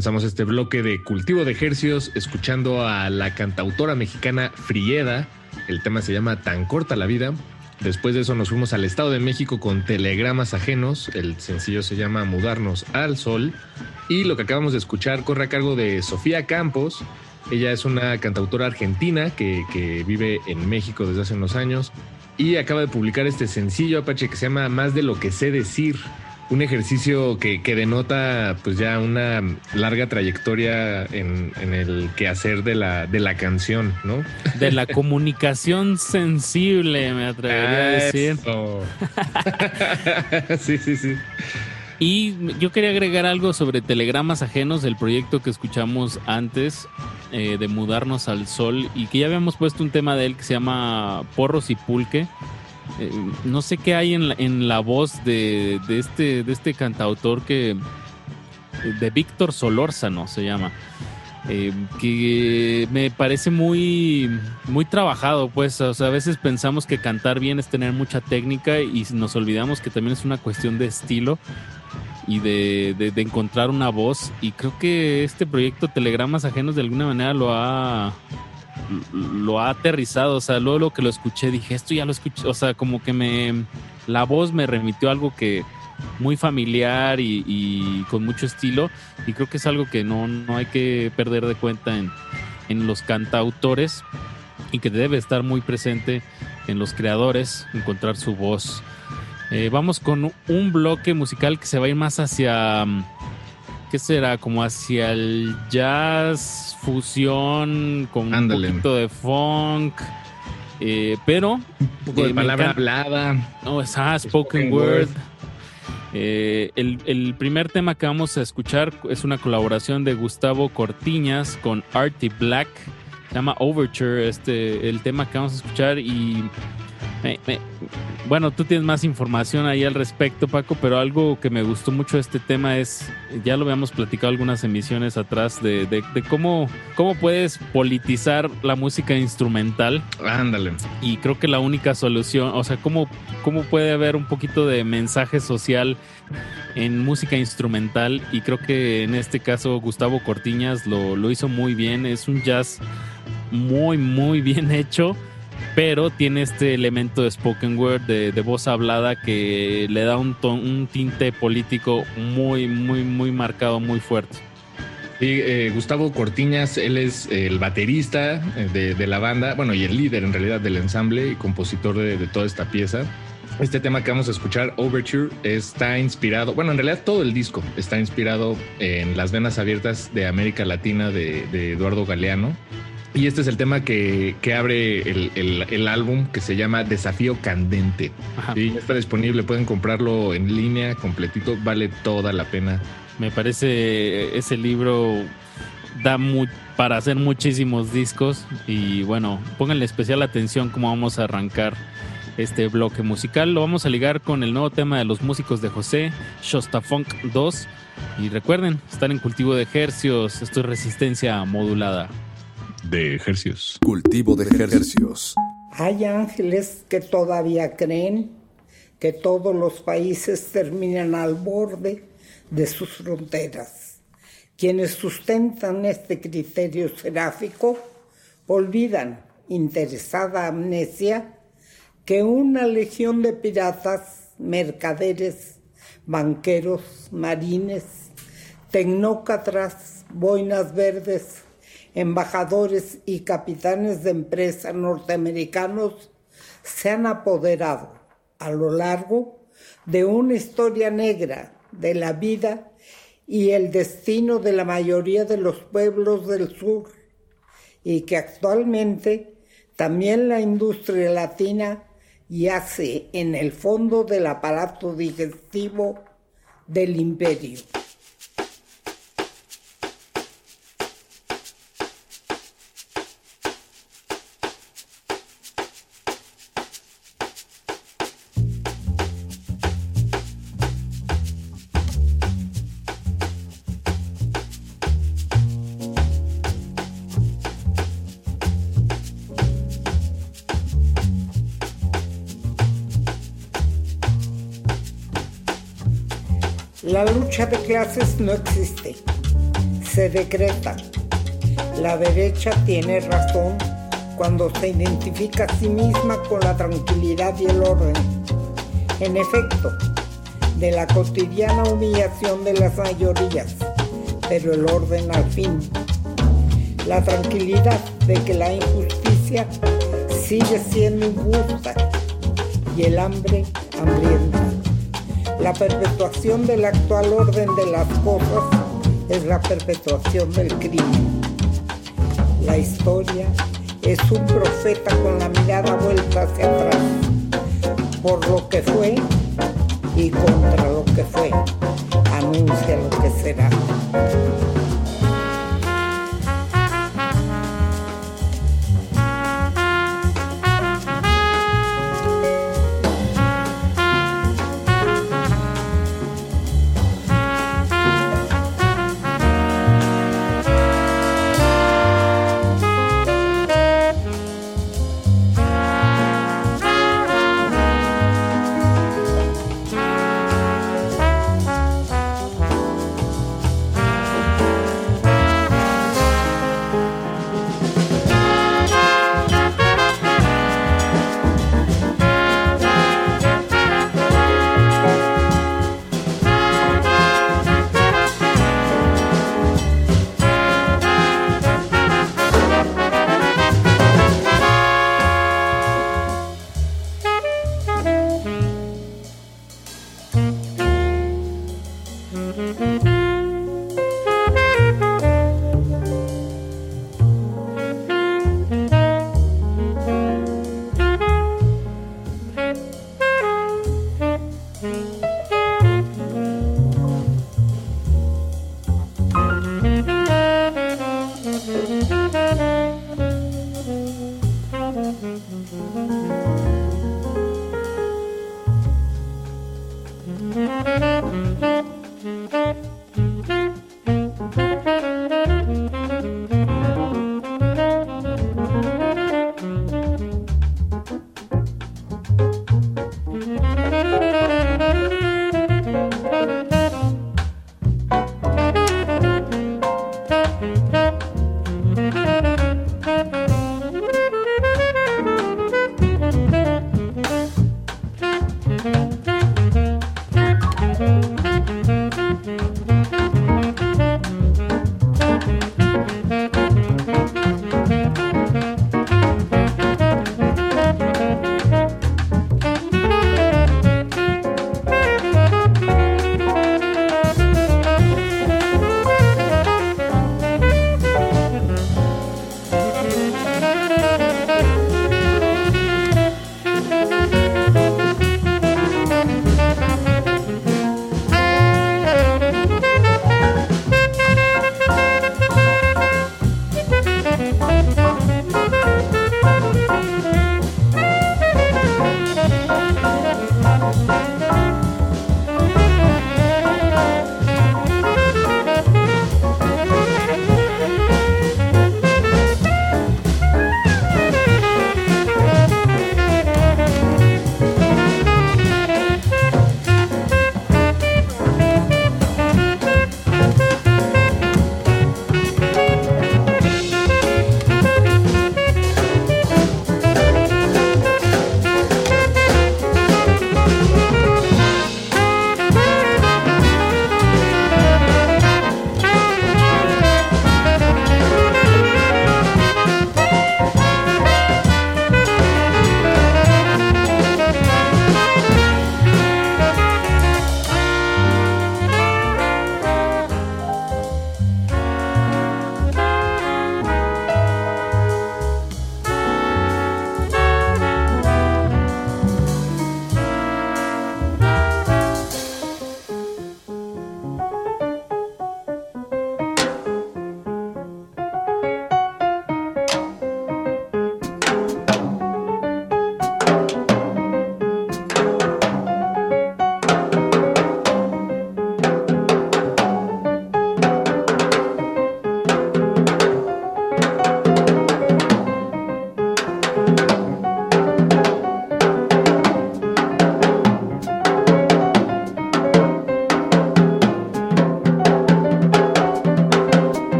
Comenzamos este bloque de cultivo de ejercios escuchando a la cantautora mexicana Frieda. El tema se llama Tan corta la vida. Después de eso nos fuimos al Estado de México con Telegramas Ajenos. El sencillo se llama Mudarnos al Sol. Y lo que acabamos de escuchar corre a cargo de Sofía Campos. Ella es una cantautora argentina que, que vive en México desde hace unos años. Y acaba de publicar este sencillo Apache que se llama Más de lo que sé decir un ejercicio que, que denota pues ya una larga trayectoria en, en el quehacer de la, de la canción, ¿no? De la comunicación sensible, me atrevería a decir. Sí, sí, sí. Y yo quería agregar algo sobre telegramas ajenos del proyecto que escuchamos antes eh, de mudarnos al sol y que ya habíamos puesto un tema de él que se llama Porros y Pulque. Eh, no sé qué hay en la, en la voz de, de este, de este cantautor que de Víctor Solórzano se llama. eh, que me parece muy, muy trabajado, pues, o sea, a veces pensamos que cantar bien es tener mucha técnica y nos olvidamos que también es una cuestión de estilo y de, de- de encontrar una voz y creo que este proyecto Telegramas Ajenos de alguna manera lo ha lo ha aterrizado, o sea, luego lo que lo escuché dije, esto ya lo escuché, o sea, como que me la voz me remitió algo que muy familiar y, con mucho estilo y creo que es algo que no, no hay que perder de cuenta en, en los cantautores y que debe estar muy presente en los creadores, encontrar su voz. Eh, vamos con un bloque musical que se va a ir más hacia, ¿qué será? Como hacia el jazz, fusión, con Ándale. un poquito de funk. eh, pero Un poco de eh, palabra hablada. no, es ah, spoken, Spoken word. word. Eh, el, el primer tema que vamos a escuchar es una colaboración de Gustavo Cortiñas con Artie Black. Se llama Overture, este, el tema que vamos a escuchar. Y me- me- bueno, tú tienes más información ahí al respecto, Paco, pero algo que me gustó mucho de este tema es, ya lo habíamos platicado algunas emisiones atrás, de, de- de cómo, cómo puedes politizar la música instrumental. Ándale. y creo que la única solución, o sea, cómo, cómo puede haber un poquito de mensaje social en música instrumental. Y creo que en este caso Gustavo Cortiñas lo, lo hizo muy bien, es un jazz muy, muy bien hecho, pero tiene este elemento de spoken word, de, de voz hablada que le da un, ton- un tinte político muy, muy, muy marcado, muy fuerte. Sí, eh, Gustavo Cortiñas, él es el baterista eh, de, de la banda, bueno, y el líder en realidad del ensamble y compositor de, de toda esta pieza. Este tema que vamos a escuchar, Overture, está inspirado, bueno, en realidad todo el disco está inspirado en Las Venas Abiertas de América Latina de, de Eduardo Galeano. Y este es el tema que, que abre el, el- el álbum que se llama Desafío Candente. Sí, ya está disponible, pueden comprarlo en línea completito, vale toda la pena. Me parece ese libro da mu- para hacer muchísimos discos y bueno, pónganle especial atención cómo vamos a arrancar este bloque musical. Lo vamos a ligar con el nuevo tema de los músicos de José, Shostafunk 2. Y recuerden, estar en cultivo de ejercios, esto es resistencia modulada. De ejercios. Cultivo de ejercios. Hay ángeles que todavía creen que todos los países terminan al borde de sus fronteras. Quienes sustentan este criterio seráfico olvidan, interesada amnesia, que una legión de piratas, mercaderes, banqueros, marines, tecnócratas, boinas verdes, embajadores y capitanes de empresas norteamericanos se han apoderado a lo largo de una historia negra de la vida y el destino de la mayoría de los pueblos del sur y que actualmente también la industria latina yace en el fondo del aparato digestivo del imperio. De clases no existe, se decreta. La derecha tiene razón cuando se identifica a sí misma con la tranquilidad y el orden. En efecto, de la cotidiana humillación de las mayorías, pero el orden al fin. La tranquilidad de que la injusticia sigue siendo injusta y el hambre hambrienta. La perpetuación del actual orden de las cosas es la perpetuación del crimen. La historia es un profeta con la mirada vuelta hacia atrás, por lo que fue y contra lo que fue, anuncia lo que será.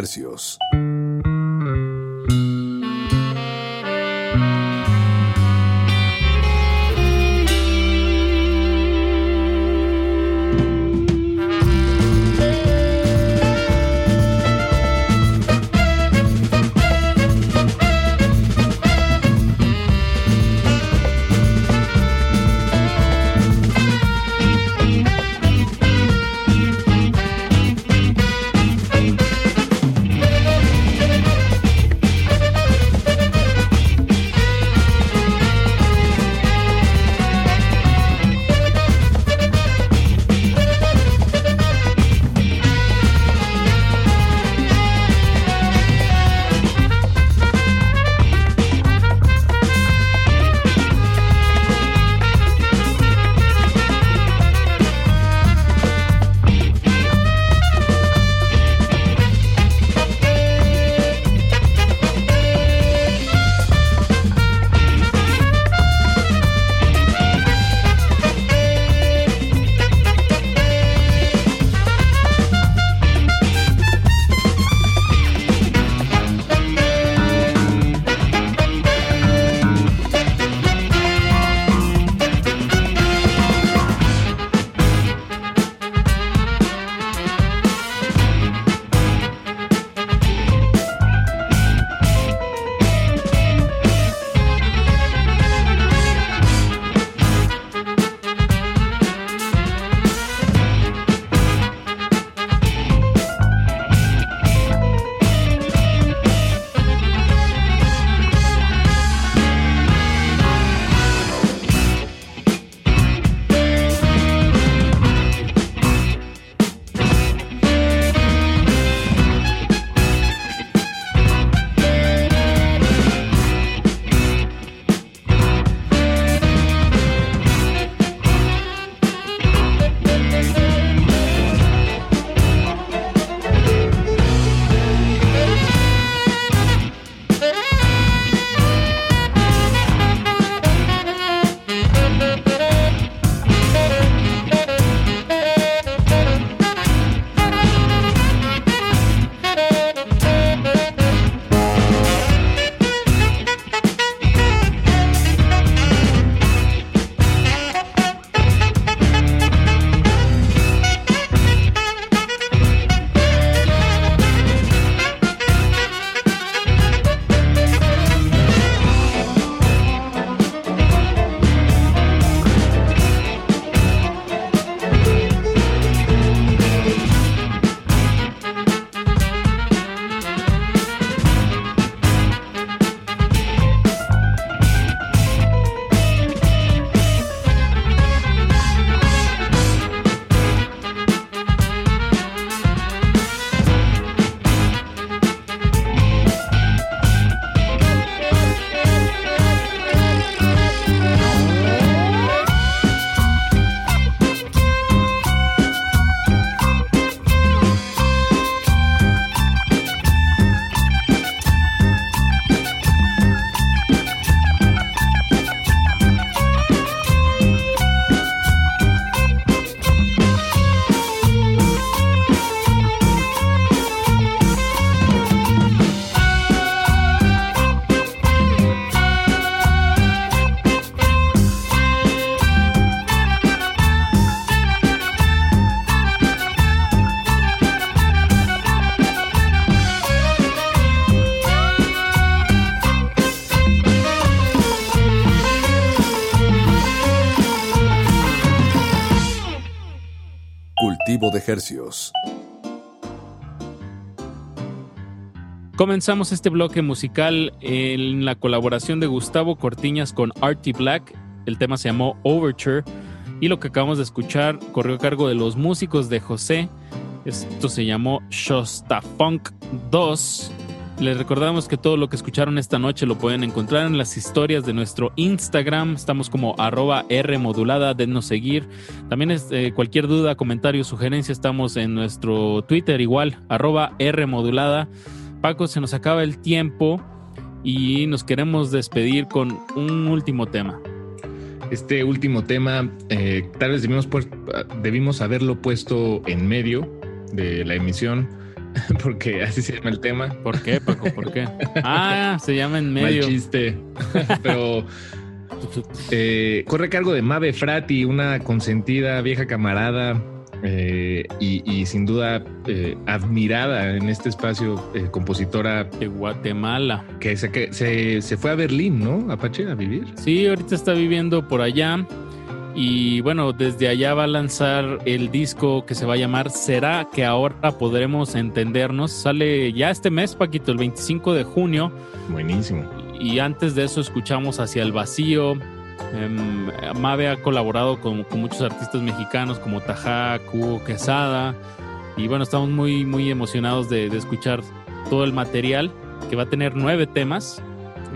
Hercios. Comenzamos este bloque musical en la colaboración de Gustavo Cortiñas con Artie Black. El tema se llamó Overture y lo que acabamos de escuchar corrió a cargo de los músicos de José. Esto se llamó Shostafunk 2. Les recordamos que todo lo que escucharon esta noche lo pueden encontrar en las historias de nuestro Instagram. Estamos como arroba R modulada, denos seguir. También es, eh, cualquier duda, comentario, sugerencia, estamos en nuestro Twitter igual, arroba R modulada. Paco, se nos acaba el tiempo y nos queremos despedir con un último tema. Este último tema, eh, tal vez debimos, debimos haberlo puesto en medio de la emisión, porque así se llama el tema. ¿Por qué, Paco? ¿Por qué? Ah, se llama en medio. Mal chiste. Pero eh, corre cargo de Mabe Frati, una consentida vieja camarada eh, y, y sin duda eh, admirada en este espacio, compositora De Guatemala. que, se, que se, se fue a Berlín, ¿no? Apache, a vivir. Sí, ahorita está viviendo por allá. Y bueno, desde allá va a lanzar el disco que se va a llamar ¿Será que ahora podremos entendernos? Sale ya este mes, Paquito, el 25 de junio. Buenísimo. Y antes de eso escuchamos Hacia el Vacío. Mabe ha colaborado con, con muchos artistas mexicanos como Tajá, Hugo Quesada. Y bueno, estamos muy, muy emocionados de, de escuchar todo el material, que va a tener nueve temas.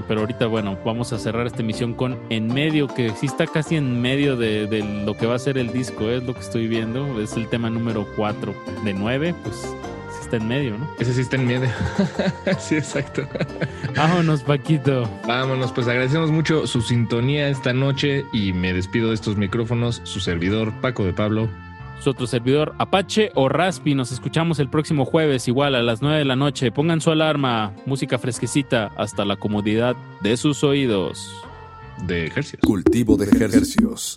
Pero ahorita, bueno, vamos a cerrar esta emisión con En Medio, que sí está casi en medio de, de lo que va a ser el disco, es lo que estoy viendo. Es el tema número 4 de 9, pues sí está en medio, ¿no? Ese sí está en medio. sí, exacto. Vámonos, Paquito. Vámonos, pues agradecemos mucho su sintonía esta noche y me despido de estos micrófonos, su servidor Paco de Pablo. Su otro servidor, Apache o Raspi. Nos escuchamos el próximo jueves, igual a las 9 de la noche. Pongan su alarma, música fresquecita, hasta la comodidad de sus oídos. De ejercicios. Cultivo de ejercicios.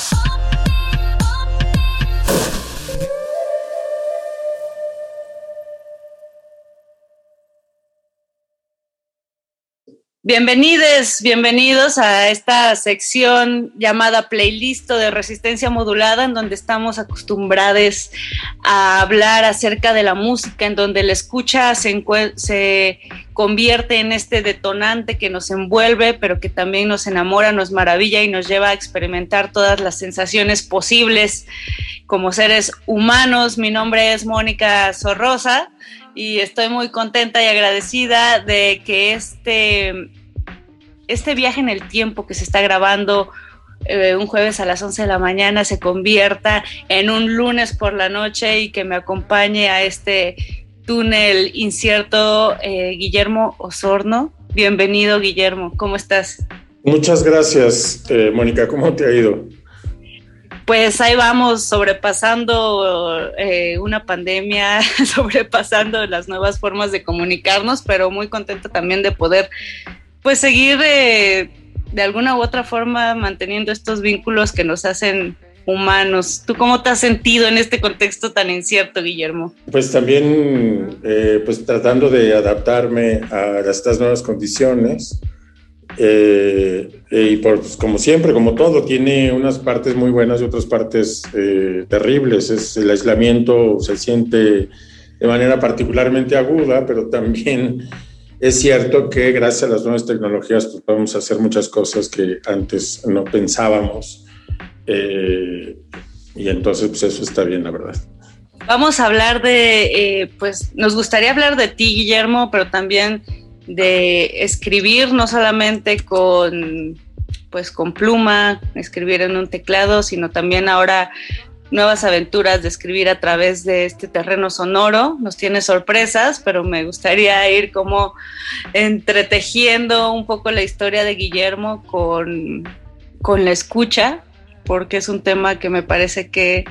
Bienvenidos, bienvenidos a esta sección llamada Playlist de Resistencia Modulada, en donde estamos acostumbrados a hablar acerca de la música, en donde la escucha se, se, convierte en este detonante que nos envuelve, pero que también nos enamora, nos maravilla y nos lleva a experimentar todas las sensaciones posibles como seres humanos. Mi nombre es Mónica Sorrosa y estoy muy contenta y agradecida de que este, este viaje en el tiempo que se está grabando eh, un jueves a las 11 de la mañana se convierta en un lunes por la noche y que me acompañe a este túnel incierto eh, Guillermo Osorno. Bienvenido Guillermo, ¿cómo estás? Muchas gracias, eh, Mónica, ¿cómo te ha ido? pues ahí vamos sobrepasando una pandemia, sobrepasando las nuevas formas de comunicarnos, pero muy contenta también de poder pues seguir de alguna u otra forma manteniendo estos vínculos que nos hacen humanos. ¿Tú cómo te has sentido en este contexto tan incierto, Guillermo? Pues también eh, pues tratando de adaptarme a estas nuevas condiciones. Eh, y pues, como siempre, como todo, tiene unas partes muy buenas y otras partes eh, terribles. Es, el aislamiento se siente de manera particularmente aguda, pero también es cierto que gracias a las nuevas tecnologías pues, podemos hacer muchas cosas que antes no pensábamos. Eh, y entonces, pues eso está bien, la verdad. Vamos a hablar de, pues nos gustaría hablar de ti, Guillermo, pero también de escribir no solamente con pues con pluma, escribir en un teclado, sino también ahora nuevas aventuras de escribir a través de este terreno sonoro. Nos tiene sorpresas, pero me gustaría ir como entretejiendo un poco la historia de Guillermo con, con la escucha, porque es un tema que me parece que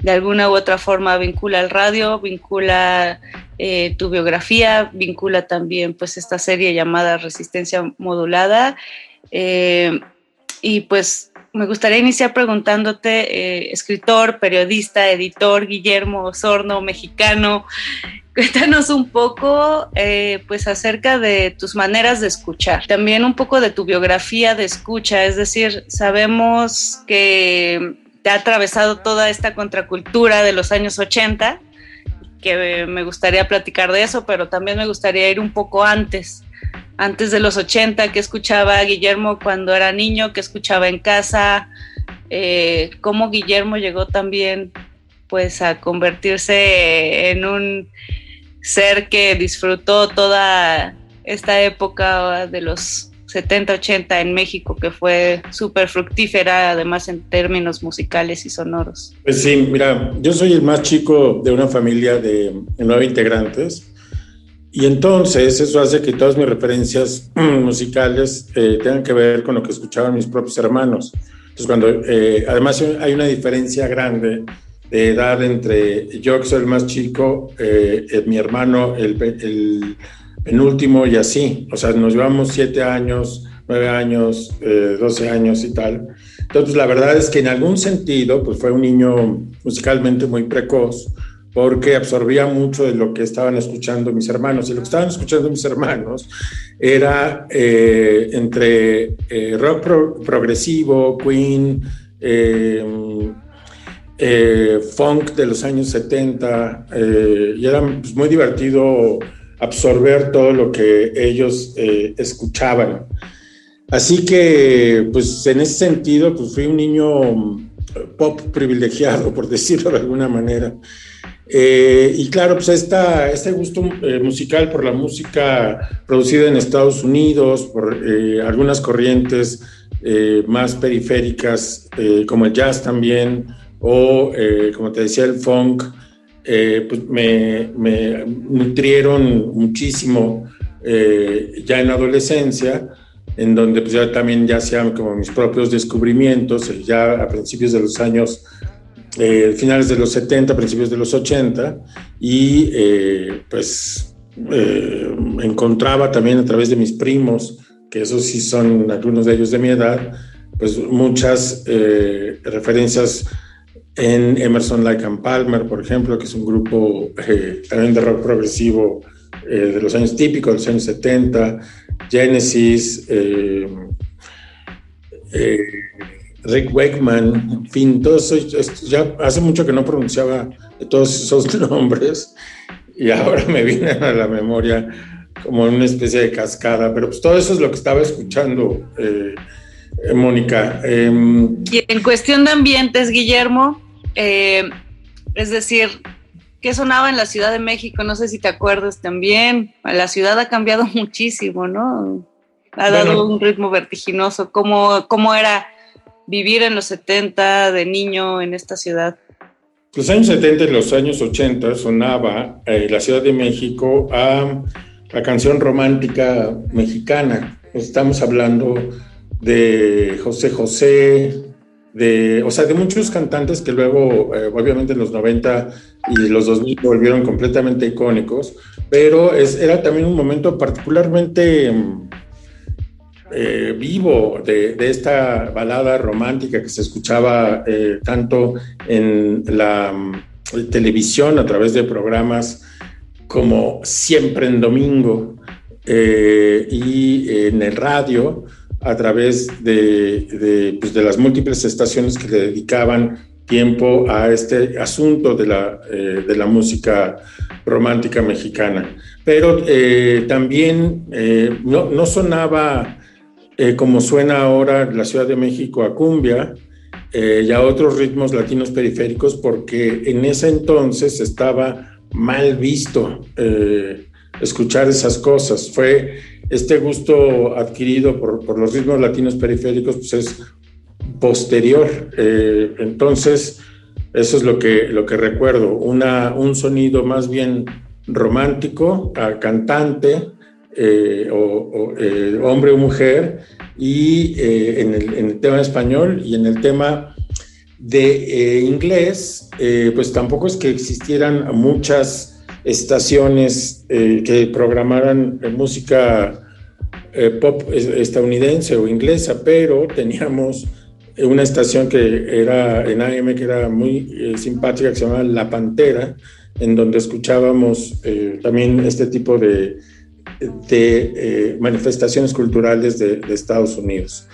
de alguna u otra forma vincula al radio, vincula eh, tu biografía, vincula también pues esta serie llamada Resistencia Modulada. Eh, y pues me gustaría iniciar preguntándote, eh, escritor, periodista, editor, Guillermo Osorno, mexicano, cuéntanos un poco pues acerca de tus maneras de escuchar, también un poco de tu biografía de escucha, es decir, sabemos que te ha atravesado toda esta contracultura de los años 80, que me gustaría platicar de eso, pero también me gustaría ir un poco antes, antes de los 80, que escuchaba Guillermo cuando era niño, que escuchaba en casa, eh, cómo Guillermo llegó también pues a convertirse en un ser que disfrutó toda esta época de los 70, 80 en México, que fue súper fructífera, además en términos musicales y sonoros. Pues sí, mira, yo soy el más chico de una familia de nueve integrantes. Y entonces eso hace que todas mis referencias musicales eh, tengan que ver con lo que escuchaban mis propios hermanos. Entonces, cuando eh, además hay una diferencia grande de edad entre yo, que soy el más chico, eh, mi hermano, el, el penúltimo y así. O sea, nos llevamos siete años, nueve años, eh, 12 años y tal. Entonces, la verdad es que en algún sentido, pues fue un niño musicalmente muy precoz, porque absorbía mucho de lo que estaban escuchando mis hermanos. Y lo que estaban escuchando mis hermanos era eh, entre eh, rock pro progresivo, Queen, eh, funk de los años 70, y era pues, muy divertido absorber todo lo que ellos eh, escuchaban. Así que, pues en ese sentido, pues fui un niño pop privilegiado, por decirlo de alguna manera. Eh, y claro, pues este gusto eh, musical por la música producida en Estados Unidos, por eh, algunas corrientes más periféricas, como el jazz también, o como te decía, el funk, pues me, nutrieron muchísimo ya en adolescencia en donde pues ya también ya hacían como mis propios descubrimientos, ya a principios de los años eh, finales de los 70, principios de los 80, y eh, pues eh, encontraba también a través de mis primos, que esos sí son algunos de ellos de mi edad, pues muchas referencias en Emerson Lake and Palmer, por ejemplo, que es un grupo también de rock progresivo de los años típicos, de los años 70, Genesis, Rick Wakeman, en fin, todos ya hace mucho que no pronunciaba todos esos nombres y ahora me vienen a la memoria como una especie de cascada, pero pues todo eso es lo que estaba escuchando, eh, Mónica. Em, y en cuestión de ambientes, Guillermo, eh, es decir, ¿qué sonaba en la Ciudad de México? No sé si te acuerdas también, la ciudad ha cambiado muchísimo, ¿no? Ha dado un ritmo vertiginoso. ¿Cómo, cómo era? Vivir en los 70 de niño en esta ciudad? Los años 70 y los años 80 sonaba eh, la Ciudad de México a la canción romántica mexicana. Estamos hablando de José José, de, o sea, de muchos cantantes que luego, eh, obviamente en los 90 y los 2000 volvieron completamente icónicos, pero es, era también un momento particularmente eh, vivo de, esta balada romántica que se escuchaba eh, tanto en la mm, televisión a través de programas como Siempre en Domingo eh, y en el radio a través de, pues, de, las múltiples estaciones que le dedicaban tiempo a este asunto de la, de la música romántica mexicana. Pero también no, no sonaba eh, como suena ahora la Ciudad de México a cumbia eh, y a otros ritmos latinos periféricos, porque en ese entonces estaba mal visto eh, escuchar esas cosas. Fue este gusto adquirido por, los ritmos latinos periféricos, pues es posterior. entonces, eso es lo que, lo que recuerdo, Una, un sonido más bien romántico, cantante, eh, o, eh, hombre o mujer, y eh, en, el, tema español y en el tema de inglés, pues tampoco es que existieran muchas estaciones que programaran música pop estadounidense o inglesa, pero teníamos una estación que era en AM que era muy simpática, que se llamaba La Pantera, en donde escuchábamos también este tipo de, de eh, manifestaciones culturales de, Estados Unidos.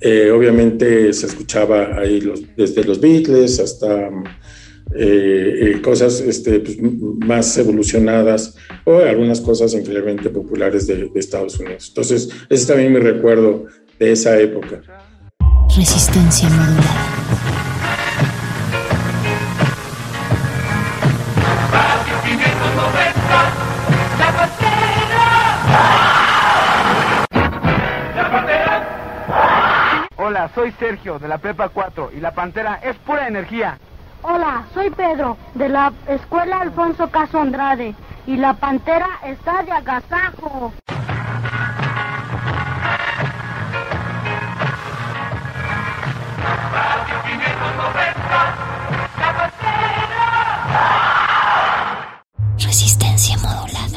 Eh, obviamente se escuchaba ahí desde los Beatles hasta eh, cosas este, pues, más evolucionadas o algunas cosas increíblemente populares de, de, Estados Unidos. Entonces, ese es también mi recuerdo de esa época. Resistencia modulada. Soy Sergio de la Prepa 4 y la Pantera es pura energía. Hola, soy Pedro de la Escuela Alfonso Caso Andrade y la Pantera está de agasajo. Resistencia modulada.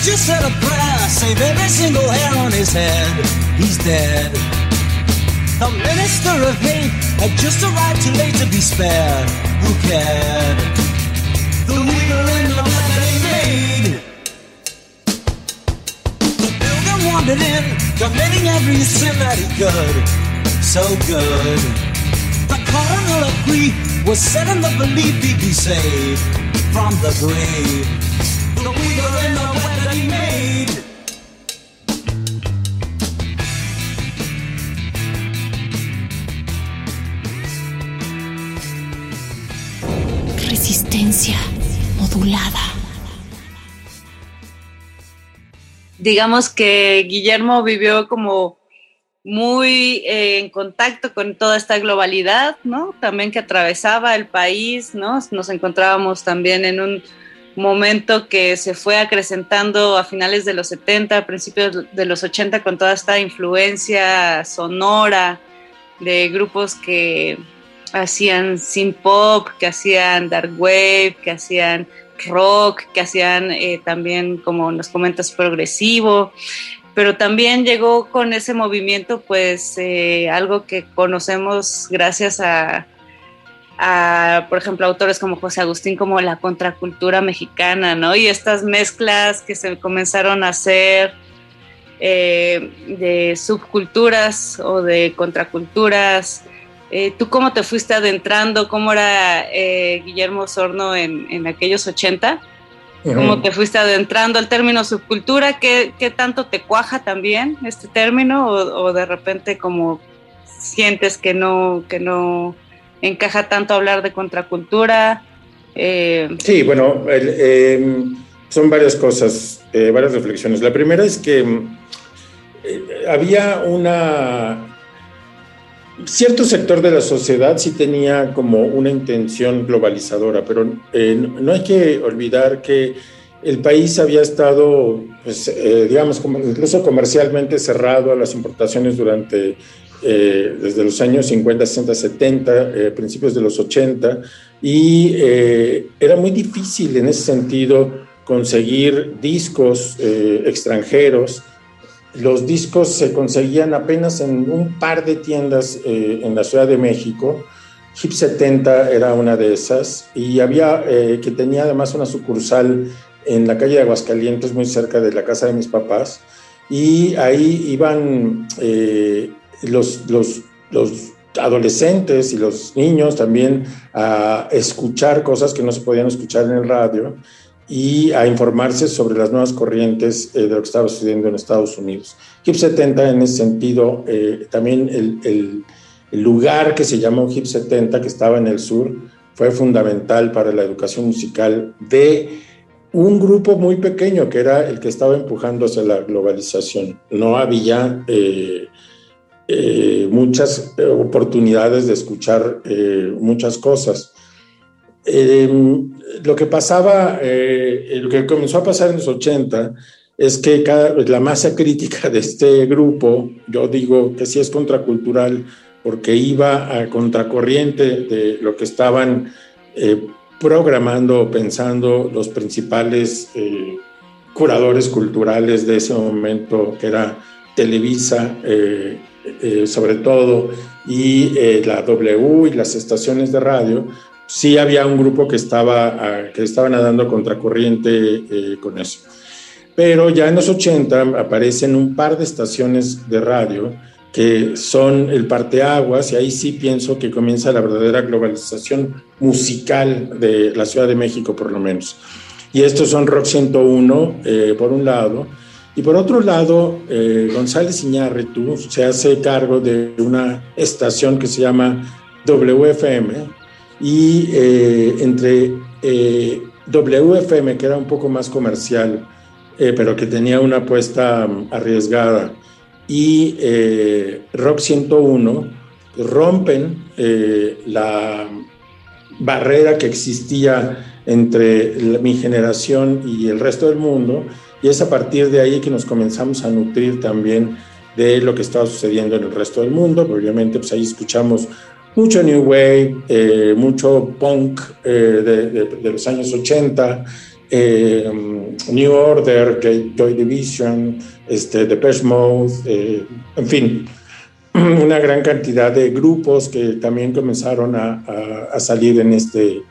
Preacher said a prayer, save every single hair on his head. He's dead. The minister of hate had just arrived too late to be spared. Who cared? The wheel and the weapon he made. The pilgrim wandered in, committing every sin that he could. So good. The cardinal of grief was set in the belief he'd be saved from the grave. Digamos que Guillermo vivió como muy eh, en contacto con toda esta globalidad, ¿no? También que atravesaba el país, ¿no? Nos encontrábamos también en un momento que se fue acrecentando a finales de los 70, a principios de los 80, con toda esta influencia sonora de grupos que hacían synth pop, que hacían dark wave, que hacían rock, que hacían eh, también, como nos comentas, progresivo, pero también llegó con ese movimiento, pues, eh, algo que conocemos gracias a, por ejemplo, autores como José Agustín, como la contracultura mexicana, ¿no? Y estas mezclas que se comenzaron a hacer eh, de subculturas o de contraculturas, eh, ¿Tú cómo te fuiste adentrando? ¿Cómo era eh, Guillermo Sorno en, en aquellos 80? ¿Cómo te fuiste adentrando al término subcultura? ¿Qué, qué tanto te cuaja también este término? ¿O, o de repente como sientes que no, que no encaja tanto hablar de contracultura? Eh, Sí, bueno, el, eh, son varias cosas, eh, varias reflexiones. La primera es que mm, eh, había una... Cierto sector de la sociedad sí tenía como una intención globalizadora, pero eh, no hay que olvidar que el país había estado, pues, eh, digamos, incluso comercialmente cerrado a las importaciones durante, eh, desde los años 50, 60, 70, eh, principios de los 80, y era muy difícil en ese sentido conseguir discos extranjeros. Los discos se conseguían apenas en un par de tiendas eh, en la Ciudad de México. Hip 70 era una de esas y había eh, que tenía además una sucursal en la calle de Aguascalientes, muy cerca de la casa de mis papás. Y ahí iban eh, los, adolescentes y los niños también a escuchar cosas que no se podían escuchar en el radio y a informarse sobre las nuevas corrientes eh, de lo que estaba sucediendo en Estados Unidos. Hip 70 en ese sentido, eh, también el, el- el lugar que se llamó Hip 70, que estaba en el sur, fue fundamental para la educación musical de un grupo muy pequeño que era el que estaba empujando hacia la globalización. No había eh, eh, muchas eh, oportunidades de escuchar eh, muchas cosas. Eh, lo que pasaba, eh, lo que comenzó a pasar en los 80 es que cada, la masa crítica de este grupo, yo digo que sí es contracultural, porque iba a contracorriente de lo que estaban eh, programando o pensando los principales eh, curadores culturales de ese momento, que era Televisa, sobre todo, y la W y las estaciones de radio, sí había un grupo que estaba, ah, que estaba nadando contracorriente eh, con eso. Pero ya en los 80 aparecen un par de estaciones de radio que son el parteaguas, y ahí sí pienso que comienza la verdadera globalización musical de la Ciudad de México, por lo menos. Y estos son Rock 101, eh, por un lado, y por otro lado, eh, González Iñárritu se hace cargo de una estación que se llama WFM, y eh, entre eh, WFM, que era un poco más comercial, eh, pero que tenía una apuesta um, arriesgada, y eh, Rock 101 rompen eh, la barrera que existía entre la- mi generación y el resto del mundo, y es a partir de ahí que nos comenzamos a nutrir también de lo que estaba sucediendo en el resto del mundo. Obviamente, pues ahí escuchamos mucho New Wave, eh, mucho punk eh, de, de- los años 80, eh, New Order, Joy, Division, este, Depeche Mode, en fin, una gran cantidad de grupos que también comenzaron a, a- a salir en este,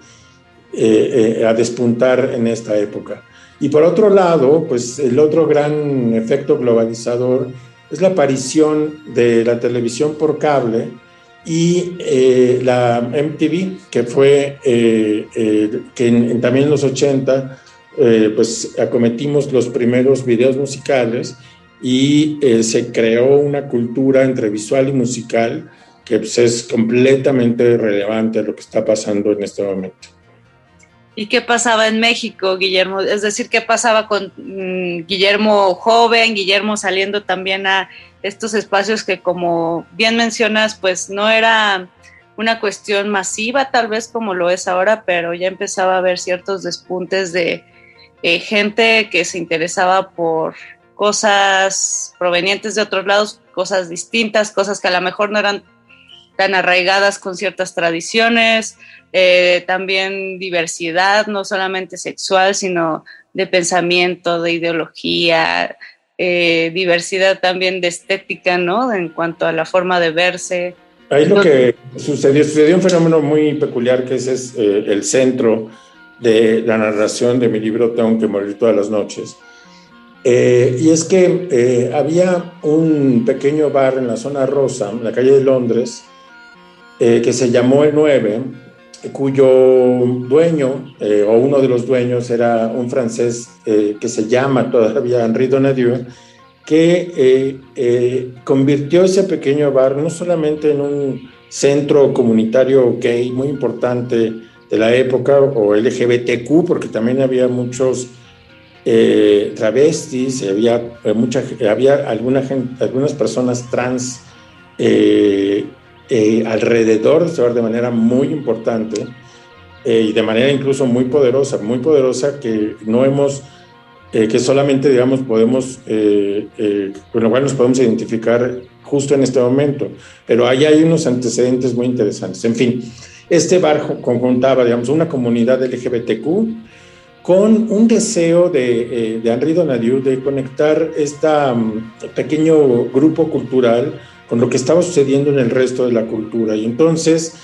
a despuntar en esta época. Y por otro lado, pues el otro gran efecto globalizador es la aparición de la televisión por cable y eh, la MTV, que fue eh, eh, que en- en- también en los 80 eh, pues acometimos los primeros videos musicales y eh, se creó una cultura entre visual y musical que pues, es completamente relevante a lo que está pasando en este momento. ¿Y qué pasaba en México, Guillermo? Es decir, ¿qué pasaba con mm, Guillermo joven, Guillermo saliendo también a estos espacios que, como bien mencionas, pues no era una cuestión masiva, tal vez como lo es ahora, pero ya empezaba a haber ciertos despuntes de eh, gente que se interesaba por cosas provenientes de otros lados, cosas distintas, cosas que a lo mejor no eran tan arraigadas con ciertas tradiciones, eh, también diversidad, no solamente sexual, sino de pensamiento, de ideología, eh, diversidad también de estética, ¿no? En cuanto a la forma de verse. Ahí lo que sucedió, sucedió un fenómeno muy peculiar que ese es eh, el centro de la narración de mi libro Tengo que morir todas las noches. Eh, y es que había un pequeño bar en la zona rosa, en la calle de Londres, que se llamó El 9, cuyo dueño, eh, o uno de los dueños, era un francés eh, que se llama todavía Henri Donadieu, que eh, eh, convirtió ese pequeño bar no solamente en un centro comunitario gay muy importante de la época, o LGBTQ, porque también había muchos eh, travestis, había, mucha, había alguna algunas personas trans eh, alrededor de este bar de manera muy importante eh, y de manera incluso muy poderosa, muy poderosa que no hemos, eh, que solamente, digamos, podemos, eh, eh, con lo cual nos podemos identificar justo en este momento. Pero ahí hay unos antecedentes muy interesantes. En fin, este bar jo- conjuntaba, digamos, una comunidad LGBTQ con un deseo de, eh, de Henri Donadieu de conectar este pequeño grupo cultural con lo que estaba sucediendo en el resto de la cultura. Y entonces,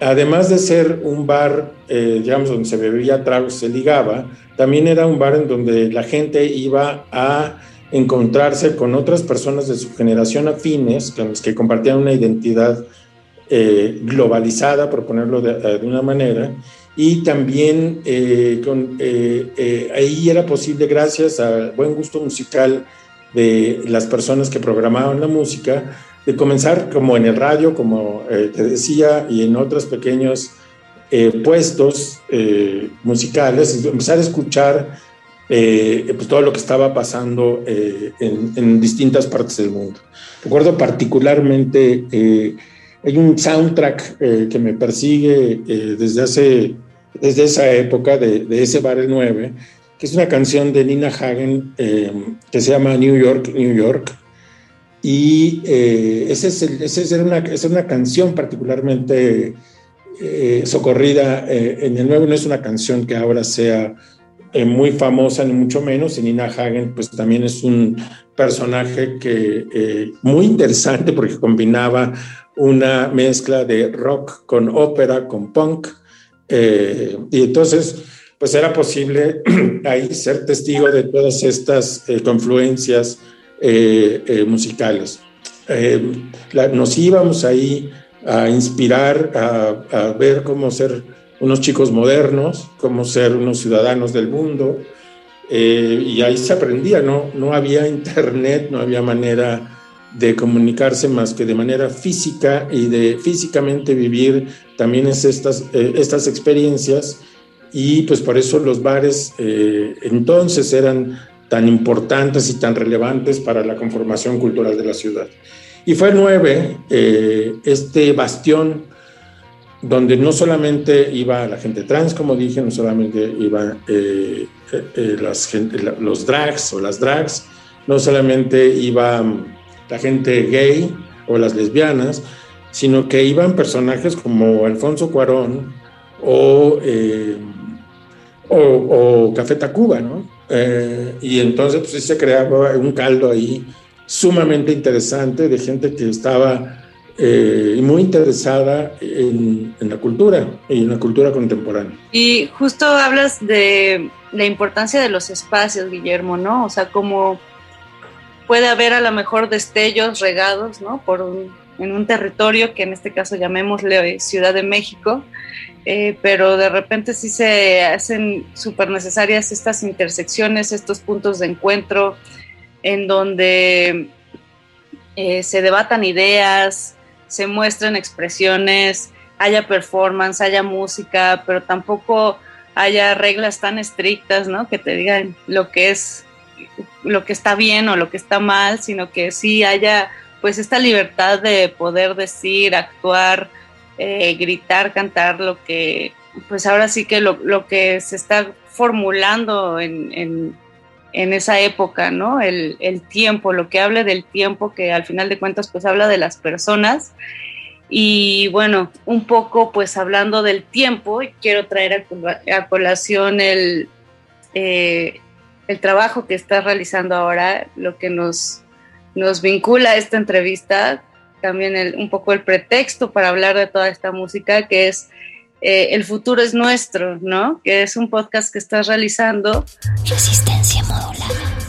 además de ser un bar, eh, digamos, donde se bebía tragos, se ligaba, también era un bar en donde la gente iba a encontrarse con otras personas de su generación afines, con las que compartían una identidad eh, globalizada, por ponerlo de, de una manera, y también eh, eh, eh, ahí era posible, gracias al buen gusto musical de las personas que programaban la música, de comenzar como en el radio, como eh, te decía, y en otros pequeños eh, puestos eh, musicales, empezar a escuchar eh, pues todo lo que estaba pasando eh, en, en, distintas partes del mundo. Recuerdo particularmente, eh, hay un soundtrack que me persigue desde, hace, desde esa época, de, de, ese bar el 9, que es una canción de Nina Hagen que se llama New York, New York. Y eh, esa es, el, es, una, es una canción particularmente eh, socorrida en el 9, no es una canción que ahora sea eh, muy famosa, ni mucho menos, y Nina Hagen pues también es un personaje que eh, muy interesante porque combinaba una mezcla de rock con ópera, con punk, eh, y entonces pues era posible ahí ser testigo de todas estas eh, confluencias eh, musicales. La, nos íbamos ahí a inspirar, a, ver cómo ser unos chicos modernos, cómo ser unos ciudadanos del mundo, eh, y ahí se aprendía, ¿no? No había internet, no había manera de comunicarse más que de manera física y de físicamente vivir también es estas, eh, experiencias, y pues por eso los bares eh, entonces eran tan importantes y tan relevantes para la conformación cultural de la ciudad. Y fue el 9, eh, este bastión donde no solamente iba la gente trans, como dije, no solamente iban eh, eh, gente, los drags o las drags, no solamente iba la gente gay o las lesbianas, sino que iban personajes como Alfonso Cuarón o, eh, o, o Café Tacuba, ¿no? Eh, y entonces pues se creaba un caldo ahí sumamente interesante de gente que estaba eh, muy interesada en, la cultura y en la cultura contemporánea. Y justo hablas de la importancia de los espacios, Guillermo, ¿no? O sea, como puede haber a lo mejor destellos regados, ¿no? Por en un territorio que en este caso llamémosle Ciudad de México, eh, pero de repente sí se hacen súper necesarias estas intersecciones, estos puntos de encuentro en donde eh, se debatan ideas, se muestran expresiones, haya performance, haya música, pero tampoco haya reglas tan estrictas, ¿no? Que te digan lo que es, lo que está bien o lo que está mal, sino que sí haya pues esta libertad de poder decir, actuar, eh, gritar, cantar lo que, pues ahora sí que lo, lo que se está formulando en, en, esa época, ¿no? El, el, tiempo, lo que hable del tiempo, que al final de cuentas pues habla de las personas. Y bueno, un poco pues hablando del tiempo, quiero traer a, a colación el, eh, el trabajo que está realizando ahora, lo que nos, nos vincula esta entrevista, también el, un poco el pretexto para hablar de toda esta música, que es eh, El futuro es nuestro, ¿no? Que es un podcast que estás realizando. Resistencia modulada.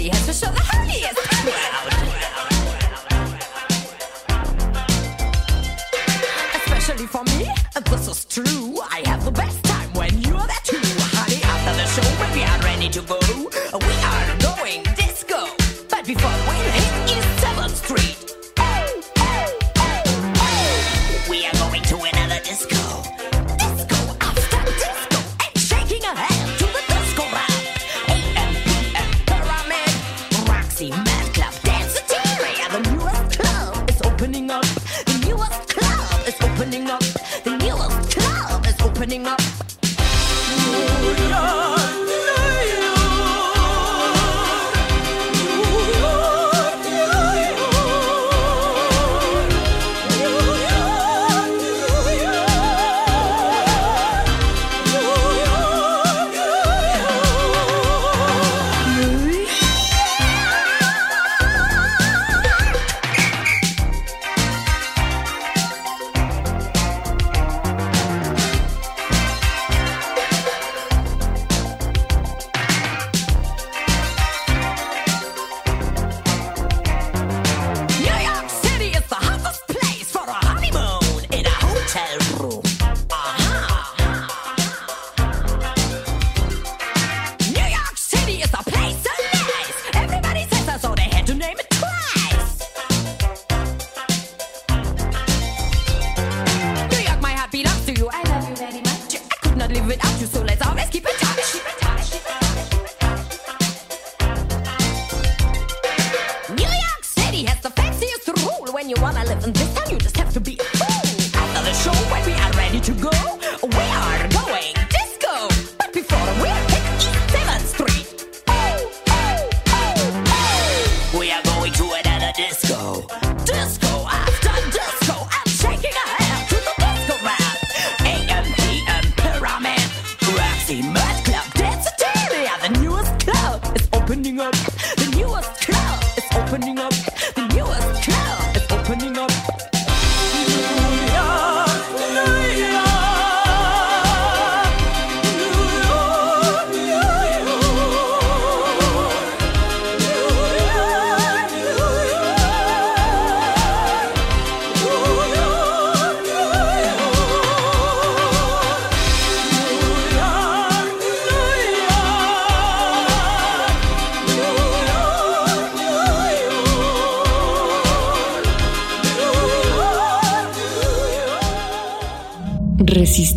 He's to show the holiest. Well.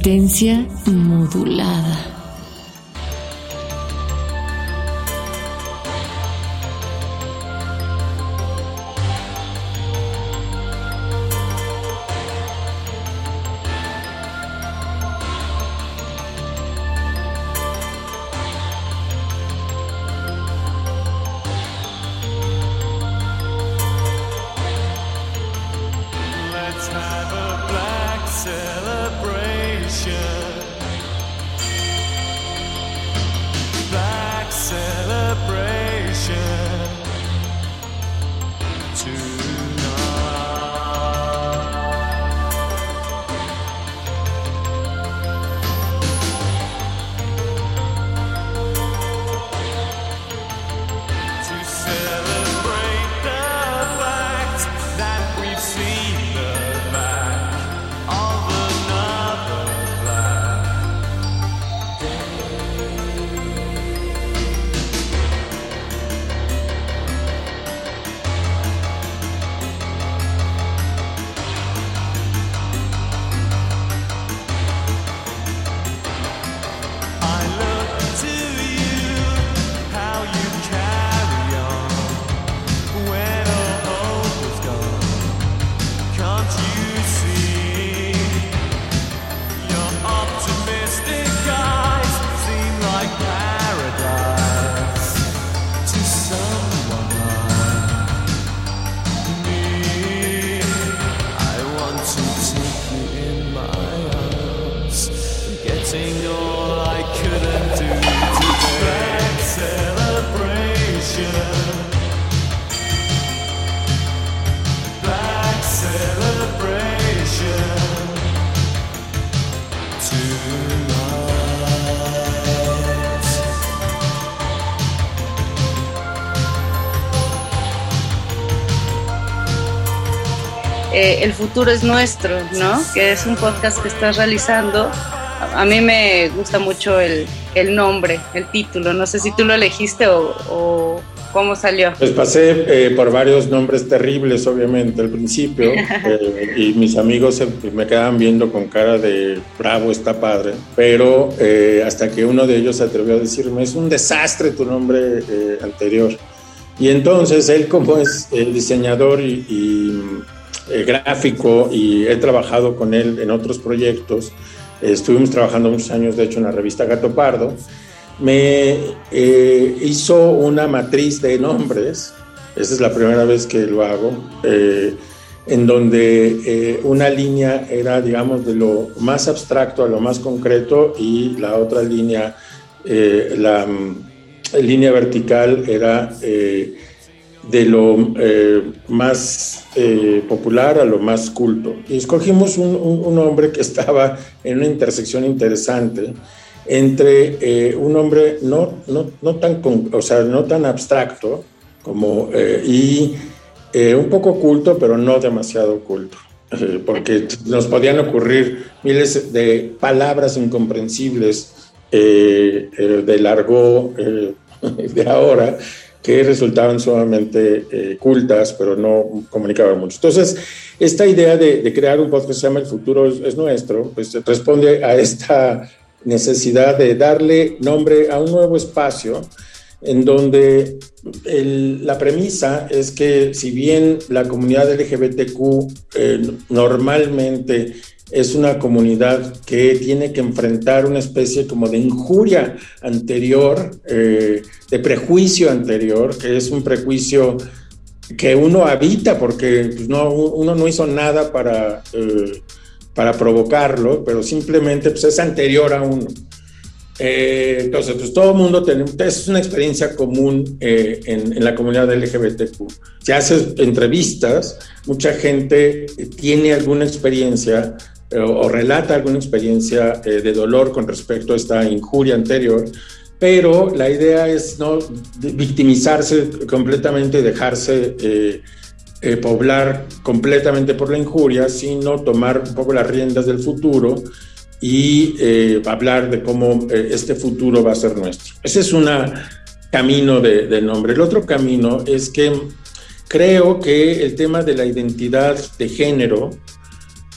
Resistencia Eh, el futuro es nuestro, ¿no? Que es un podcast que estás realizando. A, mí me gusta mucho el, el nombre, el título. No sé si tú lo elegiste o, o cómo salió. Pues pasé eh, por varios nombres terribles, obviamente, al principio, eh, y mis amigos se- me quedaban viendo con cara de bravo, está padre, pero eh, hasta que uno de ellos se atrevió a decirme, es un desastre tu nombre eh, anterior. Y entonces él como es eh, diseñador y, y, eh, gráfico y he trabajado con él en otros proyectos, estuvimos trabajando muchos años, de hecho, en la revista Gato Pardo, me eh, hizo una matriz de nombres, esa es la primera vez que lo hago, eh, en donde eh, una línea era, digamos, de lo más abstracto a lo más concreto y la otra línea, eh, la mm, línea vertical era eh, de lo eh, más eh, popular a lo más culto. Y escogimos un, un- hombre que estaba en una intersección interesante entre eh, un hombre no, no, no tan, o sea, no tan abstracto como, y un poco culto, pero no demasiado culto. Porque nos podían ocurrir miles de palabras incomprensibles del argot de ahora que resultaban sumamente eh, cultas, pero no comunicaban mucho. Entonces, esta idea de, crear un podcast que se llama El futuro es, es nuestro, pues responde a esta necesidad de darle nombre a un nuevo espacio en donde la premisa es que si bien la comunidad LGBTQ eh, normalmente es una comunidad que tiene que enfrentar una especie como de injuria anterior, eh, de prejuicio anterior, que es un prejuicio que uno habita porque pues, no, uno no hizo nada para, eh, para provocarlo, pero simplemente pues, es anterior a uno. Eh, entonces, pues todo el mundo tiene, es una experiencia común en, la comunidad LGBTQ. Si haces entrevistas, mucha gente tiene alguna experiencia o relata alguna experiencia eh, de dolor con respecto a esta injuria anterior, pero la idea es no victimizarse completamente y dejarse eh, eh, poblar completamente por la injuria, sino tomar un poco las riendas del futuro y eh, hablar de cómo eh, este futuro va a ser nuestro. Ese es un camino de, de nombre. El otro camino es que creo que el tema de la identidad de género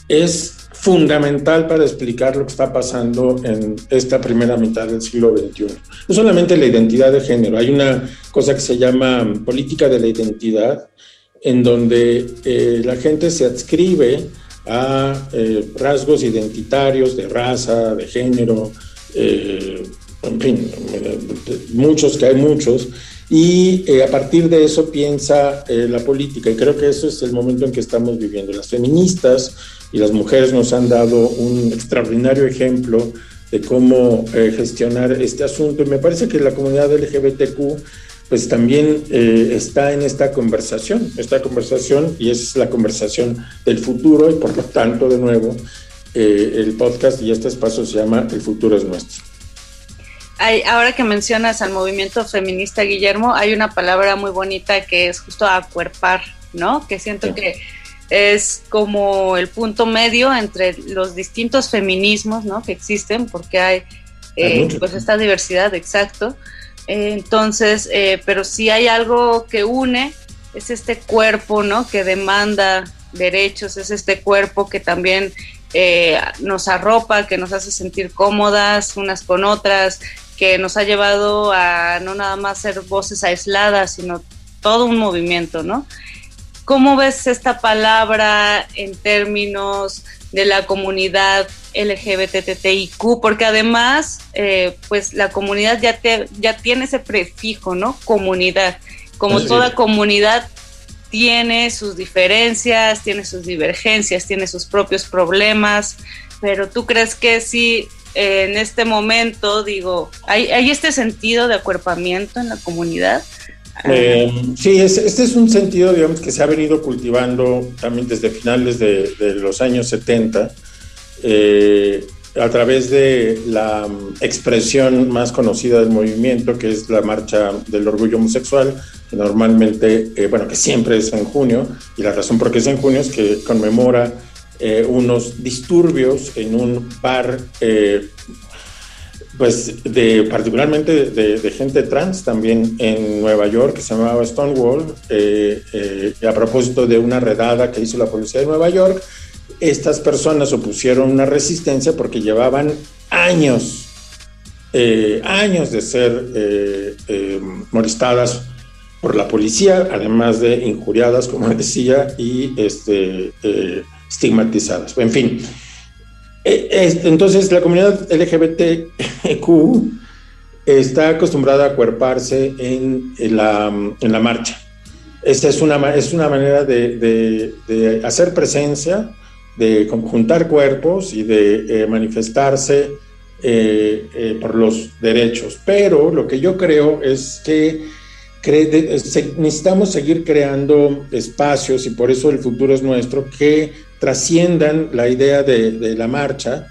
es fundamental para explicar lo que está pasando en esta primera mitad del siglo XXI. No solamente la identidad de género, hay una cosa que se llama política de la identidad, en donde eh, la gente se adscribe a eh, rasgos identitarios de raza, de género, eh, en fin, muchos, que hay muchos, y a partir de eso piensa la política, y creo que eso es el momento en que estamos viviendo. Las feministas y las mujeres nos han dado un extraordinario ejemplo de cómo gestionar este asunto, y me parece que la comunidad LGBTQ pues también eh, está en esta conversación, esta conversación y es la conversación del futuro y por lo tanto, de nuevo, eh, el podcast y este espacio se llama El futuro es nuestro. Hay, ahora que mencionas al movimiento feminista, Guillermo, hay una palabra muy bonita que es justo acuerpar, ¿no? Que siento que es como el punto medio entre los distintos feminismos, ¿no? Que existen, porque hay, eh, pues esta diversidad, exacto entonces, eh, pero si hay algo que une, es este cuerpo, ¿no? Que demanda derechos, es este cuerpo que también eh, nos arropa, que nos hace sentir cómodas unas con otras, que nos ha llevado a no nada más ser voces aisladas, sino todo un movimiento, ¿no? ¿Cómo ves esta palabra en términos de la comunidad LGBTTIQ, porque además, eh, pues la comunidad ya, te, ya tiene ese prefijo, ¿no? Comunidad. Como toda comunidad tiene sus diferencias, tiene sus divergencias, tiene sus propios problemas, pero tú crees que sí, en este momento, digo, ¿hay, este sentido de acuerpamiento en la comunidad? Eh, sí, este es un sentido, digamos, que se ha venido cultivando también desde finales de, los años 70, eh, a través de la expresión más conocida del movimiento, que es la Marcha del Orgullo Homosexual, que normalmente, eh, bueno, que siempre es en junio, y la razón por qué es en junio es que conmemora unos disturbios en un bar pues de particularmente de, gente trans también en Nueva York que se llamaba Stonewall eh, eh, a propósito de una redada que hizo la policía de Nueva York estas personas opusieron una resistencia porque llevaban años eh, años de ser molestadas por la policía además de injuriadas como decía y este, estigmatizadas en fin eh, entonces, la comunidad LGBTQ está acostumbrada a acuerparse en, la, marcha. Esta es una, es una manera de, hacer presencia, de juntar cuerpos y de eh, manifestarse eh, por los derechos. Pero lo que yo creo es que necesitamos seguir creando espacios y por eso el futuro es nuestro, que trasciendan la idea de, la marcha,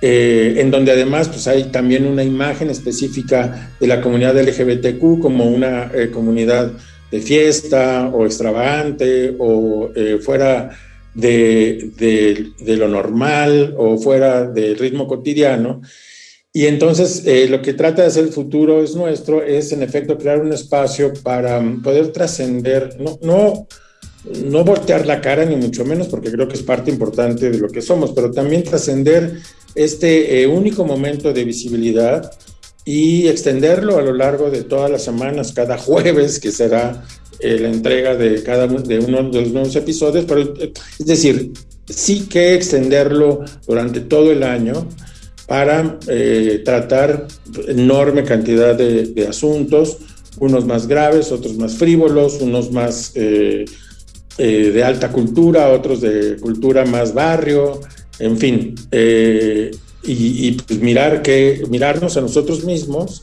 eh, en donde además pues, hay también una imagen específica de la comunidad LGBTQ como una eh, comunidad de fiesta o extravagante o eh, fuera de, lo normal o fuera del ritmo cotidiano. Y entonces lo que trata de hacer el futuro es nuestro, es en efecto crear un espacio para poder trascender, no no voltear la cara, ni mucho menos, porque creo que es parte importante de lo que somos, pero también trascender este eh, único momento de visibilidad y extenderlo a lo largo de todas las semanas, cada jueves, que será eh, la entrega de cada de uno de los nuevos episodios, pero eh, es decir, sí que extenderlo durante todo el año para tratar enorme cantidad de, asuntos, unos más graves, otros más frívolos, unos más eh, de alta cultura, otros de cultura más barrio, en fin, eh, y, pues mirar que, mirarnos a nosotros mismos,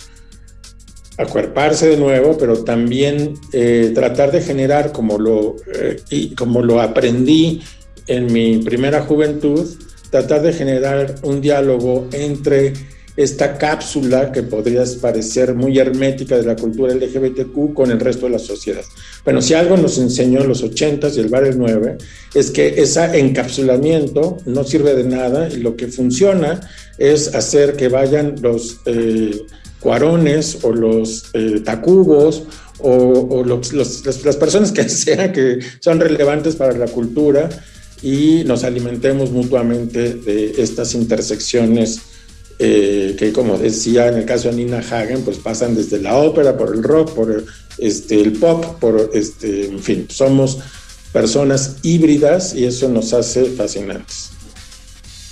acuerparse de nuevo, pero también eh, tratar de generar, como lo, y como lo aprendí en mi primera juventud, tratar de generar un diálogo entre esta cápsula que podría parecer muy hermética de la cultura LGBTQ con el resto de la sociedad. Bueno, si algo nos enseñó en los 80s y el Bar 9 es que ese encapsulamiento no sirve de nada y lo que funciona es hacer que vayan los eh, cuarones o los eh, tacubos o, las personas que sean que son relevantes para la cultura y nos alimentemos mutuamente de estas intersecciones eh, que, como decía en el caso de Nina Hagen, pues pasan desde la ópera, por el rock, por este, el pop, por este, en fin, somos personas híbridas y eso nos hace fascinantes.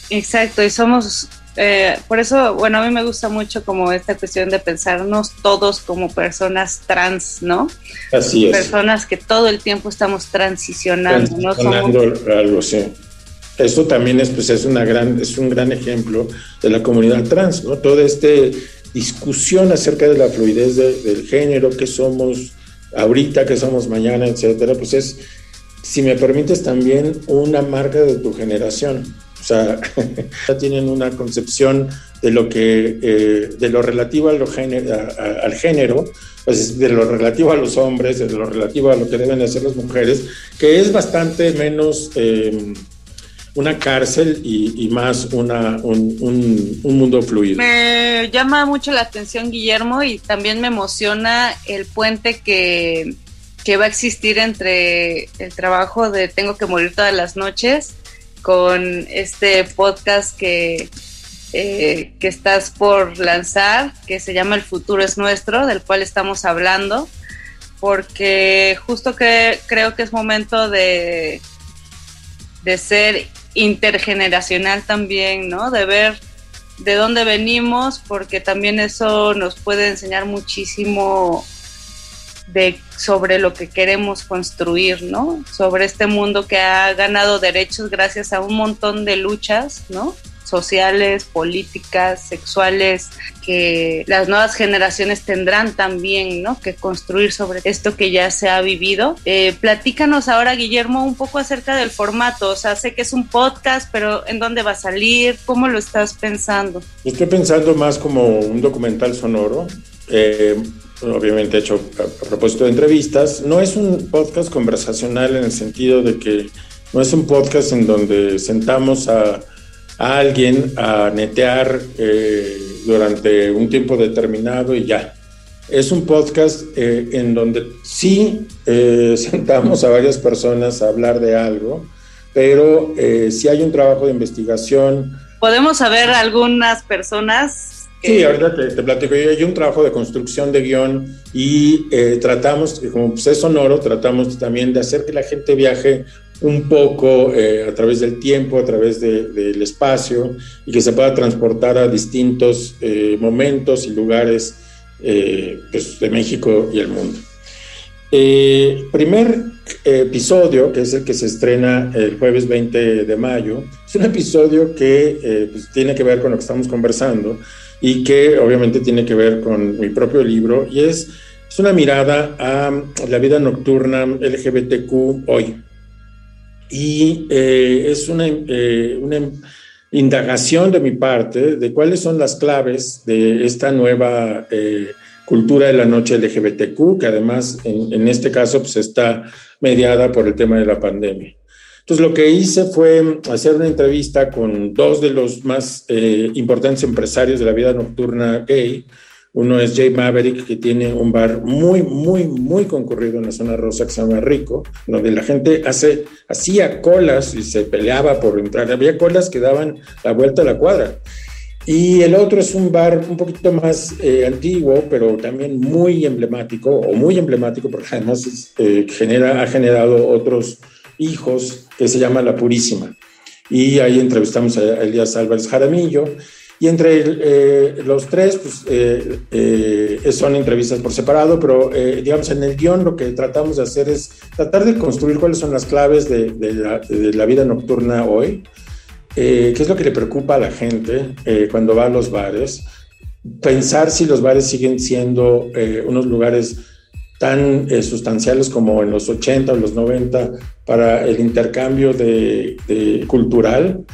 Exacto, y somos eh, por eso, bueno, a mí me gusta mucho como esta cuestión de pensarnos todos como personas trans, ¿no? Así es. Personas que todo el tiempo estamos transicionando, transicionando ¿no? algo, sí. Eso también es, pues, es, una gran, es un gran ejemplo de la comunidad trans, ¿no? Toda esta discusión acerca de la fluidez del género, que somos ahorita, que somos mañana, etcétera, pues es, si me permites, también una marca de tu generación o sea, ya tienen una concepción de lo que, eh, de lo relativo a lo al género, pues de lo relativo a los hombres, de lo relativo a lo que deben hacer las mujeres, que es bastante menos em, una cárcel y, más una, un, un, mundo fluido. Me llama mucho la atención, Guillermo, y también me emociona el puente que, que va a existir entre el trabajo de Tengo que morir todas las noches con este podcast que, eh, que estás por lanzar, que se llama El futuro es nuestro, del cual estamos hablando, porque justo que creo que es momento de, de ser intergeneracional también, ¿no? De ver de dónde venimos, porque también eso nos puede enseñar muchísimo de, sobre lo que queremos construir, ¿no? Sobre este mundo que ha ganado derechos gracias a un montón de luchas, ¿no? Sociales, políticas, sexuales, que las nuevas generaciones tendrán también, ¿no? Que construir sobre esto que ya se ha vivido. Eh, platícanos ahora, Guillermo, un poco acerca del formato. O sea, sé que es un podcast, pero ¿en dónde va a salir? ¿Cómo lo estás pensando? Estoy pensando más como un documental sonoro. Eh, obviamente hecho a, propósito de entrevistas. No es un podcast conversacional en el sentido de que no es un podcast en donde sentamos a, alguien a netear eh, durante un tiempo determinado y ya. Es un podcast eh, en donde sí eh, sentamos a varias personas a hablar de algo, pero sí hay un trabajo de investigación. Podemos saber algunas personas Sí, ahorita te, te, platico. Hay un trabajo de construcción de guion y tratamos, como pues es sonoro, tratamos también de hacer que la gente viaje un poco eh, a través del tiempo, a través del espacio y que se pueda transportar a distintos eh, momentos y lugares pues, de México y el mundo. primer episodio, que es el que se estrena el jueves 20 de mayo, es un episodio que pues, tiene que ver con lo que estamos conversando y que obviamente tiene que ver con mi propio libro y es, es una mirada a la vida nocturna LGBTQ hoy. Y eh, es una, eh, una indagación de mi parte de cuáles son las claves de esta nueva eh, cultura de la noche LGBTQ, que además en, en, este caso pues, está mediada por el tema de la pandemia. Entonces lo que hice fue hacer una entrevista con dos de los más importantes empresarios de la vida nocturna gay. Uno es Jay Maverick, que tiene un bar muy, muy, muy concurrido en la zona rosa que se llama Rico, donde la gente hace, hacía colas y se peleaba por entrar. Había colas que daban la vuelta a la cuadra. Y el otro es un bar un poquito más eh, antiguo, pero también muy emblemático, o muy emblemático, porque además eh, genera, ha generado otros hijos que se llama La Purísima. Y ahí entrevistamos a Elías Álvarez Jaramillo. Y entre eh, los tres, pues eh, eh, son entrevistas por separado, pero digamos en el guion lo que tratamos de hacer es tratar de construir cuáles son las claves de, la, vida nocturna hoy, qué es lo que le preocupa a la gente cuando va a los bares, pensar si los bares siguen siendo unos lugares tan eh, sustanciales como en los 80 o los 90 para el intercambio de, cultural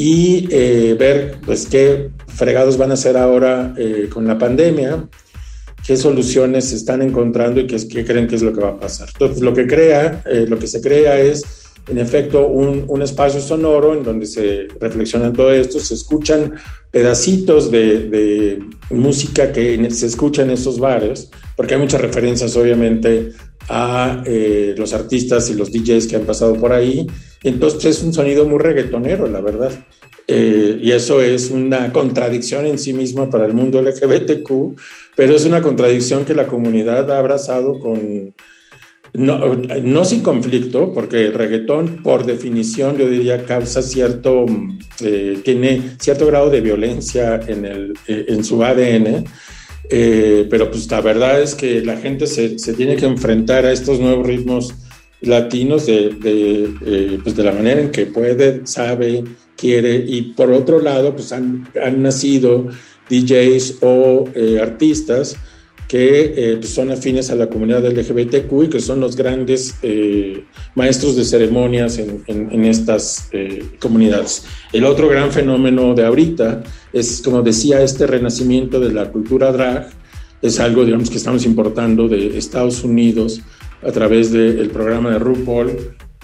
y eh, ver pues qué fregados van a hacer ahora eh, con la pandemia, qué soluciones se están encontrando y qué, qué, creen que es lo que va a pasar. Entonces, lo que crea, lo que se crea es en efecto un, un, espacio sonoro en donde se reflexiona todo esto, se escuchan pedacitos de, de, música que se escucha en esos bares, porque hay muchas referencias obviamente a eh, los artistas y los DJs que han pasado por ahí, Entonces es un sonido muy reggaetonero, la verdad. Eh, y eso es una contradicción en sí misma para el mundo LGBTQ, pero es una contradicción que la comunidad ha abrazado con, no, sin conflicto, porque el reggaetón, por definición, yo diría, causa cierto, eh, tiene cierto grado de violencia en, el, eh, en su ADN. Pero pues la verdad es que la gente se, se, tiene que enfrentar a estos nuevos ritmos latinos de, de, pues de la manera en que puede, sabe, quiere. Y por otro lado, pues han, han nacido DJs o artistas que eh, pues, son afines a la comunidad LGBTQ y que son los grandes eh, maestros de ceremonias en, estas eh, comunidades. El otro gran fenómeno de ahorita es, como decía, este renacimiento de la cultura drag, es algo, digamos, que estamos importando de Estados Unidos a través del programa de RuPaul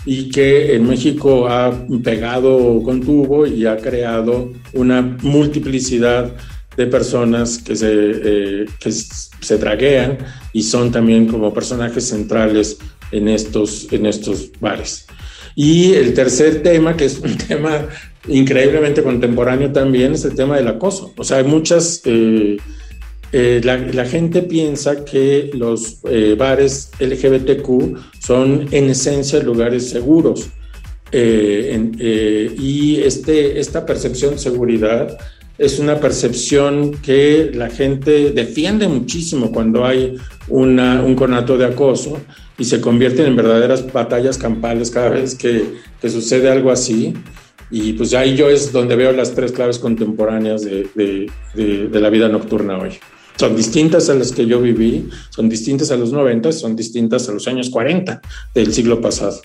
y que en México ha pegado con tubo y ha creado una multiplicidad de personas que se, eh, que se draguean y son también como personajes centrales en estos, en estos bares. Y el tercer tema, que es un tema increíblemente contemporáneo también, es el tema del acoso. O sea, hay muchas... Eh, eh, la, gente piensa que los eh, bares LGBTQ son en esencia lugares seguros. Eh, y este, esta percepción de seguridad es una percepción que la gente defiende muchísimo cuando hay una, un conato de acoso y se convierten en verdaderas batallas campales cada vez que, que, sucede algo así. Y pues ahí yo es donde veo las tres claves contemporáneas de, de la vida nocturna hoy. Son distintas a las que yo viví, son distintas a los 90, son distintas a los años 40 del siglo pasado.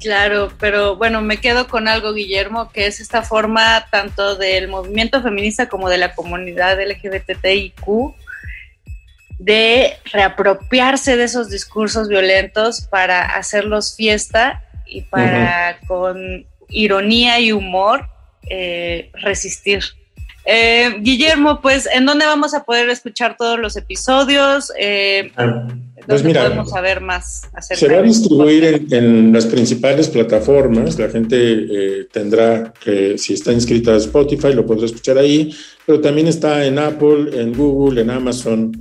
Claro, pero bueno, me quedo con algo, Guillermo, que es esta forma tanto del movimiento feminista como de la comunidad LGBTIQ de reapropiarse de esos discursos violentos para hacerlos fiesta y para uh -huh. con ironía y humor eh, resistir. Eh, Guillermo, pues, ¿en dónde vamos a poder escuchar todos los episodios? Eh, pues mira, podemos saber más se va a distribuir en, en, las principales plataformas. La gente eh, tendrá que, si está inscrita a Spotify, lo podrá escuchar ahí, pero también está en Apple, en Google, en Amazon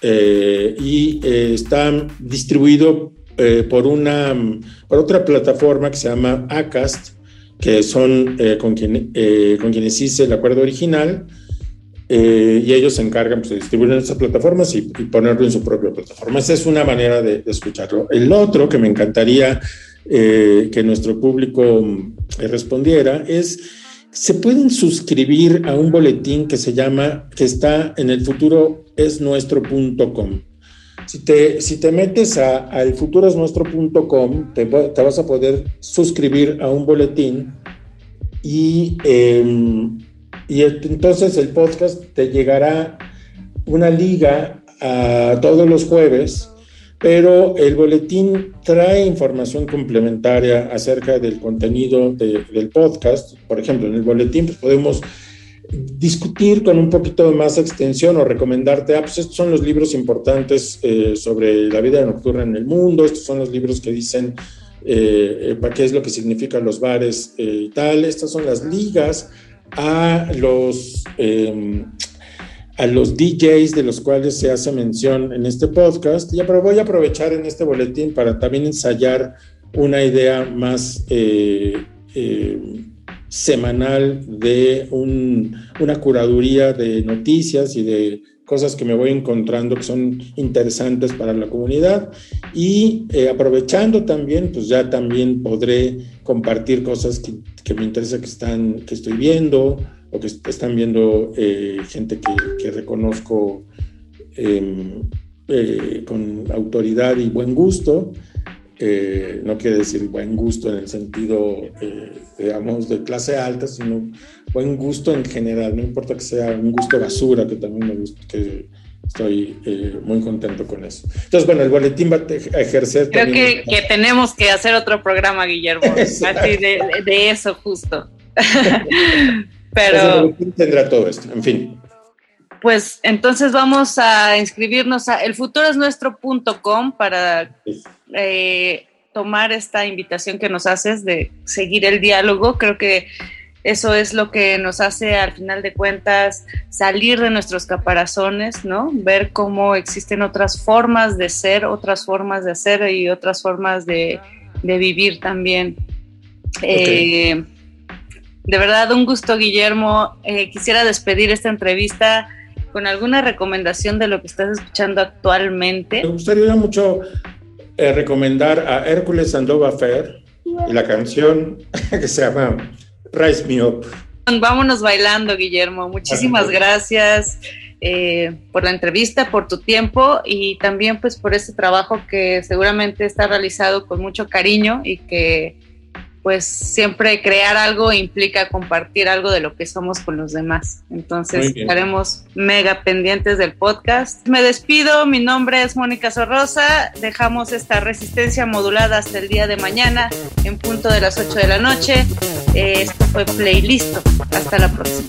eh, y eh, está distribuido por una por otra plataforma que se llama Acast, que son eh, con, quien, con quienes hice el acuerdo original. Eh, y ellos se encargan pues, de distribuir en estas plataformas y, y, ponerlo en su propia plataforma. Esa es una manera de, de escucharlo. El otro que me encantaría eh, que nuestro público eh, respondiera es, se pueden suscribir a un boletín que se llama, que está en el futuro. Si te, si te metes a, a elfuturosnuestro.com, te, vas a poder suscribir a un boletín y eh, y entonces el podcast te llegará una liga a todos los jueves, pero el boletín trae información complementaria acerca del contenido de, del podcast. Por ejemplo, en el boletín pues, podemos discutir con un poquito de más extensión o recomendarte, ah, pues estos son los libros importantes eh, sobre la vida nocturna en el mundo, estos son los libros que dicen eh, qué es lo que significan los bares eh, y tal, estas son las ligas a los, eh, a los DJs de los cuales se hace mención en este podcast. Ya, pero voy a aprovechar en este boletín para también ensayar una idea más eh, eh, semanal de un, una curaduría de noticias y de cosas que me voy encontrando que son interesantes para la comunidad y eh, aprovechando también, pues ya también podré compartir cosas que, que, me interesa que, están, que estoy viendo o que están viendo eh, gente que, que, reconozco eh, con autoridad y buen gusto. Eh, no quiere decir buen gusto en el sentido, eh, digamos, de clase alta, sino buen gusto en general, no importa que sea un gusto basura, que también me gusta, que estoy eh, muy contento con eso. Entonces, bueno, el boletín va a ejercer... Creo que, que, tenemos que hacer otro programa, Guillermo, así de, de, eso justo. Pero... Pues el boletín tendrá todo esto, en fin. Pues entonces vamos a inscribirnos a elfuturoesnuestro.com para eh, tomar esta invitación que nos haces de seguir el diálogo. Creo que eso es lo que nos hace al final de cuentas salir de nuestros caparazones, ¿no? Ver cómo existen otras formas de ser, otras formas de hacer y otras formas de, de vivir también. Eh, de verdad, un gusto, Guillermo. Eh, quisiera despedir esta entrevista con alguna recomendación de lo que estás escuchando actualmente. Me gustaría mucho eh, recomendar a Hércules Sandoval Fair y la canción que se llama Rise Me Up. Vámonos bailando, Guillermo. Muchísimas gracias eh, por la entrevista, por tu tiempo y también pues por este trabajo que seguramente está realizado con mucho cariño y que pues siempre crear algo implica compartir algo de lo que somos con los demás. Entonces estaremos mega pendientes del podcast. Me despido, mi nombre es Mónica Sorrosa, dejamos esta resistencia modulada hasta el día de mañana en punto de las 8 de la noche. Eh, esto fue Playlist. Hasta la próxima.